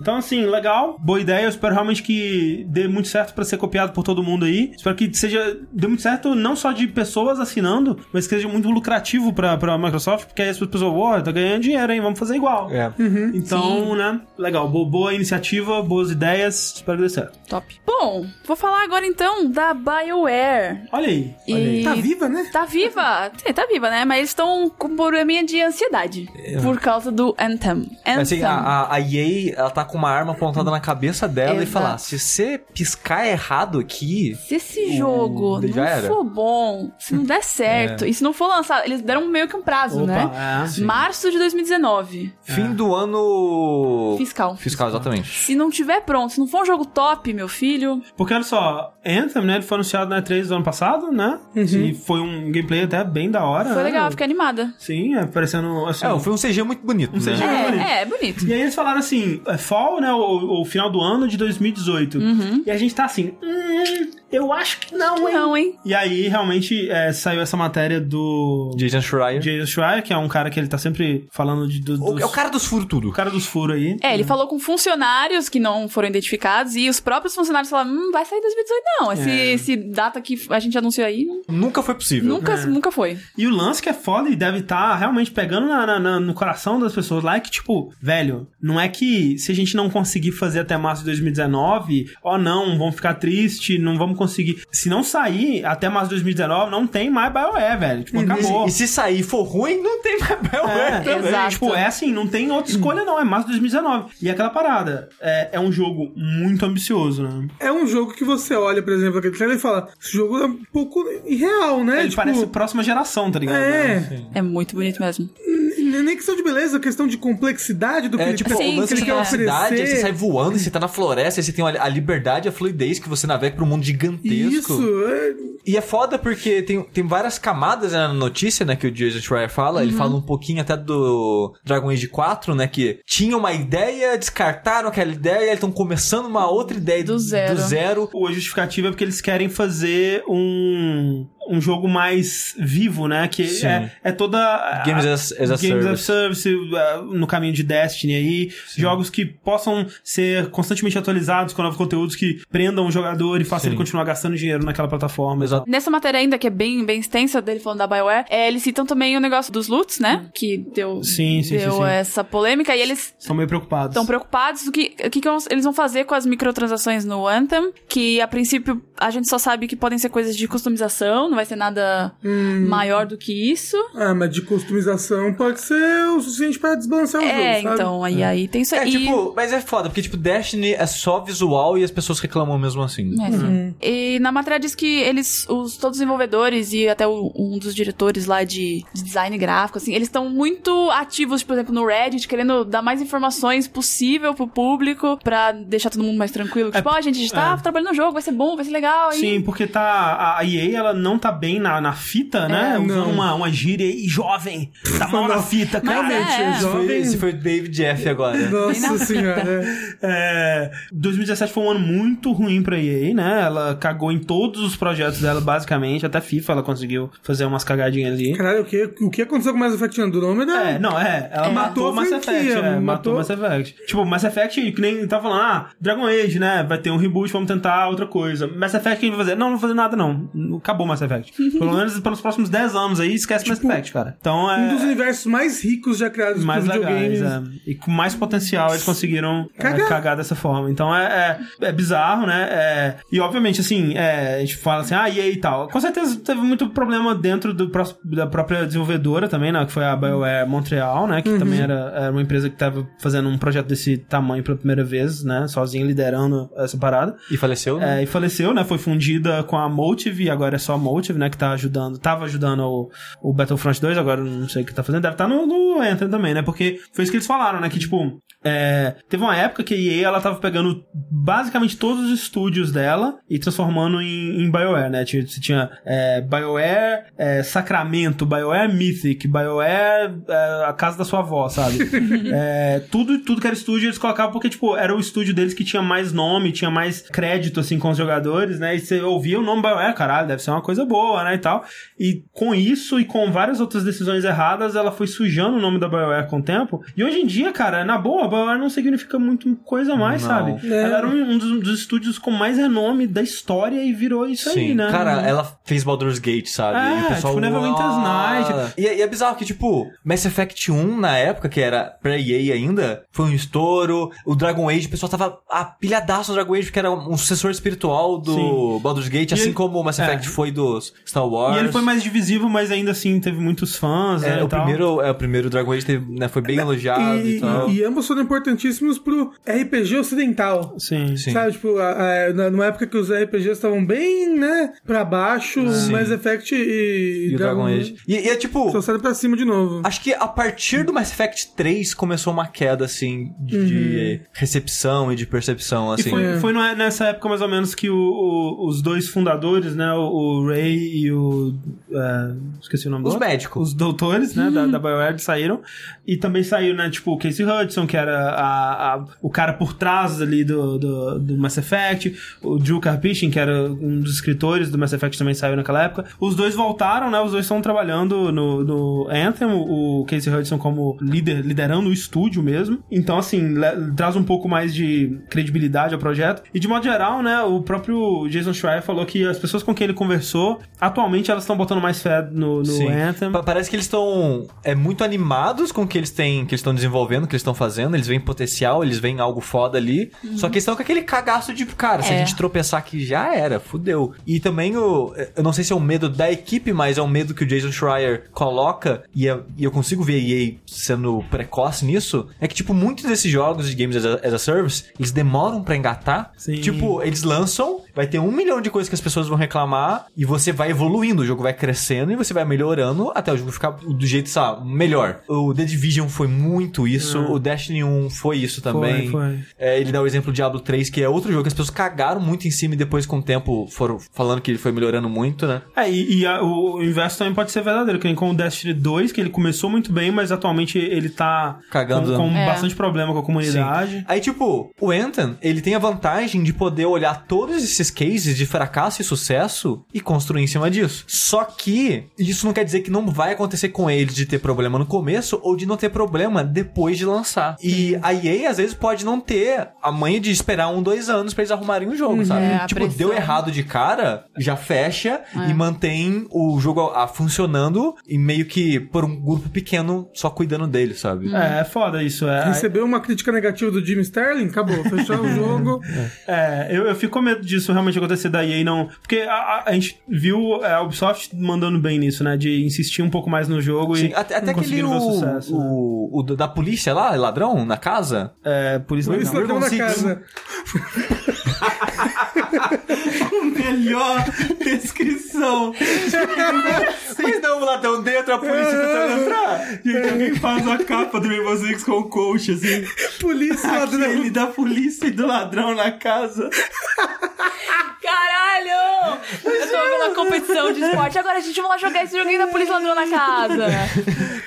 Speaker 1: Então, assim, legal, boa ideia. Eu espero realmente que dê muito certo pra ser copiado por todo mundo aí. Espero que seja dê muito certo não só de pessoas assinando, mas que seja muito lucrativo pra, pra Microsoft, porque aí as pessoas, ó, tá ganhando dinheiro, hein? Vamos fazer igual.
Speaker 3: É.
Speaker 1: Então, né? Legal, boa, boa iniciativa, boas ideias. Espero que dê certo.
Speaker 2: Top. Bom, vou falar agora então da BioWare.
Speaker 1: Olha aí. Olha aí.
Speaker 2: E
Speaker 4: Tá viva, né?
Speaker 2: Tá viva. É, tá viva, né? Mas eles estão com um probleminha de ansiedade. Por causa do Anthem. Anthem.
Speaker 3: Assim, a, a, EA, ela tá com uma arma apontada na cabeça dela e
Speaker 2: Exato.
Speaker 3: falar, se você piscar errado aqui...
Speaker 2: Se esse jogo
Speaker 3: já
Speaker 2: não
Speaker 3: era.
Speaker 2: for bom, se não der certo, e se não for lançado, eles deram meio que um prazo, né?
Speaker 1: Opa, é.
Speaker 2: Março de 2019.
Speaker 3: Fim do ano...
Speaker 2: Fiscal.
Speaker 3: Fiscal, exatamente.
Speaker 2: Se não tiver pronto, se não for um jogo top, meu filho,
Speaker 1: Porque olha só, Anthem, né? Ele foi anunciado na E3 do ano passado, né? E foi um gameplay até bem da hora.
Speaker 2: foi
Speaker 1: né?
Speaker 2: legal, fiquei animada.
Speaker 1: Sim, é parecendo assim.
Speaker 3: É, foi um CG muito bonito,
Speaker 1: Um
Speaker 3: né?
Speaker 1: CG. bonito.
Speaker 2: É, é, bonito.
Speaker 1: E aí eles falaram assim, é fall, né, o, o final do ano de 2018. E a gente tá assim, hum, eu acho que não, hein?
Speaker 2: Não, hein?
Speaker 1: E aí, realmente, é, saiu essa matéria do
Speaker 3: Jason Schreier.
Speaker 1: Jason Schreier, que é um cara que ele tá sempre falando de, do,
Speaker 3: O-
Speaker 1: dos,
Speaker 3: É o cara dos furos tudo.
Speaker 1: o cara dos furos aí.
Speaker 2: É, ele falou com funcionários que não foram identificados e os próprios funcionários falaram: hum, vai sair em 2018, não. Esse,
Speaker 1: É.
Speaker 2: esse data que a gente anunciou aí
Speaker 3: Nunca foi possível.
Speaker 2: nunca, nunca foi.
Speaker 1: E o lance que é foda e deve estar realmente pegando na- na- na- no coração das pessoas lá é que, tipo, velho, não é que se a gente não conseguir fazer até março de 2019, ó, não, vamos ficar triste, não vamos conseguir. Se não sair até março de 2019, não tem mais BioWare, velho. Tipo, acabou.
Speaker 3: E se sair e for ruim, não tem mais BioWare
Speaker 1: É,
Speaker 3: também.
Speaker 2: exato.
Speaker 1: Tipo, é assim, não tem outra escolha não, é março de 2019. E aquela parada, é, é um jogo muito ambicioso, né?
Speaker 4: É um jogo que você olha, por exemplo, aquele trailer e fala: esse jogo é um pouco irreal, né?
Speaker 1: Ele
Speaker 4: Tipo,
Speaker 1: parece próxima geração, tá ligado?
Speaker 4: É.
Speaker 2: É muito bonito mesmo.
Speaker 4: N- nem questão de beleza, questão de complexidade do que
Speaker 3: É,
Speaker 4: ele,
Speaker 3: tipo,
Speaker 2: Sim,
Speaker 3: o lance
Speaker 4: que ele quer
Speaker 3: aí você
Speaker 4: oferecer.
Speaker 3: sai voando, e você tá na floresta, aí você tem a a liberdade, a fluidez que você navega pro mundo gigantesco.
Speaker 4: Isso, é,
Speaker 3: E é foda porque tem, tem várias camadas né, na notícia, né, que o Jason Schreier fala. Ele fala um pouquinho até do Dragon Age 4, né, que tinha uma ideia, descartaram aquela ideia, eles estão começando uma outra ideia
Speaker 2: Do zero.
Speaker 3: Do zero.
Speaker 1: A justificativa é porque eles querem fazer um, um jogo mais vivo, né? Que
Speaker 3: Sim.
Speaker 1: é, é toda. a-
Speaker 3: Games as- as a
Speaker 1: Games
Speaker 3: service.
Speaker 1: as Service, uh, no caminho de Destiny aí. Jogos que possam ser constantemente atualizados com novos conteúdos que prendam o jogador e façam
Speaker 3: Sim.
Speaker 1: ele continuar gastando dinheiro naquela plataforma.
Speaker 3: Exato.
Speaker 2: Nessa matéria ainda, que é bem, bem extensa, dele falando da BioWare, é, eles citam também o negócio dos loots, né? Que deu,
Speaker 1: Sim, sim,
Speaker 2: deu
Speaker 1: sim, sim.
Speaker 2: essa polêmica. E eles
Speaker 1: Estão meio preocupados.
Speaker 2: estão preocupados do que, o que, que eles vão fazer com as microtransações no Anthem, que a princípio a gente só sabe que podem ser coisas de customização, não vai ser nada
Speaker 4: Hum.
Speaker 2: maior do que isso.
Speaker 4: Ah, mas de customização pode ser o suficiente pra desbalancear o
Speaker 2: é,
Speaker 4: jogo, sabe?
Speaker 2: então, aí, aí tem isso
Speaker 3: É,
Speaker 2: aí.
Speaker 3: tipo, mas é foda, porque, tipo, Destiny é só visual e as pessoas reclamam mesmo assim.
Speaker 2: É, sim. E na matéria diz que eles, os, todos os desenvolvedores e até o- um dos diretores lá de, de design gráfico, assim, eles estão muito ativos, por exemplo, no Reddit, querendo dar mais informações possível pro público pra deixar todo mundo mais tranquilo. Tipo, ó, a gente tá
Speaker 1: é.
Speaker 2: trabalhando no jogo, vai ser bom, vai ser legal.
Speaker 1: Sim, porque tá. A EA, ela não tá bem na, na fita, né?
Speaker 2: É.
Speaker 1: Usando
Speaker 4: Não.
Speaker 1: uma, uma gíria aí, jovem. Tá mal na fita, cara.
Speaker 4: Realmente,
Speaker 2: é.
Speaker 3: Esse foi, esse foi o David F agora.
Speaker 4: Nossa senhora.
Speaker 1: É, 2017 foi um ano muito ruim pra EA, né? Ela cagou em todos os projetos dela, basicamente. Até FIFA ela conseguiu fazer umas cagadinhas ali.
Speaker 4: Caralho, o que, o que aconteceu com Mass Effect Andromeda?
Speaker 1: É, não, é. Ela
Speaker 2: É.
Speaker 1: matou
Speaker 4: Matou
Speaker 1: o Mass Effect. É, matou
Speaker 4: matou-
Speaker 1: o Mass Effect. Tipo, Mass Effect, que nem tá falando, ah, Dragon Age, né? Vai ter um reboot, vamos tentar outra coisa. Mass Effect, o que a gente vai fazer? Não, não vou fazer nada, não. Acabou o Mass Effect. Pelo menos pelos próximos 10 anos aí, esquece Mass Effect, cara. Então é.
Speaker 4: Um dos universos mais ricos já criados
Speaker 1: mais
Speaker 4: por
Speaker 1: legais,
Speaker 4: videogames.
Speaker 1: é. E com mais potencial eles conseguiram é,
Speaker 4: Cagar.
Speaker 1: cagar dessa forma. Então é, é, é bizarro, né? É, e obviamente, assim, é, a gente fala assim, ah, e aí e tal. Com certeza teve muito problema dentro do, da própria desenvolvedora também, né? Que foi a BioWare Montreal, né? Que também era, era uma empresa que tava fazendo um projeto desse tamanho pela primeira vez, né? Sozinha liderando essa parada.
Speaker 3: E faleceu, né?
Speaker 1: É, e faleceu, né? Foi fundida com a Motive e agora é só a Motive, né? Que tá ajudando, tava ajudando o, o Battlefront 2, agora não sei o que tá fazendo. Deve estar no, no Anthem também, né? Porque foi isso que eles falaram, né? Que, tipo, é, teve uma época que a EA, ela tava pegando basicamente todos os estúdios dela e transformando em, em BioWare, né? Tinha, você tinha é, BioWare é, Sacramento, BioWare Mythic, BioWare é, a casa da sua avó, sabe? É, tudo, tudo que era estúdio eles colocavam porque, tipo, era o estúdio deles que tinha mais nome, tinha mais crédito, assim, com os jogadores, né? E você ouvia o nome BioWare, caralho, deve ser uma coisa boa, né? E tal. E com isso e com várias outras decisões erradas, ela foi sujando o nome da BioWare com o tempo. E hoje em dia, cara, na boa, a BioWare não significa muito coisa a mais,
Speaker 3: Não.
Speaker 1: sabe?
Speaker 4: É.
Speaker 1: Ela era um, um dos, dos estúdios com mais renome da história e virou isso aí, né?
Speaker 3: Cara, ela fez Baldur's Gate, sabe?
Speaker 1: É,
Speaker 3: e o pessoal,
Speaker 1: tipo, Neverwinter's. Night.
Speaker 3: E, e é bizarro que, tipo, Mass Effect 1, na época, que era pra EA ainda, foi um estouro. O Dragon Age, o pessoal tava apilhadaço no Dragon Age, porque era um sucessor espiritual do
Speaker 1: Sim.
Speaker 3: Baldur's Gate,
Speaker 1: E
Speaker 3: assim
Speaker 1: ele-
Speaker 3: como o Mass
Speaker 1: é.
Speaker 3: Effect foi Star Wars.
Speaker 1: E ele foi mais divisivo, mas ainda assim teve muitos fãs, né?
Speaker 3: É,
Speaker 1: e
Speaker 3: o
Speaker 1: tal.
Speaker 3: primeiro, é, o primeiro Dragon Age teve, né, foi bem elogiado e,
Speaker 4: E,
Speaker 3: tal.
Speaker 4: e ambos foram importantíssimos pro RPG ocidental.
Speaker 1: Sim.
Speaker 3: Sim.
Speaker 4: Sabe, tipo, a- a- na- numa época que os RPGs estavam bem, né, pra baixo,
Speaker 3: Sim.
Speaker 4: Mass Effect e,
Speaker 3: E o Dragon Age. E, e é tipo,
Speaker 4: Trouxeram pra cima de novo.
Speaker 3: Acho que a partir do Mass Effect 3 começou uma queda, assim, de, de recepção e de percepção,
Speaker 1: Uhum. E
Speaker 3: assim.
Speaker 1: foi,
Speaker 4: É.
Speaker 1: foi nessa época, mais ou menos, que o- o- os dois fundadores, né? O, o Ray e o. é, esqueci o nome do
Speaker 3: Os
Speaker 1: outro.
Speaker 3: médicos.
Speaker 1: Os doutores, né? Da, da BioWare saíram. E também saiu, né? Tipo, o Casey Hudson, que era a- a- o cara por trás ali do, do, do Mass Effect. O Drew Karpyshyn, que era um dos escritores do Mass Effect, também saiu naquela época. Os dois voltaram, né? Os dois estão trabalhando no, no Anthem. O Casey Hudson como líder, liderando o estúdio mesmo. Então, assim, traz um pouco mais de credibilidade ao projeto. E de modo geral, né? O próprio Jason Schreier falou que as pessoas com quem ele conversou, atualmente elas estão botando mais fé no, no. Anthem.
Speaker 3: Pa- Parece que eles estão é, muito animados com o que eles têm, que eles estão desenvolvendo, que eles estão fazendo. Eles veem potencial, eles veem algo foda ali. Só que eles estão com aquele cagaço de, cara, se a
Speaker 2: É.
Speaker 3: gente tropeçar aqui já era, fudeu. E também o. Eu não sei se é o medo da equipe, mas é o medo que o Jason Schreier coloca, e, é- e eu consigo ver a EA sendo precoce nisso. É que, tipo, muitos desses jogos de Games as a, as a Service, eles demoram pra engatar.
Speaker 1: Sim.
Speaker 3: Tipo, eles lançam, vai ter um milhão de coisas que as pessoas vão reclamar, e você vai evoluindo, o jogo vai crescendo e você vai melhorando até o jogo ficar do jeito, sabe, melhor. O The Division foi muito isso, o Destiny 1 foi isso também.
Speaker 1: Hum. Foi, foi.
Speaker 3: É, ele dá o exemplo do Diablo 3, que é outro jogo que as pessoas cagaram muito em cima e depois com o tempo foram falando que ele foi melhorando muito, né?
Speaker 1: É, e, e a- o, o inverso também pode ser verdadeiro, que nem com o Destiny 2, que ele começou muito bem, mas atualmente ele tá
Speaker 3: Cagando.
Speaker 1: com, com
Speaker 2: É.
Speaker 1: bastante problema com a comunidade.
Speaker 3: Aí, tipo, o Anthem, ele tem a vantagem de poder olhar todos esses cases de fracasso e sucesso e construir em cima disso. Só que isso não quer dizer que não vai acontecer com ele de ter problema no começo ou de não ter problema depois de lançar. E a EA, às vezes, pode não ter a manha de esperar um, dois anos pra eles arrumarem o jogo, sabe?
Speaker 2: É, a
Speaker 3: tipo,
Speaker 2: pressão.
Speaker 3: deu errado de cara, já fecha e mantém o jogo ah, funcionando e meio que por um grupo pequeno só cuidando dele, sabe?
Speaker 1: É, é foda isso. É,
Speaker 4: Recebeu uma crítica negativa do Jim Sterling, acabou. Fechou o jogo.
Speaker 1: É, eu, eu fico com medo disso realmente acontecer da EA, não. Porque a, a- a gente viu é, a Ubisoft mandando bem nisso, né? De insistir um pouco mais no jogo
Speaker 3: Sim,
Speaker 1: e
Speaker 3: até, até aquele o,
Speaker 1: o sucesso.
Speaker 3: O, o da polícia lá, ladrão, na casa.
Speaker 1: É, Por isso não.
Speaker 4: ladrão na
Speaker 3: Six.
Speaker 4: casa.
Speaker 1: melhor descrição.
Speaker 3: Mas não, o ladrão dentro, a polícia tentando entrar.
Speaker 1: Gente, alguém faz a capa do Rainbow Six com o coach, assim.
Speaker 4: Polícia, ladrão.
Speaker 1: Aquele da polícia e do ladrão na casa.
Speaker 2: Caralho! Eu tô vendo a competição de esporte. Agora, gente, vamos lá jogar esse joguinho da polícia ladrão na casa.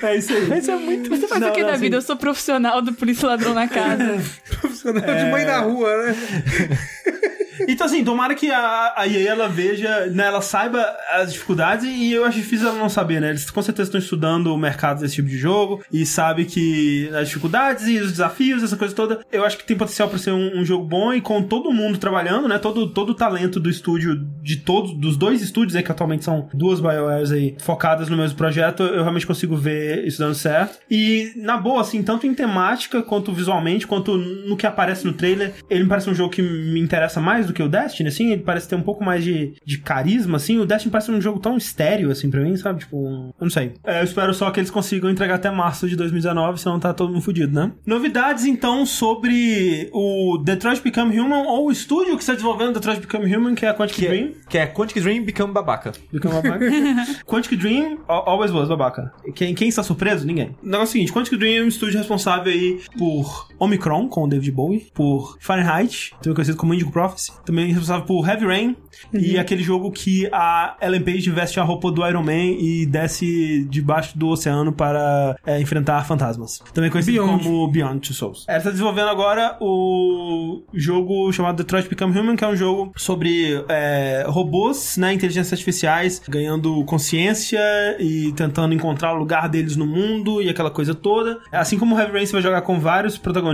Speaker 1: É isso aí. Isso é muito...
Speaker 2: Você faz o que da vida? Eu sou profissional do polícia ladrão na casa.
Speaker 4: Profissional de mãe na rua, né?
Speaker 1: Então, assim, tomara que a, a EA ela veja, né, ela saiba as dificuldades e eu acho difícil ela não saber, né? Eles com certeza estão estudando o mercado desse tipo de jogo e sabe que as dificuldades e os desafios, essa coisa toda, eu acho que tem potencial para ser um, um jogo bom e com todo mundo trabalhando, né? Todo, todo o talento do estúdio, de todos, dos dois estúdios aí, que atualmente são duas BioWares aí, focadas no mesmo projeto, eu realmente consigo ver isso dando certo. E, na boa, assim, tanto em temática, quanto visualmente, quanto no que aparece no trailer, ele me parece um jogo que me interessa mais do que o Destiny, assim, ele parece ter um pouco mais de, de carisma, assim, o Destiny parece um jogo tão estéreo, assim, pra mim, sabe? Tipo, um- eu não sei. É, eu espero só que eles consigam entregar até março de 2019, senão tá todo mundo fudido, né? Novidades, então, sobre o Detroit Become Human, ou o estúdio que está desenvolvendo Detroit Become Human, que é a Quantic
Speaker 3: Que
Speaker 1: Dream.
Speaker 3: é, que é Quantic Dream Become Babaca.
Speaker 1: Become babaca. Quantic Dream al- always was babaca. Quem, quem está surpreso? Ninguém. O negócio é o seguinte, Quantic Dream é um estúdio responsável aí por Omicron, com o David Bowie, por Fahrenheit, também conhecido como Indigo Prophecy, também responsável por Heavy Rain, e aquele jogo que a Ellen Page veste a roupa do Iron Man e desce debaixo do oceano para é, enfrentar fantasmas. Também conhecido
Speaker 4: Beyond.
Speaker 1: como Beyond Two Souls. Ela está desenvolvendo agora o jogo chamado Detroit Become Human, que é um jogo sobre é, robôs, né, inteligências artificiais, ganhando consciência e tentando encontrar o lugar deles no mundo e aquela coisa toda. Assim como o Heavy Rain, você vai jogar com vários protagonistas,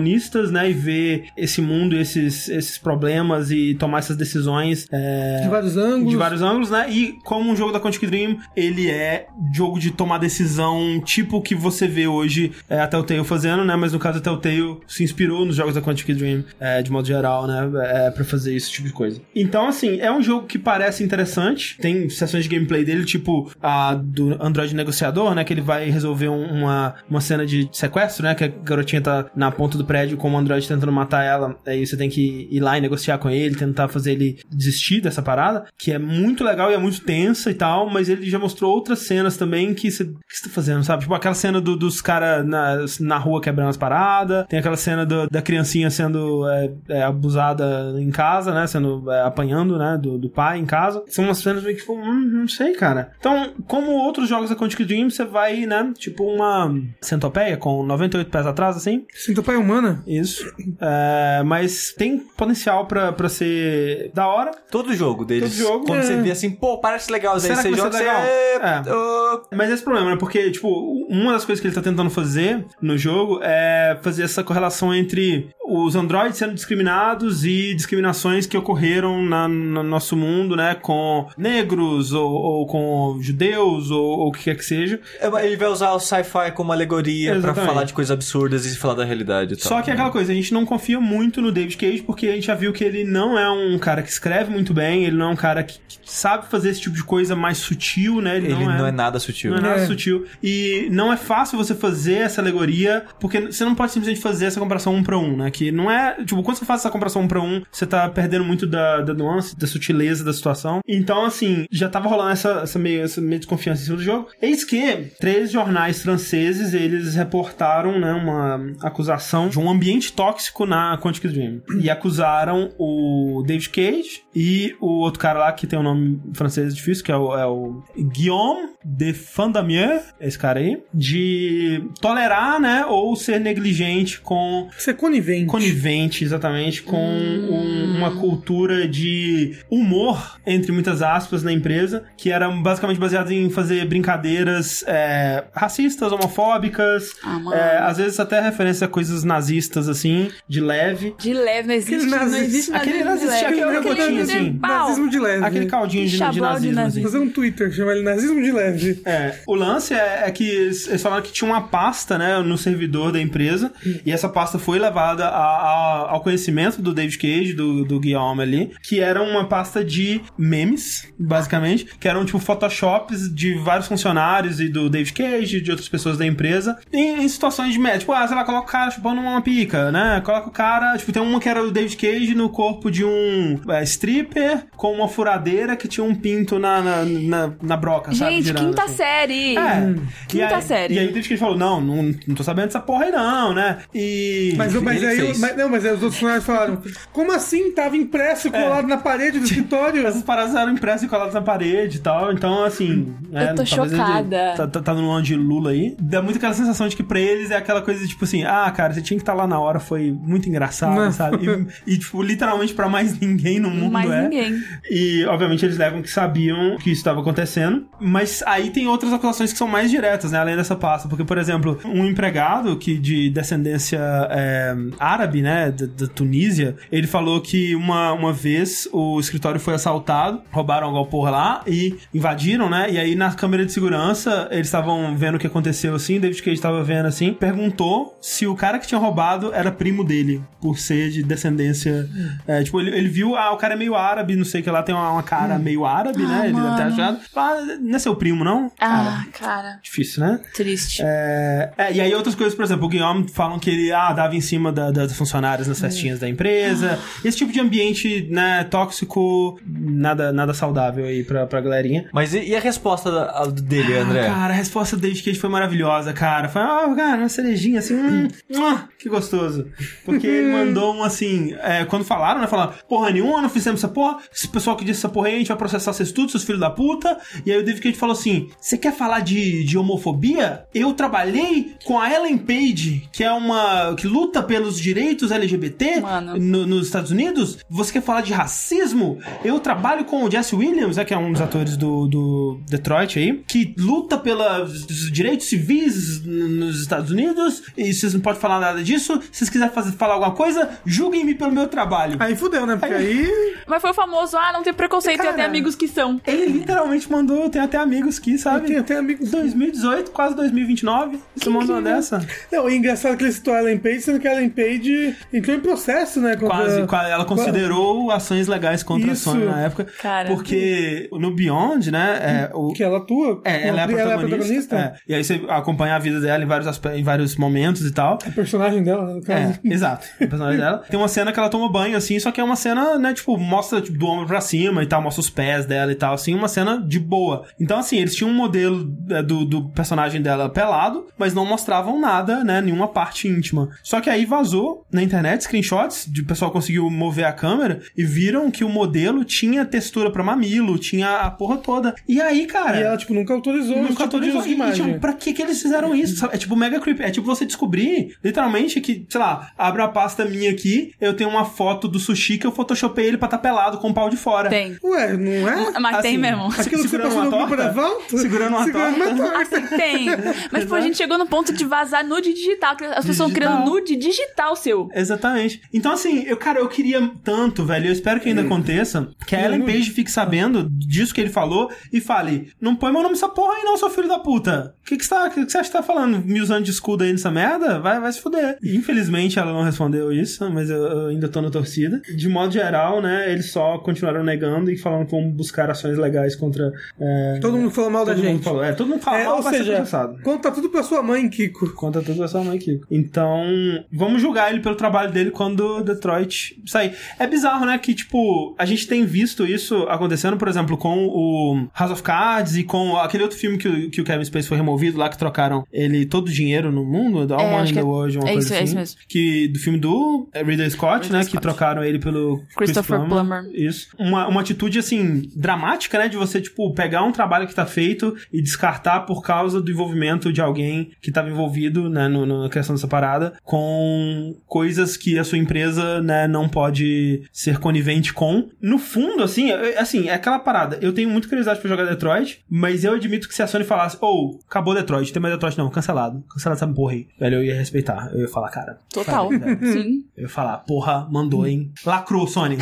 Speaker 1: né, e ver esse mundo, esses, esses problemas e tomar essas decisões é,
Speaker 4: De vários ângulos.
Speaker 1: de vários ângulos, né? E como um jogo da Quantic Dream, ele é jogo de tomar decisão tipo que você vê hoje é, a Telltale fazendo, né? Mas no caso a Telltale se inspirou nos jogos da Quantic Dream, é, de modo geral, né? É, pra fazer esse tipo de coisa. Então, assim, é um jogo que parece interessante. Tem sessões de gameplay dele, tipo a do Android Negociador, né? Que ele vai resolver um- uma, uma cena de sequestro, né? Que a garotinha tá na ponta do prédio com o Android tentando matar ela. Aí você tem que ir lá e negociar com ele, tentar fazer ele desistir dessa parada, que é muito legal e é muito tensa e tal, mas ele já mostrou outras cenas também que você. O que você tá fazendo, sabe? Tipo aquela cena do- dos caras na, na rua quebrando as paradas, tem aquela cena do- da criancinha sendo é, é, abusada em casa, né? Sendo é, apanhando, né? Do, do pai em casa. São umas cenas meio que tipo, hum, não sei, cara. Então, como outros jogos da Quantic Dream, você vai, né? Tipo uma centopeia com 98 pés atrás, assim.
Speaker 4: Centopeia humana.
Speaker 1: Isso. É, mas tem potencial pra, pra ser da hora.
Speaker 3: Todo jogo deles.
Speaker 1: Todo jogo,
Speaker 3: Quando
Speaker 1: é.
Speaker 3: você vê assim, pô, parece legal. Aí
Speaker 1: Será
Speaker 3: você
Speaker 1: que
Speaker 3: joga, você...
Speaker 1: legal?
Speaker 3: É.
Speaker 1: É. Mas esse problema, né? Porque, tipo, uma das coisas que ele tá tentando fazer no jogo é fazer essa correlação entre os androides sendo discriminados e discriminações que ocorreram na, no nosso mundo, né? Com negros ou, ou com judeus ou, ou o que quer que seja.
Speaker 3: É, Ele vai usar o sci-fi como alegoria pra
Speaker 1: Exatamente.
Speaker 3: falar de coisas absurdas e falar da realidade tal.
Speaker 1: Só que é aquela coisa, a gente não confia muito no David Cage porque a gente já viu que ele não é um cara que escreve muito bem, ele não é um cara que, que sabe fazer esse tipo de coisa mais sutil, né?
Speaker 3: Ele não é nada sutil.
Speaker 1: Não é nada
Speaker 4: É.
Speaker 1: sutil. E não é fácil você fazer essa alegoria, porque você não pode simplesmente fazer essa comparação um pra um, né? que não é. Tipo, quando você faz essa comparação um pra um, você tá perdendo muito da, da nuance, da sutileza da situação. Então, assim, já tava rolando essa, essa, meio, essa meio desconfiança em cima do jogo. Eis que três jornais franceses eles reportaram né, uma acusação de um ambiente tóxico na Quantic Dream. E acusaram o David Cage e o outro cara lá que tem um nome francês difícil, que é o, é o Guillaume de Fandamier, esse cara aí, de tolerar, né, ou ser negligente com
Speaker 4: é conivente.
Speaker 1: conivente, exatamente, com um- uma cultura de humor, entre muitas aspas, na empresa, que era basicamente baseado em fazer brincadeiras é, racistas, homofóbicas,
Speaker 2: Ah,
Speaker 1: é, às vezes até referência a coisas nazistas, assim, de leve.
Speaker 2: De leve, não existe,
Speaker 4: Aquele
Speaker 2: não existe
Speaker 1: aquele
Speaker 2: nazismo de leve.
Speaker 1: aquele negocinho, assim.
Speaker 2: pau.
Speaker 4: Nazismo de leve.
Speaker 1: Aquele caldinho de, de
Speaker 2: Chablau de
Speaker 1: nazismo, assim.
Speaker 2: nazismo.
Speaker 4: Fazer um Twitter, chamar ele nazismo de leve.
Speaker 1: É, o lance é, é que eles, falaram que tinha uma pasta, né, no servidor da empresa, e essa pasta foi levada a- a- ao conhecimento do David Cage, do, do Guillaume ali, que era uma pasta de memes, basicamente, que eram tipo photoshops de vários funcionários e do David Cage, de outras pessoas da empresa, em, em situações de média, tipo, ah, sei lá, coloca o cara chupando uma pica, né, coloca o cara, tipo, tem uma que era o David Cage no corpo de um é, stripper com uma furadeira que tinha um pinto na, na, na, na broca, sabe?
Speaker 2: Gente, quinta
Speaker 1: assim.
Speaker 2: série.
Speaker 1: É.
Speaker 2: Quinta
Speaker 1: e aí,
Speaker 2: série.
Speaker 1: E aí o David Cage falou, não, não, não tô sabendo dessa porra aí não, né? E...
Speaker 4: Mas, mas aí, mas, não, mas aí os outros funcionários falaram: como assim? Tava impresso e colado na parede do escritório?
Speaker 1: Essas paradas eram impressas e coladas na parede e tal, então assim... né,
Speaker 2: tô
Speaker 1: talvez ele
Speaker 2: chocada.
Speaker 1: Tá, tá, tá no ano de Lula aí. Dá muito aquela sensação de que pra eles é aquela coisa de tipo assim, ah, cara, você tinha que estar lá na hora, foi muito engraçado,
Speaker 4: Não.
Speaker 1: sabe? E, e, tipo, literalmente pra mais ninguém no mundo
Speaker 2: Mais
Speaker 1: é.
Speaker 2: ninguém.
Speaker 1: E, obviamente, eles levam que sabiam que isso estava acontecendo. Mas aí tem outras acusações que são mais diretas, né? Além dessa pasta. Porque, por exemplo, um empregado que de descendência é, árabe, né? Da, da Tunísia, ele falou que uma, uma vez o escritório foi assaltado, roubaram alguma porra lá e invadiram, né? E aí na câmera de segurança, eles estavam vendo o que aconteceu assim. David Cage estava vendo assim. Perguntou se o cara que tinha roubado era primo dele, por ser de descendência. é, tipo, ele, ele viu, ah, o cara é meio árabe, não sei o que lá, tem uma, uma cara meio árabe, né? Ele deve ter
Speaker 2: mano.
Speaker 1: achado. Ah, não é seu primo, não?
Speaker 2: Ah, cara.
Speaker 1: Difícil, né?
Speaker 2: Triste.
Speaker 1: É, é, e aí outras coisas, por exemplo, o Guillaume falam que ele ah, dava em cima da- das funcionárias nas festinhas da empresa. Esse tipo de ambiente, né, tóxico, nada, nada saudável aí pra, pra galerinha.
Speaker 3: Mas e, e a resposta da- a- dele, André?
Speaker 1: Ah, cara, a resposta do David Cage foi maravilhosa, cara. Foi, ah, cara, uma cerejinha assim, hum, hum, que gostoso. Porque ele mandou um assim, é, quando falaram, né, falaram, porra nenhuma, não fizemos essa porra, esse pessoal que disse essa porra aí, a gente vai processar vocês tudo, seus filhos da puta. E aí o David Cage falou assim, você quer falar de, de homofobia? Eu trabalhei com a Ellen Page, que é uma, que luta pelos direitos LGBT no- nos Estados Unidos. Você quer falar de racismo? Eu trabalho com o Jesse Williams, né, que é um dos atores do, do Detroit aí, que luta pelos direitos civis nos Estados Unidos. E vocês não podem falar nada disso. Se vocês quiserem fazer, falar alguma coisa, julguem-me pelo meu trabalho.
Speaker 4: Aí fudeu, né? Porque aí.
Speaker 2: Mas foi o famoso, ah, não tem preconceito, tem até amigos que são.
Speaker 1: Ele literalmente mandou, tem até amigos que, sabe?
Speaker 4: Tem até amigos.
Speaker 1: 2018, quase 2029. Você mandou uma dessa?
Speaker 4: Não, e engraçado que ele citou a Ellen Page, sendo que a Ellen Page entrou em processo, né? contra-
Speaker 1: Quase, qua- ela considerou ações legais contra
Speaker 4: Isso.
Speaker 1: a Sony na época.
Speaker 2: Cara.
Speaker 1: Porque no Beyond, né, é, o,
Speaker 4: Que ela atua.
Speaker 1: É, ela é a protagonista. é. E aí você acompanha a vida dela em vários, aspe- em vários momentos e tal.
Speaker 4: O personagem dela, né.
Speaker 1: É, exato. O personagem dela. Tem uma cena que ela toma banho, assim, só que é uma cena, né, tipo, mostra tipo, do ombro pra cima e tal, mostra os pés dela e tal, assim, uma cena de boa. Então, assim, eles tinham um modelo é, do, do personagem dela pelado, mas não mostravam nada, né, nenhuma parte íntima. Só que aí vazou na internet screenshots, de o pessoal conseguiu mover a câmera e viram que o modelo tinha textura pra mamilo, tinha a porra toda. E aí, cara.
Speaker 4: E ela, tipo, nunca autorizou
Speaker 1: Nunca
Speaker 4: tipo
Speaker 1: autorizou.
Speaker 4: de
Speaker 1: E,
Speaker 4: imagem.
Speaker 1: tipo, pra que que eles fizeram isso? sabe? É tipo mega creepy. É tipo você descobrir, literalmente, que, sei lá, abre a pasta minha aqui, eu tenho uma foto do sushi que eu photoshopei ele pra tá pelado com o pau de fora.
Speaker 2: Tem.
Speaker 4: Ué, não é?
Speaker 2: Mas tem
Speaker 1: Assim,
Speaker 2: mesmo.
Speaker 4: Aquilo que você
Speaker 1: segurando
Speaker 4: passou no
Speaker 1: uma
Speaker 4: grupo
Speaker 1: torta?
Speaker 4: da volta?
Speaker 1: Segurando uma
Speaker 4: Segurando
Speaker 1: torta?
Speaker 4: uma torta.
Speaker 2: Assim, tem. Mas, pô, a gente chegou no ponto de vazar nude digital. As pessoas estão criando nude digital seu.
Speaker 1: Exatamente. Então, assim, eu, cara, eu queria tanto, velho, eu espero que ainda aconteça, que a Ellen Page fique sabendo disso que ele falou e fale: não põe meu nome nessa porra aí, não, seu filho da puta. O que, que, você tá, que, que você acha que tá falando? Me usando de escudo aí nessa merda? Vai, vai se fuder. Infelizmente ela não respondeu isso, mas eu, eu ainda tô na torcida. De modo geral, né, eles só continuaram negando e falando que vão buscar ações legais contra. é,
Speaker 4: Todo mundo falou mal da gente.
Speaker 1: falou. É, todo mundo fala
Speaker 4: É,
Speaker 1: mal,
Speaker 4: ou
Speaker 1: ser
Speaker 4: seja,
Speaker 1: processado.
Speaker 4: conta tudo pra sua mãe, Kiko.
Speaker 1: Conta tudo a sua mãe, Kiko. Então, vamos julgar ele pelo trabalho dele quando Detroit sair. É bizarro, né? Que, tipo, a gente tem visto isso acontecendo, por exemplo, com o House of Cards e com aquele outro filme que o, que o Kevin Space foi removido lá, que trocaram ele todo o dinheiro no mundo, do All
Speaker 2: É,
Speaker 1: Money in the World, uma
Speaker 2: é
Speaker 1: coisa
Speaker 2: isso, é isso mesmo.
Speaker 1: Que, do filme do é, Ridley Scott,
Speaker 2: Ridley
Speaker 1: né? Que
Speaker 2: Scott.
Speaker 1: trocaram ele pelo
Speaker 2: Christopher
Speaker 1: Chris
Speaker 2: Plummer.
Speaker 1: Isso. Uma, uma atitude, assim, dramática, né? De você, tipo, pegar um trabalho que tá feito e descartar por causa do envolvimento de alguém que tava envolvido, né, no, na questão dessa parada, com coisas que a sua empresa, né, não pode ser conivente com. No fundo, assim, é- assim, é aquela parada. Eu tenho muita curiosidade pra jogar Detroit, mas eu admito que se a Sony falasse, ou, acabou Detroit, tem mais Detroit não, cancelado. Cancelado essa porra aí. Velho, eu ia respeitar. Eu ia falar, cara.
Speaker 2: Total. Sim.
Speaker 1: Eu ia falar, porra, mandou, hein? Lacrou, Sony.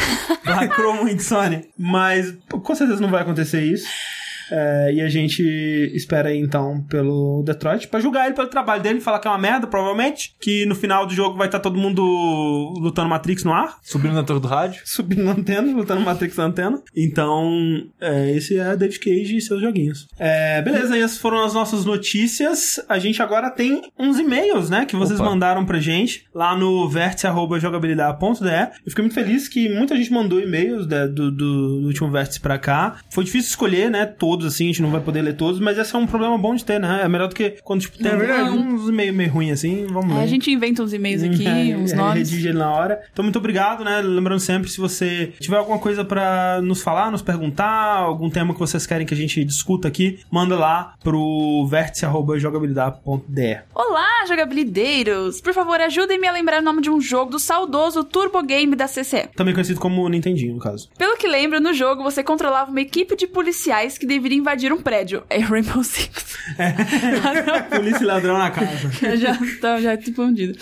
Speaker 1: Lacrou muito, Sony. Mas com certeza não vai acontecer isso. É, e a gente espera aí então pelo Detroit pra julgar ele pelo trabalho dele, falar que é uma merda, provavelmente. Que no final do jogo vai estar todo mundo lutando Matrix no ar,
Speaker 3: Subindo na torre do rádio.
Speaker 1: subindo na antena, lutando Matrix na antena. Então, é, esse é David Cage e seus joguinhos. É, beleza, essas foram as nossas notícias. A gente agora tem uns e-mails, né, que vocês
Speaker 3: Opa.
Speaker 1: mandaram pra gente lá no vértice.jogabilidade.de. Eu fiquei muito feliz que muita gente mandou e-mails né, do, do, do último vértice pra cá. Foi difícil escolher, né, todos, assim, a gente não vai poder ler todos, mas esse é um problema bom de ter, né? É melhor do que quando, tipo, tem
Speaker 4: É verdade.
Speaker 1: uns meio, meio ruim assim, vamos
Speaker 2: É,
Speaker 1: ler.
Speaker 2: a gente inventa uns e-mails aqui,
Speaker 1: É,
Speaker 2: uns
Speaker 1: é,
Speaker 2: nomes.
Speaker 1: Redige ele na hora. Então, muito obrigado, né? Lembrando sempre, se você tiver alguma coisa pra nos falar, nos perguntar, algum tema que vocês querem que a gente discuta aqui, manda lá pro vértice.jogabilidade.de.
Speaker 2: Olá, jogabilideiros! Por favor, ajudem-me a lembrar o nome de um jogo do saudoso Turbo Game da CC.
Speaker 1: Também conhecido como Nintendinho, no caso.
Speaker 2: Pelo que lembro, no jogo você controlava uma equipe de policiais que deveria invadir um prédio. É Rainbow Six.
Speaker 1: Polícia e ladrão na casa.
Speaker 2: Eu já tá já confundido.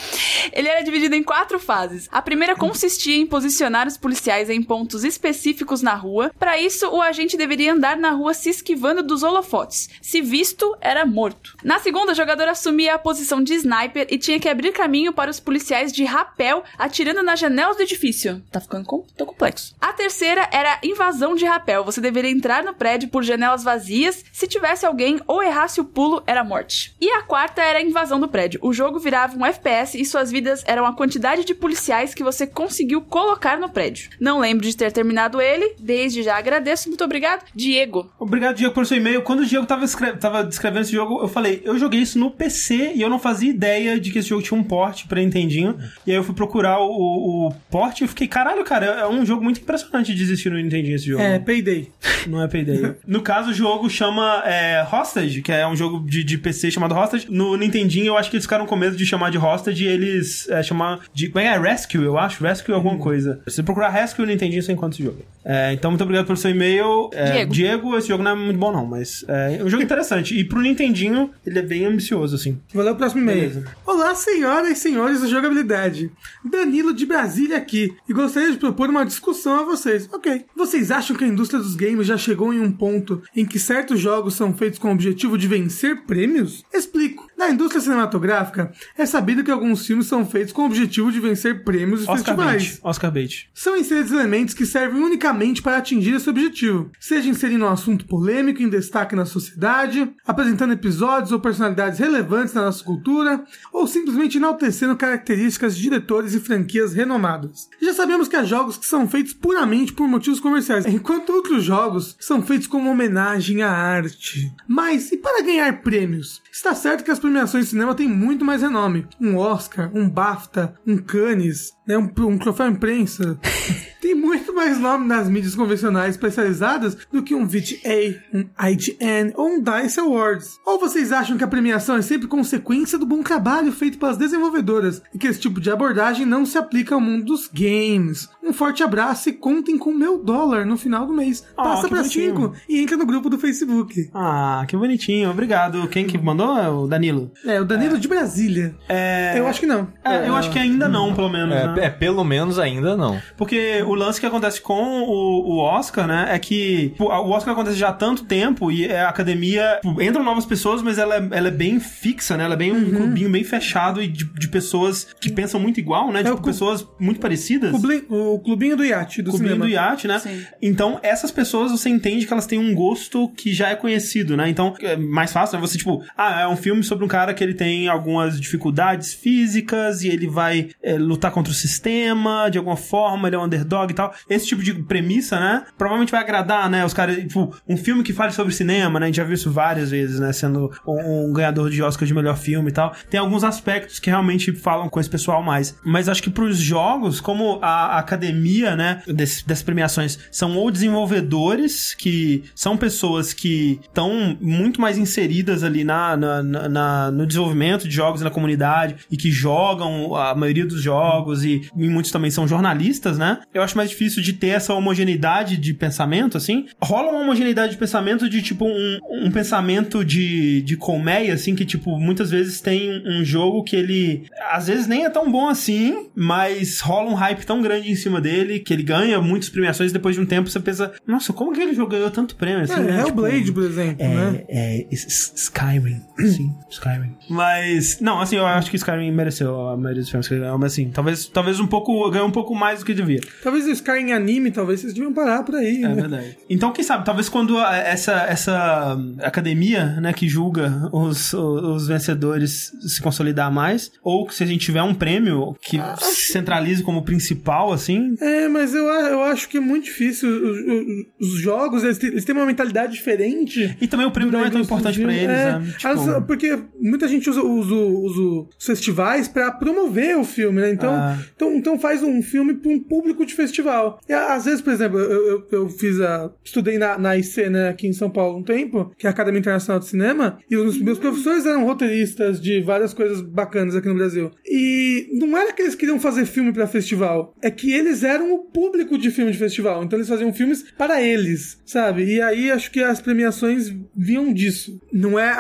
Speaker 2: Ele era dividido em quatro fases. A primeira consistia em posicionar os policiais em pontos específicos na rua. Para isso, o agente deveria andar na rua se esquivando dos holofotes. Se visto, era morto. Na segunda, o jogador assumia a posição de sniper e tinha que abrir caminho para os policiais de rapel atirando nas janelas do edifício. Tá ficando com... Tô complexo. A terceira era invasão de rapel. Você deveria entrar no prédio por janelas vazias. Se tivesse alguém ou errasse o pulo, era morte. E a quarta era a invasão do prédio. O jogo virava um FPS e suas vidas eram a quantidade de policiais que você conseguiu colocar no prédio. Não lembro de ter terminado ele, desde já agradeço, muito obrigado. Diego.
Speaker 1: Obrigado, Diego, pelo seu e-mail. Quando o Diego tava, escre- tava descrevendo esse jogo, eu falei, eu joguei isso no PC e eu não fazia ideia de que esse jogo tinha um port pra Nintendinho. E aí eu fui procurar o, o, o port e eu fiquei, caralho, cara, é um jogo muito impressionante de existir no Nintendinho esse jogo.
Speaker 4: É, Payday.
Speaker 1: Não é Payday. no caso, o jogo chama é, Hostage, que é um jogo de, de PC chamado Hostage. No Nintendinho, eu acho que eles ficaram com medo de chamar de Hostage e eles é, chamar de... Como é é? Rescue, eu acho. Rescue alguma coisa. Se você procurar Rescue no Nintendinho, você encontra esse jogo. É, então, muito obrigado pelo seu e-mail. É,
Speaker 2: Diego.
Speaker 1: Diego, esse jogo não é muito bom não, mas é um jogo interessante. E pro Nintendinho, ele é bem ambicioso, assim.
Speaker 4: Vou ler o próximo e-mail. Olá, senhoras e senhores da jogabilidade. Danilo de Brasília aqui. E gostaria de propor uma discussão a vocês. Ok. Vocês acham que a indústria dos games já chegou em um ponto em que certos jogos são feitos com o objetivo de vencer prêmios? Explico. Na indústria cinematográfica, é sabido que alguns filmes são feitos com o objetivo de vencer prêmios e
Speaker 1: Oscar
Speaker 4: festivais
Speaker 1: Bait. Oscar Bait.
Speaker 4: são inseridos elementos que servem unicamente para atingir esse objetivo, seja inserindo um assunto polêmico em destaque na sociedade, apresentando episódios ou personalidades relevantes na nossa cultura, ou simplesmente enaltecendo características de diretores e franquias renomadas. Já sabemos que há jogos que são feitos puramente por motivos comerciais, enquanto outros jogos são feitos como homenagem à arte. Mas e para ganhar prêmios? Está certo que as premiações de cinema têm muito mais renome. Um Oscar, um BAFTA, um Cannes, né, um, um troféu imprensa. Tem muito mais nome nas mídias convencionais especializadas do que um VGA, um IGN ou um DICE Awards. Ou vocês acham que a premiação é sempre consequência do bom trabalho feito pelas desenvolvedoras e que esse tipo de abordagem não se aplica ao mundo dos games? Um forte abraço e contem com o meu dólar no final do mês.
Speaker 1: Ah,
Speaker 4: Passa pra
Speaker 1: bonitinho.
Speaker 4: 5 e entra no grupo do Facebook.
Speaker 1: Ah, que bonitinho. Obrigado. Quem que mandou? É o Danilo.
Speaker 4: É, o Danilo de Brasília.
Speaker 1: É...
Speaker 4: Eu acho que não.
Speaker 1: É, eu acho que ainda não, pelo menos, né?
Speaker 3: É, é, pelo menos ainda não.
Speaker 1: Porque o lance que acontece com o, o Oscar, né, é que tipo, o Oscar acontece já há tanto tempo e a academia, tipo, entram novas pessoas, mas ela, é- ela é bem fixa, né, ela é bem um clubinho bem fechado e de, de pessoas que pensam muito igual, né, tipo,
Speaker 4: o cu-
Speaker 1: pessoas muito parecidas.
Speaker 4: O clubinho do iate do
Speaker 1: Clubinho
Speaker 4: cinema.
Speaker 1: do iate, né?
Speaker 2: Sim.
Speaker 1: Então, essas pessoas você entende que elas têm um gosto que já é conhecido, né? Então, é mais fácil, né? Você, tipo, ah, é um filme sobre um cara que ele tem algumas dificuldades físicas e ele vai é, lutar contra o sistema de alguma forma, ele é um underdog e tal. Esse tipo de premissa, né? Provavelmente vai agradar, né? Os caras, tipo, um filme que fale sobre cinema, né? A gente já viu isso várias vezes, né? Sendo um, ganhador de Oscar de melhor filme e tal. Tem alguns aspectos que realmente falam com esse pessoal mais. Mas acho que pros jogos, como a academia, né, desse- dessas premiações, são ou desenvolvedores, que são pessoas que estão muito mais inseridas ali na- na- na- no desenvolvimento de jogos na comunidade e que jogam a maioria dos jogos e, e muitos também são jornalistas, né? Eu acho mais difícil de ter essa homogeneidade de pensamento, assim. Rola uma homogeneidade de pensamento de, tipo, um, um pensamento de, de colmeia, assim, que, tipo, muitas vezes tem um jogo que ele, às vezes, nem é tão bom assim, mas rola um hype tão grande em cima dele que ele ganha muitas premiações e depois de um tempo você pensa, nossa, como que jogo ganhou tanto prêmio, assim,
Speaker 4: É,
Speaker 1: né?
Speaker 4: Hellblade,
Speaker 1: Tipo,
Speaker 4: por exemplo,
Speaker 1: é,
Speaker 4: né?
Speaker 1: é, Skyrim. Sim, Skyrim. Mas, não, assim, eu acho que Skyrim mereceu a maioria dos filmes que ele ganhou, mas assim, talvez, talvez um pouco, ganhou um pouco mais do que devia.
Speaker 4: Talvez o Sky em anime, talvez vocês deviam parar por aí.
Speaker 1: É
Speaker 4: né?
Speaker 1: verdade. Então, quem sabe, talvez quando essa, essa academia, né, que julga os, os vencedores se consolidar mais, ou que se a gente tiver um prêmio que se centralize como principal, assim,
Speaker 4: É, mas eu, eu acho que é muito difícil. Os, os- os jogos, eles têm, eles têm uma mentalidade diferente.
Speaker 1: e também o prêmio não é tão importante pra
Speaker 4: filme.
Speaker 1: eles,
Speaker 4: É,
Speaker 1: né? Tipo,
Speaker 4: as- porque muita gente usa, usa, usa os festivais pra promover o filme, né? Então,
Speaker 1: Ah.
Speaker 4: Então, então faz um filme pra um público de festival. E às vezes, por exemplo, eu, eu, eu fiz a. Estudei na, na IC, né, aqui em São Paulo um tempo, que é a Academia Internacional de Cinema, e os meus professores eram roteiristas de várias coisas bacanas aqui no Brasil. E não era que eles queriam fazer filme pra festival, é que eles eram o público de filme de festival. Então eles faziam filmes para eles, sabe? E aí acho que as premiações vinham disso. Não é a-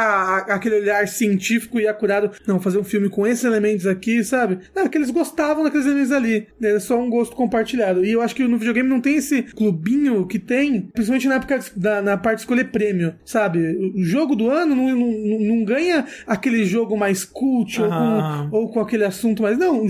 Speaker 4: a- aquele olhar científico e acurado, não, fazer um filme com esses elementos aqui, sabe? Não, é que eles gostavam daqueles elementos ali. Era só um gosto compartilhado. E eu acho que no videogame não tem esse clubinho que tem, principalmente na época da, na parte de escolher prêmio, sabe? O jogo do ano não, não, não ganha aquele jogo mais cult ou com, ou com aquele assunto mais. Não,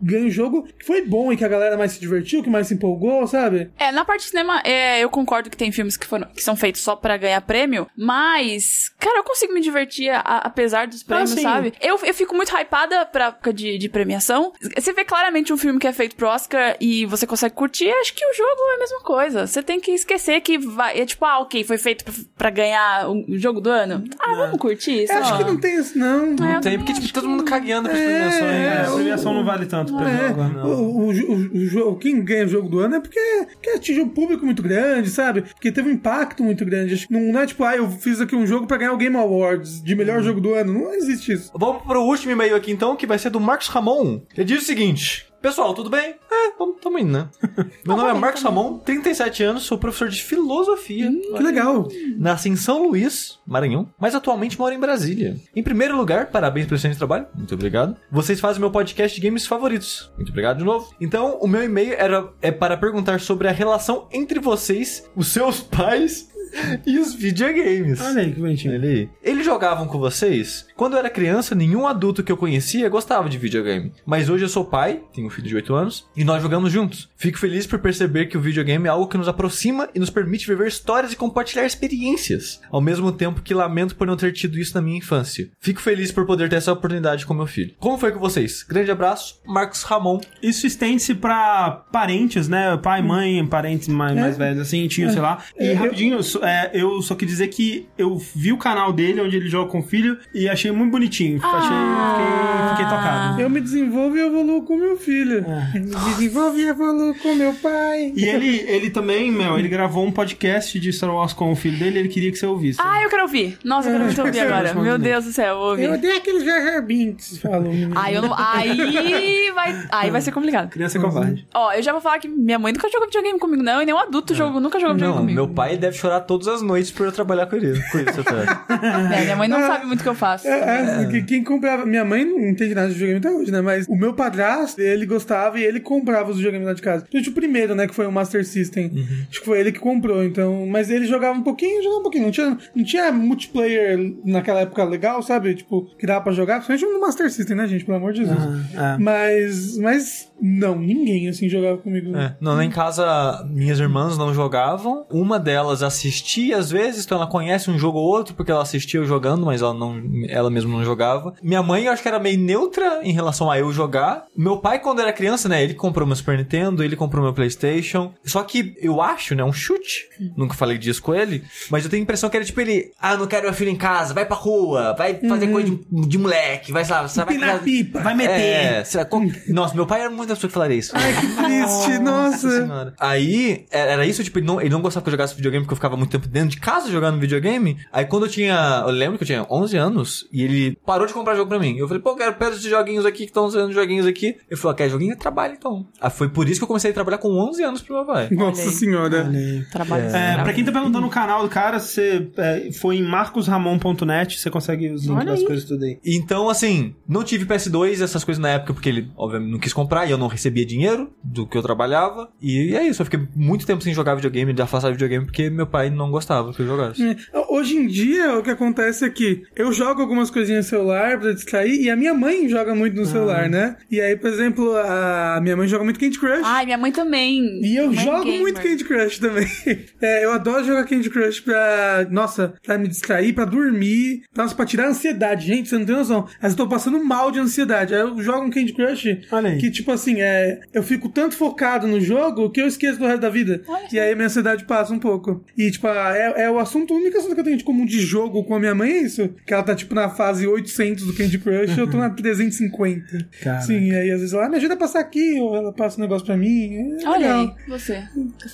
Speaker 4: ganha um jogo que foi bom e que a galera mais se divertiu, que mais se empolgou, sabe?
Speaker 2: É, na parte de cinema, é, eu concordo que tem filmes que, foram, que são feitos só pra ganhar prêmio, mas, cara, eu consigo me divertir a- apesar dos prêmios,
Speaker 1: sim.
Speaker 2: sabe? Eu, eu fico muito hypada pra época de, de premiação. Você vê claramente um filme que é feito pro Oscar e você consegue curtir, acho que o jogo é a mesma coisa. Você tem que esquecer que vai. É tipo, ah, ok, foi feito pra, pra ganhar o jogo do ano. Ah, vamos curtir isso.
Speaker 4: Eu acho que não tem isso, não.
Speaker 2: É, eu
Speaker 3: Tem, porque tipo, todo
Speaker 2: que-
Speaker 3: mundo cagando pras premiações.
Speaker 1: é,
Speaker 3: né?
Speaker 1: a premiação não vale tanto pra
Speaker 4: É,
Speaker 1: jogo, não.
Speaker 4: o, o, o, o jogo- quem ganha o jogo do ano é porque, porque atingiu um público muito grande, sabe? Porque teve um impacto muito grande. Acho que Não, não é tipo, ah, eu fiz aqui um jogo pra ganhar o Game Awards de melhor jogo do ano. Não existe isso.
Speaker 3: Vamos pro último e-mail aqui então, que vai ser do Marcos Ramon. Ele diz o seguinte: Pessoal, tudo bem? É, tamo, tamo indo, né? Meu nome é Marcos. Ramon, 37 anos, sou professor de filosofia.
Speaker 4: Que legal.
Speaker 3: Nasci em São Luís, Maranhão, mas atualmente moro em Brasília. Em primeiro lugar, parabéns pelo excelente trabalho. Muito obrigado. Vocês fazem meu podcast de games favoritos. Muito obrigado de novo. Então, o meu e-mail era é para perguntar sobre a relação entre vocês, os seus pais e os videogames.
Speaker 1: Olha aí, que bonitinho.
Speaker 3: Aí. Eles jogavam com vocês? Quando eu era criança, nenhum adulto que eu conhecia gostava de videogame. Mas hoje eu sou pai, tenho um filho de 8 anos, e nós jogamos juntos. Fico feliz por perceber que o videogame é algo que nos aproxima e nos permite viver histórias e compartilhar experiências. Ao mesmo tempo que lamento por não ter tido isso na minha infância. Fico feliz por poder ter essa oportunidade com meu filho. Como foi com vocês? Grande abraço, Marcos Ramon.
Speaker 1: Isso estende-se pra parentes, né? Pai, mãe, parentes mais, mais velhos, assim, tio, sei lá. E
Speaker 4: É,
Speaker 1: rapidinho, é, eu só queria dizer que eu vi o canal dele, onde ele joga com o filho, e achei muito bonitinho. Achei, fiquei, fiquei tocado.
Speaker 4: Eu me desenvolvo e evoluo com meu filho.
Speaker 1: É.
Speaker 4: Me desenvolvo e evoluo com meu pai.
Speaker 1: E ele, ele também, Mel, ele gravou um podcast de Star Wars com o filho dele, ele queria que você ouvisse.
Speaker 2: Ah, eu quero ouvir. Nossa, eu quero muito ouvir agora. Meu Deus do céu, eu vou ouvir.
Speaker 4: Eu odeio aqueles Jar Jar Binks, falou.
Speaker 2: Aí eu não. Aí vai. Aí vai ser complicado.
Speaker 1: Criança covarde.
Speaker 2: Ó, eu já vou falar que minha mãe nunca jogou videogame comigo, não, e nenhum adulto jogou, nunca jogou videogame
Speaker 3: Não,
Speaker 2: comigo.
Speaker 3: meu pai deve chorar todas as noites pra eu trabalhar com ele. Com isso, até.
Speaker 2: É, minha mãe não sabe muito o que eu faço.
Speaker 4: É, é, que- quem comprava. Minha mãe não entende nada de videogame até hoje, né? Mas o meu padrasto, ele gostava e ele comprava os videogames lá de casa. Gente, o primeiro, né? Que foi o Master System. Acho que foi ele que comprou, então. Mas ele jogava um pouquinho, jogava um pouquinho. Não tinha, não tinha multiplayer naquela época legal, sabe? Tipo, que dava pra jogar. Principalmente no Master System, né, gente? Pelo amor de Deus.
Speaker 1: Ah, é.
Speaker 4: Mas. Mas. Não, ninguém assim jogava comigo.
Speaker 3: É. Não, lá em casa, minhas irmãs não jogavam. Uma delas assistia às vezes, então ela conhece um jogo ou outro, porque ela assistia eu jogando, mas ela, não, ela mesma não jogava. Minha mãe, eu acho que era meio neutra em relação a eu jogar. Meu pai, quando era criança, né, ele comprou meu Super Nintendo, ele comprou meu PlayStation. Só que eu acho, né, um chute. Nunca falei disso com ele, mas eu tenho a impressão que era tipo ele: ah, não quero meu filho em casa, vai pra rua, vai fazer coisa de, de moleque, vai, sabe, você vai
Speaker 4: Pinar pipa.
Speaker 1: Vai meter.
Speaker 3: é, será- qual- Nossa, meu pai era muita pessoa que falaria isso.
Speaker 4: Ai, que triste, nossa.
Speaker 3: Senhora. Aí, era era isso, tipo, ele não, ele não gostava que eu jogasse videogame porque eu ficava muito tempo dentro de casa jogando videogame. Aí quando eu tinha. Eu lembro que eu tinha 11 anos e ele parou de comprar jogo pra mim. Eu falei, pô, quero pegar esses joguinhos aqui que estão sendo joguinhos aqui. Ele falou, quer joguinho? Trabalho então. Aí foi por isso que eu comecei a trabalhar com 11 anos pro meu pai.
Speaker 4: Nossa
Speaker 2: Olha aí.
Speaker 4: senhora.
Speaker 2: Trabalho
Speaker 1: É, pra quem tá perguntando o canal do cara, você é, foi em marcosramon.net, você consegue os links das coisas tudo aí.
Speaker 3: Então, assim, não tive PS2, essas coisas na época, porque ele, obviamente, não quis comprar e eu não recebia dinheiro do que eu trabalhava. E é isso, eu fiquei muito tempo sem jogar videogame, de afastar videogame, porque meu pai não gostava que eu jogasse.
Speaker 4: É, Hoje em dia, o que acontece é que eu jogo algumas coisinhas no celular pra distrair e a minha mãe joga muito no celular, né? E aí, por exemplo, a minha mãe joga muito Candy Crush.
Speaker 2: Ai, minha mãe também.
Speaker 4: E eu
Speaker 2: Mãe
Speaker 4: jogo
Speaker 2: gamer.
Speaker 4: muito Candy Crush também. É, eu adoro jogar Candy Crush pra, nossa, pra me distrair, pra dormir, nossa, pra tirar a ansiedade. Gente, você não tem noção. Mas eu tô passando mal de ansiedade. Aí eu jogo um Candy Crush
Speaker 1: Olha aí.
Speaker 4: que, tipo assim, é, eu fico tanto focado no jogo que eu esqueço do resto da vida.
Speaker 2: Olha
Speaker 4: E aí a minha ansiedade passa um pouco. E, tipo, é, é o assunto, o único assunto que eu tenho de comum de jogo com a minha mãe é isso. Que ela tá, tipo, na fase 800 do Candy Crush, eu tô na 350.
Speaker 1: Caraca.
Speaker 4: Sim, e aí às vezes ela ah, me ajuda a passar aqui, ou ela passa um negócio pra mim. É
Speaker 2: Olha
Speaker 4: legal.
Speaker 2: aí, você.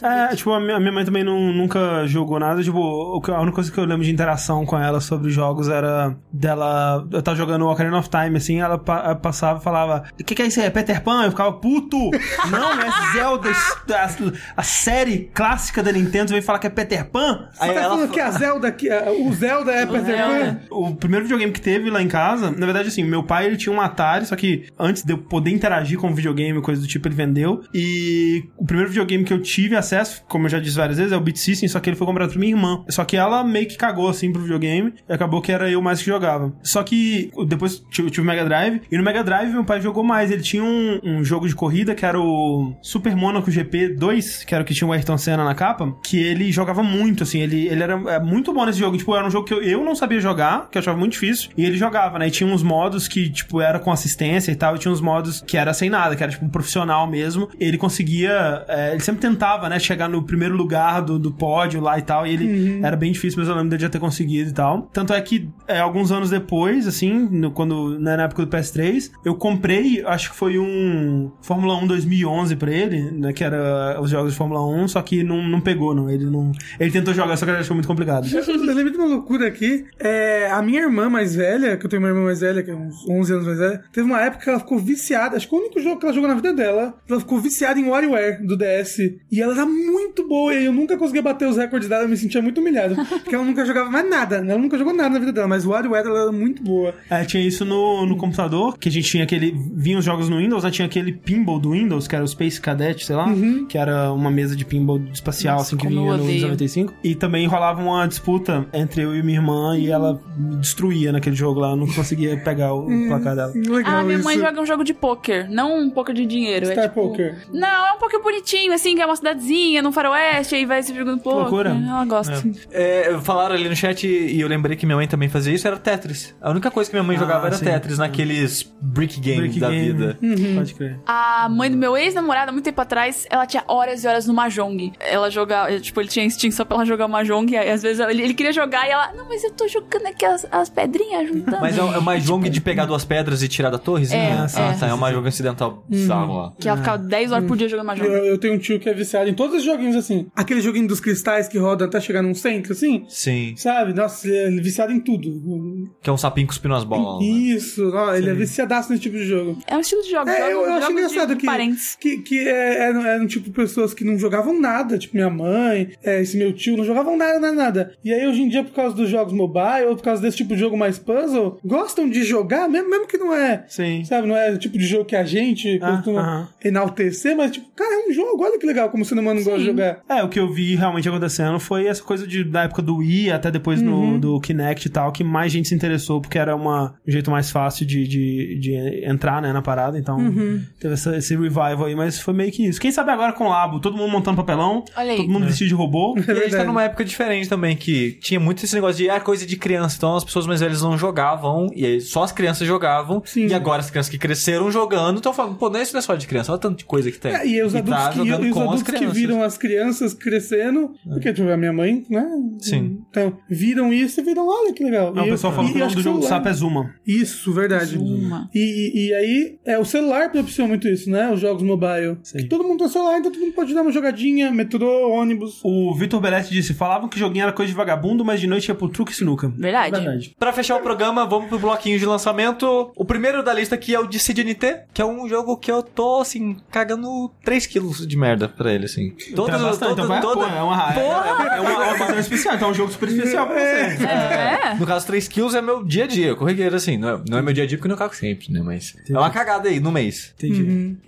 Speaker 1: É, tipo, a minha, a minha mãe também não, nunca jogou nada. Tipo, a única coisa que eu lembro de interação com ela sobre jogos era dela. Eu tava jogando Ocarina of Time, assim, ela pa- passava e falava: O que, que é isso aí? É Peter Pan? Eu ficava puto! Não, é Zelda, a, a série clássica da Nintendo veio falar que é Peter Pan.
Speaker 4: Você
Speaker 3: Aí
Speaker 4: tá
Speaker 3: ela
Speaker 4: falando
Speaker 3: fa-
Speaker 4: que a Zelda, que, a- o Zelda é Peter Pan?
Speaker 1: O primeiro videogame que teve lá em casa, na verdade, assim, meu pai ele tinha um Atari, só que antes de eu poder interagir com o videogame e coisa do tipo, ele vendeu. E o primeiro videogame que eu tive acesso, como eu já disse várias vezes, é o Beat System, só que ele foi comprado pra minha irmã. Só que ela meio que cagou assim pro videogame e acabou que era eu mais que jogava. Só que depois eu tive o Mega Drive, e no Mega Drive meu pai jogou mais. Ele tinha um, um jogo de corrida que era o Super Monaco GP 2, que era o que tinha o Ayrton Senna na capa, que ele jogava muito, assim, ele, ele era é, muito bom nesse jogo. Tipo, era um jogo que eu, eu não sabia jogar, que eu achava muito difícil, e ele jogava, né? E tinha uns modos que, tipo, era com assistência e tal, e tinha uns modos que era sem nada, que era, tipo, um profissional mesmo. Ele conseguia, é, ele sempre tentava, né, chegar no primeiro lugar do, do pódio lá e tal, e ele era bem difícil, mas eu lembro dele já ter conseguido e tal. Tanto é que, é, alguns anos depois, assim, no- quando, né, na época do PS3, eu comprei, acho que foi um Fórmula 1 2011 pra ele, né, que era os jogos de Fórmula 1, só que não, não pegou, não. Ele não. Ele tentou jogar, só que ele achou muito complicado.
Speaker 4: Eu lembrei de uma loucura aqui. É, a minha irmã mais velha, que eu tenho uma irmã mais velha, que é uns 11 anos mais velha, teve uma época que ela ficou viciada. Acho que o único jogo que ela jogou na vida dela, ela ficou viciada em WarioWare do DS. E ela era muito boa, e eu nunca conseguia bater os recordes dela, eu me sentia muito humilhado. porque ela nunca jogava mais nada, ela nunca jogou nada na vida dela, mas WarioWare ela era muito boa.
Speaker 1: É, tinha isso no, no computador, que a gente tinha aquele. Vinha os jogos no Windows, né? Tinha aquele pinball do Windows, que era o Space Cadet, sei lá, que era uma mesa de pinball espacial,
Speaker 2: Nossa,
Speaker 1: assim, que vinha no
Speaker 2: odeio.
Speaker 1: Windows 95. E também rolava uma disputa entre eu e minha irmã, e ela me destruía naquele jogo lá, eu não conseguia pegar o placar dela.
Speaker 4: Legal
Speaker 2: Ah, minha mãe
Speaker 4: isso.
Speaker 2: joga um jogo de pôquer, não um pôquer de dinheiro. é
Speaker 4: Star
Speaker 2: tipo-
Speaker 4: Poker.
Speaker 2: Não, é um pôquer bonitinho, assim, que é uma cidadezinha, num faroeste, aí vai se jogando pôquer.
Speaker 1: loucura.
Speaker 2: Ela gosta.
Speaker 3: É, falaram ali no chat e eu lembrei que minha mãe também fazia isso, era Tetris. A única coisa que minha mãe
Speaker 1: Ah,
Speaker 3: jogava era
Speaker 1: sim.
Speaker 3: Tetris, naqueles brick games
Speaker 1: Break
Speaker 3: da
Speaker 1: game.
Speaker 3: vida.
Speaker 1: Pode crer.
Speaker 2: A mãe do meu ex-namorado, há muito tempo atrás, ela tinha horas e horas no Mahjong. Ela jogava, tipo, ele tinha instinto só pra ela jogar Mahjong, e aí, às vezes ele, ele queria jogar e ela, não, mas eu tô jogando aqui as, as pedrinhas juntando.
Speaker 3: Mas é, é uma jogo de pegar duas pedras e tirar da torrezinha?
Speaker 2: É,
Speaker 3: ah,
Speaker 2: é.
Speaker 3: tá, é uma jogo acidental bizarro lá.
Speaker 2: Que ela ficava 10 horas por dia jogando Mahjong.
Speaker 4: Eu, eu tenho um tio que é viciado em todos os joguinhos assim. Aquele joguinho dos cristais que roda até chegar num centro, assim.
Speaker 3: Sim.
Speaker 4: Sabe? Nossa, ele é viciado em tudo.
Speaker 3: Que é um sapinho cuspindo as bolas. né?
Speaker 4: Isso, ó, ele é viciadaço nesse tipo de jogo.
Speaker 2: É um estilo de jogo.
Speaker 4: É, eu, eu acho engraçado que,
Speaker 2: Parentes.
Speaker 4: que, que é, eram, eram, tipo pessoas que não jogavam nada, tipo minha mãe, é, esse meu tio não jogavam nada, nada, nada. E aí hoje em dia, por causa dos jogos mobile, ou por causa desse tipo de jogo mais puzzle, gostam de jogar, mesmo, mesmo que não é.
Speaker 1: Sim.
Speaker 4: Sabe, não é o tipo de jogo que a gente
Speaker 1: Ah,
Speaker 4: costuma
Speaker 1: aham.
Speaker 4: enaltecer, mas tipo, cara, é um jogo, olha que legal como o ser humano gosta de jogar.
Speaker 1: É, o que eu vi realmente acontecendo foi essa coisa de, da época do Wii até depois
Speaker 4: Uhum.
Speaker 1: no, do Kinect e tal, que mais gente se interessou porque era uma, um jeito mais fácil de, de, de entrar, né, na parada. Então,
Speaker 4: Uhum.
Speaker 1: Teve essa- esse revival aí, mas foi meio que isso. Quem sabe agora com o Labo, todo mundo montando papelão,
Speaker 2: Olha aí.
Speaker 1: todo mundo vestido de robô.
Speaker 3: E a gente tá numa época diferente também, que tinha muito esse negócio de ah, coisa de criança. Então as pessoas mais velhas não jogavam, e aí só as crianças jogavam.
Speaker 4: Sim.
Speaker 3: E agora as crianças que cresceram jogando estão falando, pô, não, isso não é só de criança, olha tanto de coisa que tem.
Speaker 4: É, e os adultos,
Speaker 3: tá
Speaker 4: que, e os adultos que viram as crianças crescendo, porque tipo, a minha mãe, né?
Speaker 3: Sim.
Speaker 4: Então, viram isso e viram, olha que legal.
Speaker 1: Não,
Speaker 4: E
Speaker 1: o pessoal
Speaker 4: eu- e
Speaker 1: que o nome do jogo do sapo é Zuma.
Speaker 4: Isso, verdade.
Speaker 2: Zuma.
Speaker 4: E, e, e aí, é, o celular propiciou muito isso, né? Os jogos mobile.
Speaker 1: Sim.
Speaker 4: Que todo mundo tem celular, então todo mundo pode dar uma jogadinha, metrô, ônibus.
Speaker 1: O Vitor Belletti disse: falavam que joguinho era coisa de vagabundo, mas de noite ia pro truque e sinuca.
Speaker 2: Verdade.
Speaker 1: Verdade.
Speaker 3: Pra fechar o programa, vamos pro bloquinho de lançamento. O primeiro da lista aqui é o de CDNT, que é um jogo que eu tô, assim, cagando 3 quilos de merda pra ele, assim.
Speaker 1: Então é bastante, então vai- pô, é uma, é, é, é uma, é ocasião especial, então é um jogo super especial pra você.
Speaker 2: É.
Speaker 3: No caso, 3 quilos é meu dia a dia, corriqueiro, assim. Não é, não é meu dia a dia porque eu não cago sempre, né? Mas é uma cagada aí no mês.
Speaker 1: Entendi.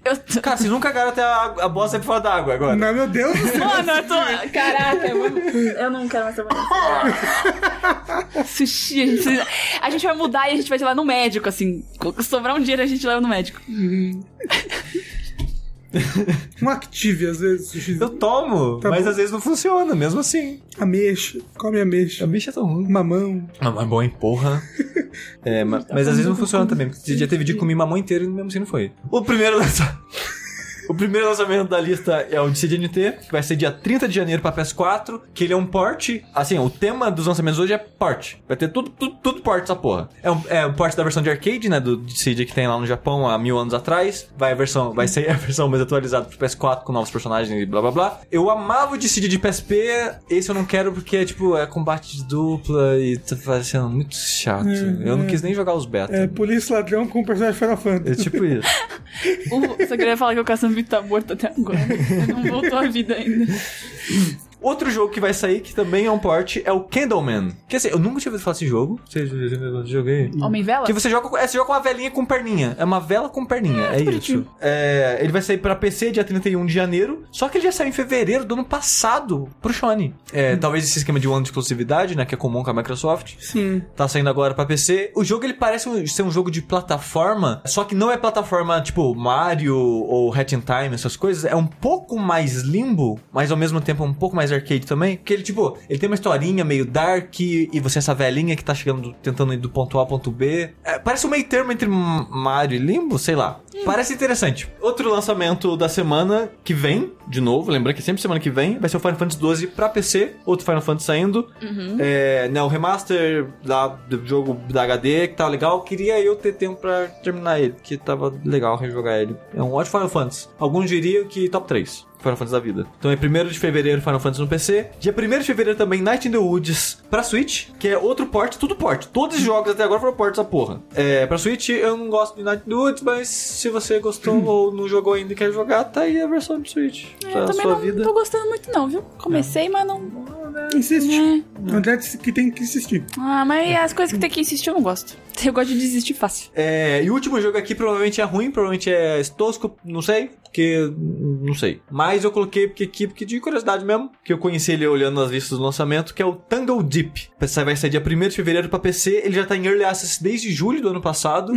Speaker 2: Eu tô...
Speaker 3: Cara, vocês nunca cagaram até a, a bosta fora da água agora.
Speaker 4: Mas, meu Deus do céu.
Speaker 2: Mano, eu tô. Caraca, eu, eu não quero mais trabalhar. Sushi, a gente, precisa- a gente vai mudar e a gente vai levar no médico, assim. Sobrar um dia a gente leva no médico.
Speaker 4: Um Active, às vezes.
Speaker 3: Eu tomo,
Speaker 4: Tá
Speaker 3: mas
Speaker 4: bom.
Speaker 3: às vezes não funciona, mesmo assim.
Speaker 4: Ameixa. Come ameixa.
Speaker 3: A bicha é tão ruim.
Speaker 4: Mamão.
Speaker 3: Mas bom, hein, porra. É, ma- mas, às vezes não funciona também. Porque já teve dia que comi mamão inteiro e mesmo assim não foi. O primeiro lança... O primeiro lançamento da lista é o de CDNT, que vai ser dia 30 de janeiro pra PS4, que ele é um port. Assim, o tema dos lançamentos hoje é port. Vai ter tudo, tudo, tudo port essa porra. É um, é um port da versão de arcade, né? Do CD que tem lá no Japão há mil anos atrás. Vai, a versão, vai ser a versão mais atualizada pro PS4 com novos personagens e blá blá blá. Eu amava o de CD de PSP, esse eu não quero porque, tipo, é combate de dupla e tá parecendo muito chato. eu não quis nem jogar os beta.
Speaker 4: É, polícia ladrão com personagem Final
Speaker 3: É
Speaker 4: Fantasy.
Speaker 3: tipo isso.
Speaker 2: O, só queria falar que o Caçambi tá morto até agora. Ele não voltou à vida ainda.
Speaker 3: Outro jogo que vai sair, que também é um port, é o Candleman. Quer dizer, eu nunca tinha ouvido falar desse jogo. Você joguei?
Speaker 2: Homem-vela?
Speaker 3: Que você joga, com- é, você joga com uma velinha com perninha. É uma vela com perninha, é, isso.
Speaker 2: bonitinho.
Speaker 3: É, ele vai sair pra PC dia 31 de janeiro. Só que ele já saiu em fevereiro do ano passado pro Sony. É, Talvez esse esquema de um ano de exclusividade, né? Que é comum com a Microsoft.
Speaker 4: Sim.
Speaker 3: Tá saindo agora pra PC. O jogo ele parece um- ser um jogo de plataforma, só que não é plataforma tipo Mario ou Hat in Time, essas coisas. É um pouco mais limbo, mas ao mesmo tempo um pouco mais arcade também. Porque ele, tipo, ele tem uma historinha meio dark e você é essa velhinha que tá chegando, tentando ir do ponto A ao ponto B. É, parece um meio termo entre Mario e Limbo, sei lá. Parece interessante. Outro lançamento da semana que vem, de novo, lembrando que sempre semana que vem, vai ser o Final Fantasy XII pra PC. Outro Final Fantasy saindo. É, né, o remaster lá do jogo da HD, que tava legal. Queria eu ter tempo pra terminar ele, que tava legal rejogar ele. É um ótimo Final Fantasy. Alguns diriam que top 3. Final Fantasy da vida. Então é 1 de fevereiro Final Fantasy no PC. Dia 1 de fevereiro também Night in the Woods pra Switch, que é outro port, tudo port. Todos os jogos até agora foram port essa porra. É, pra Switch eu não gosto de Night in the Woods, mas se você gostou ou não jogou ainda e quer jogar, tá aí a versão de Switch.
Speaker 2: É,
Speaker 3: pra
Speaker 2: eu também
Speaker 3: sua
Speaker 2: não
Speaker 3: vida.
Speaker 2: tô gostando muito, não, viu? Comecei, mas não.
Speaker 4: Insiste. André disse que tem que insistir.
Speaker 2: Ah, mas as coisas que tem que insistir eu não gosto. Eu gosto de desistir fácil.
Speaker 3: É, e o último jogo aqui provavelmente é ruim, provavelmente é tosco, não sei, porque. não sei. Mas eu coloquei porque aqui, porque de curiosidade mesmo, que eu conheci ele olhando as listas do lançamento, que é o Tangle Deep. Esse Vai sair dia 1 de fevereiro pra PC, ele já tá em Early Access desde julho do ano passado.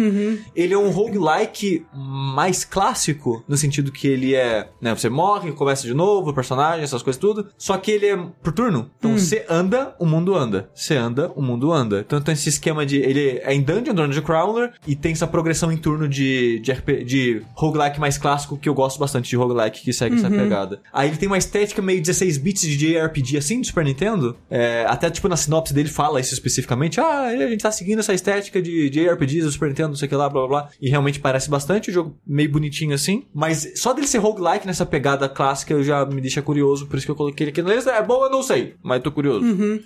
Speaker 3: Ele é um roguelike mais clássico, no sentido que ele é, né, você morre, começa de novo, personagem, essas coisas tudo. Só que ele é por turno. Então você anda, o mundo anda. Você anda, o mundo anda. Então tem esse esquema de. Ele é em dungeon, dungeon crawler, e tem essa progressão em turno de, de, RP, de roguelike mais clássico, que eu gosto bastante de roguelike que segue essa pegada. Aí ele tem uma estética meio 16 bits de JRPG assim, do Super Nintendo. É, até tipo na sinopse dele fala isso especificamente. Ah, a gente tá seguindo essa estética de JRPGs do Super Nintendo, não sei o que lá, blá blá blá. E realmente parece bastante o jogo meio bonitinho assim. Mas só dele ser roguelike nessa pegada clássica eu já me deixa curioso, por isso que eu coloquei ele aqui na lista. É bom, eu não sei, mas tô curioso.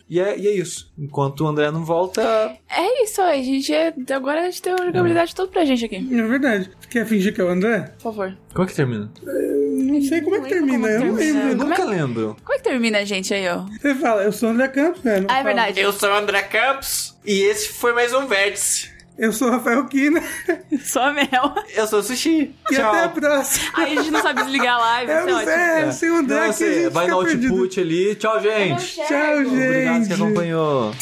Speaker 3: E, é, e é isso. Enquanto o André não volta.
Speaker 2: É isso aí, gente. É- Agora a gente tem a jogabilidade toda pra gente aqui.
Speaker 4: É verdade. Quer fingir que é o André?
Speaker 2: Por favor.
Speaker 3: Como é que termina?
Speaker 4: não sei como é que
Speaker 2: Não lembro
Speaker 4: termina, eu não
Speaker 2: termina.
Speaker 3: Eu
Speaker 4: lembro.
Speaker 3: nunca lembro.
Speaker 2: Como é que termina, gente, aí, ó?
Speaker 4: Você fala, eu sou o André Campos, né? Não
Speaker 2: Ah, é
Speaker 4: fala.
Speaker 2: verdade.
Speaker 3: Eu sou o André Campos e esse foi mais um Vértice.
Speaker 4: Eu sou o Rafael Kina.
Speaker 2: Só a Mel.
Speaker 3: Eu sou o Sushi.
Speaker 4: E
Speaker 3: Tchau.
Speaker 4: até a próxima.
Speaker 2: Aí a gente não sabe desligar a live,
Speaker 4: Eu não sei, é, sem o André
Speaker 3: Não,
Speaker 4: que a
Speaker 3: você
Speaker 4: gente
Speaker 3: vai no
Speaker 4: perdido.
Speaker 3: output ali. Tchau, gente.
Speaker 4: Tchau, gente.
Speaker 3: Obrigado que acompanhou.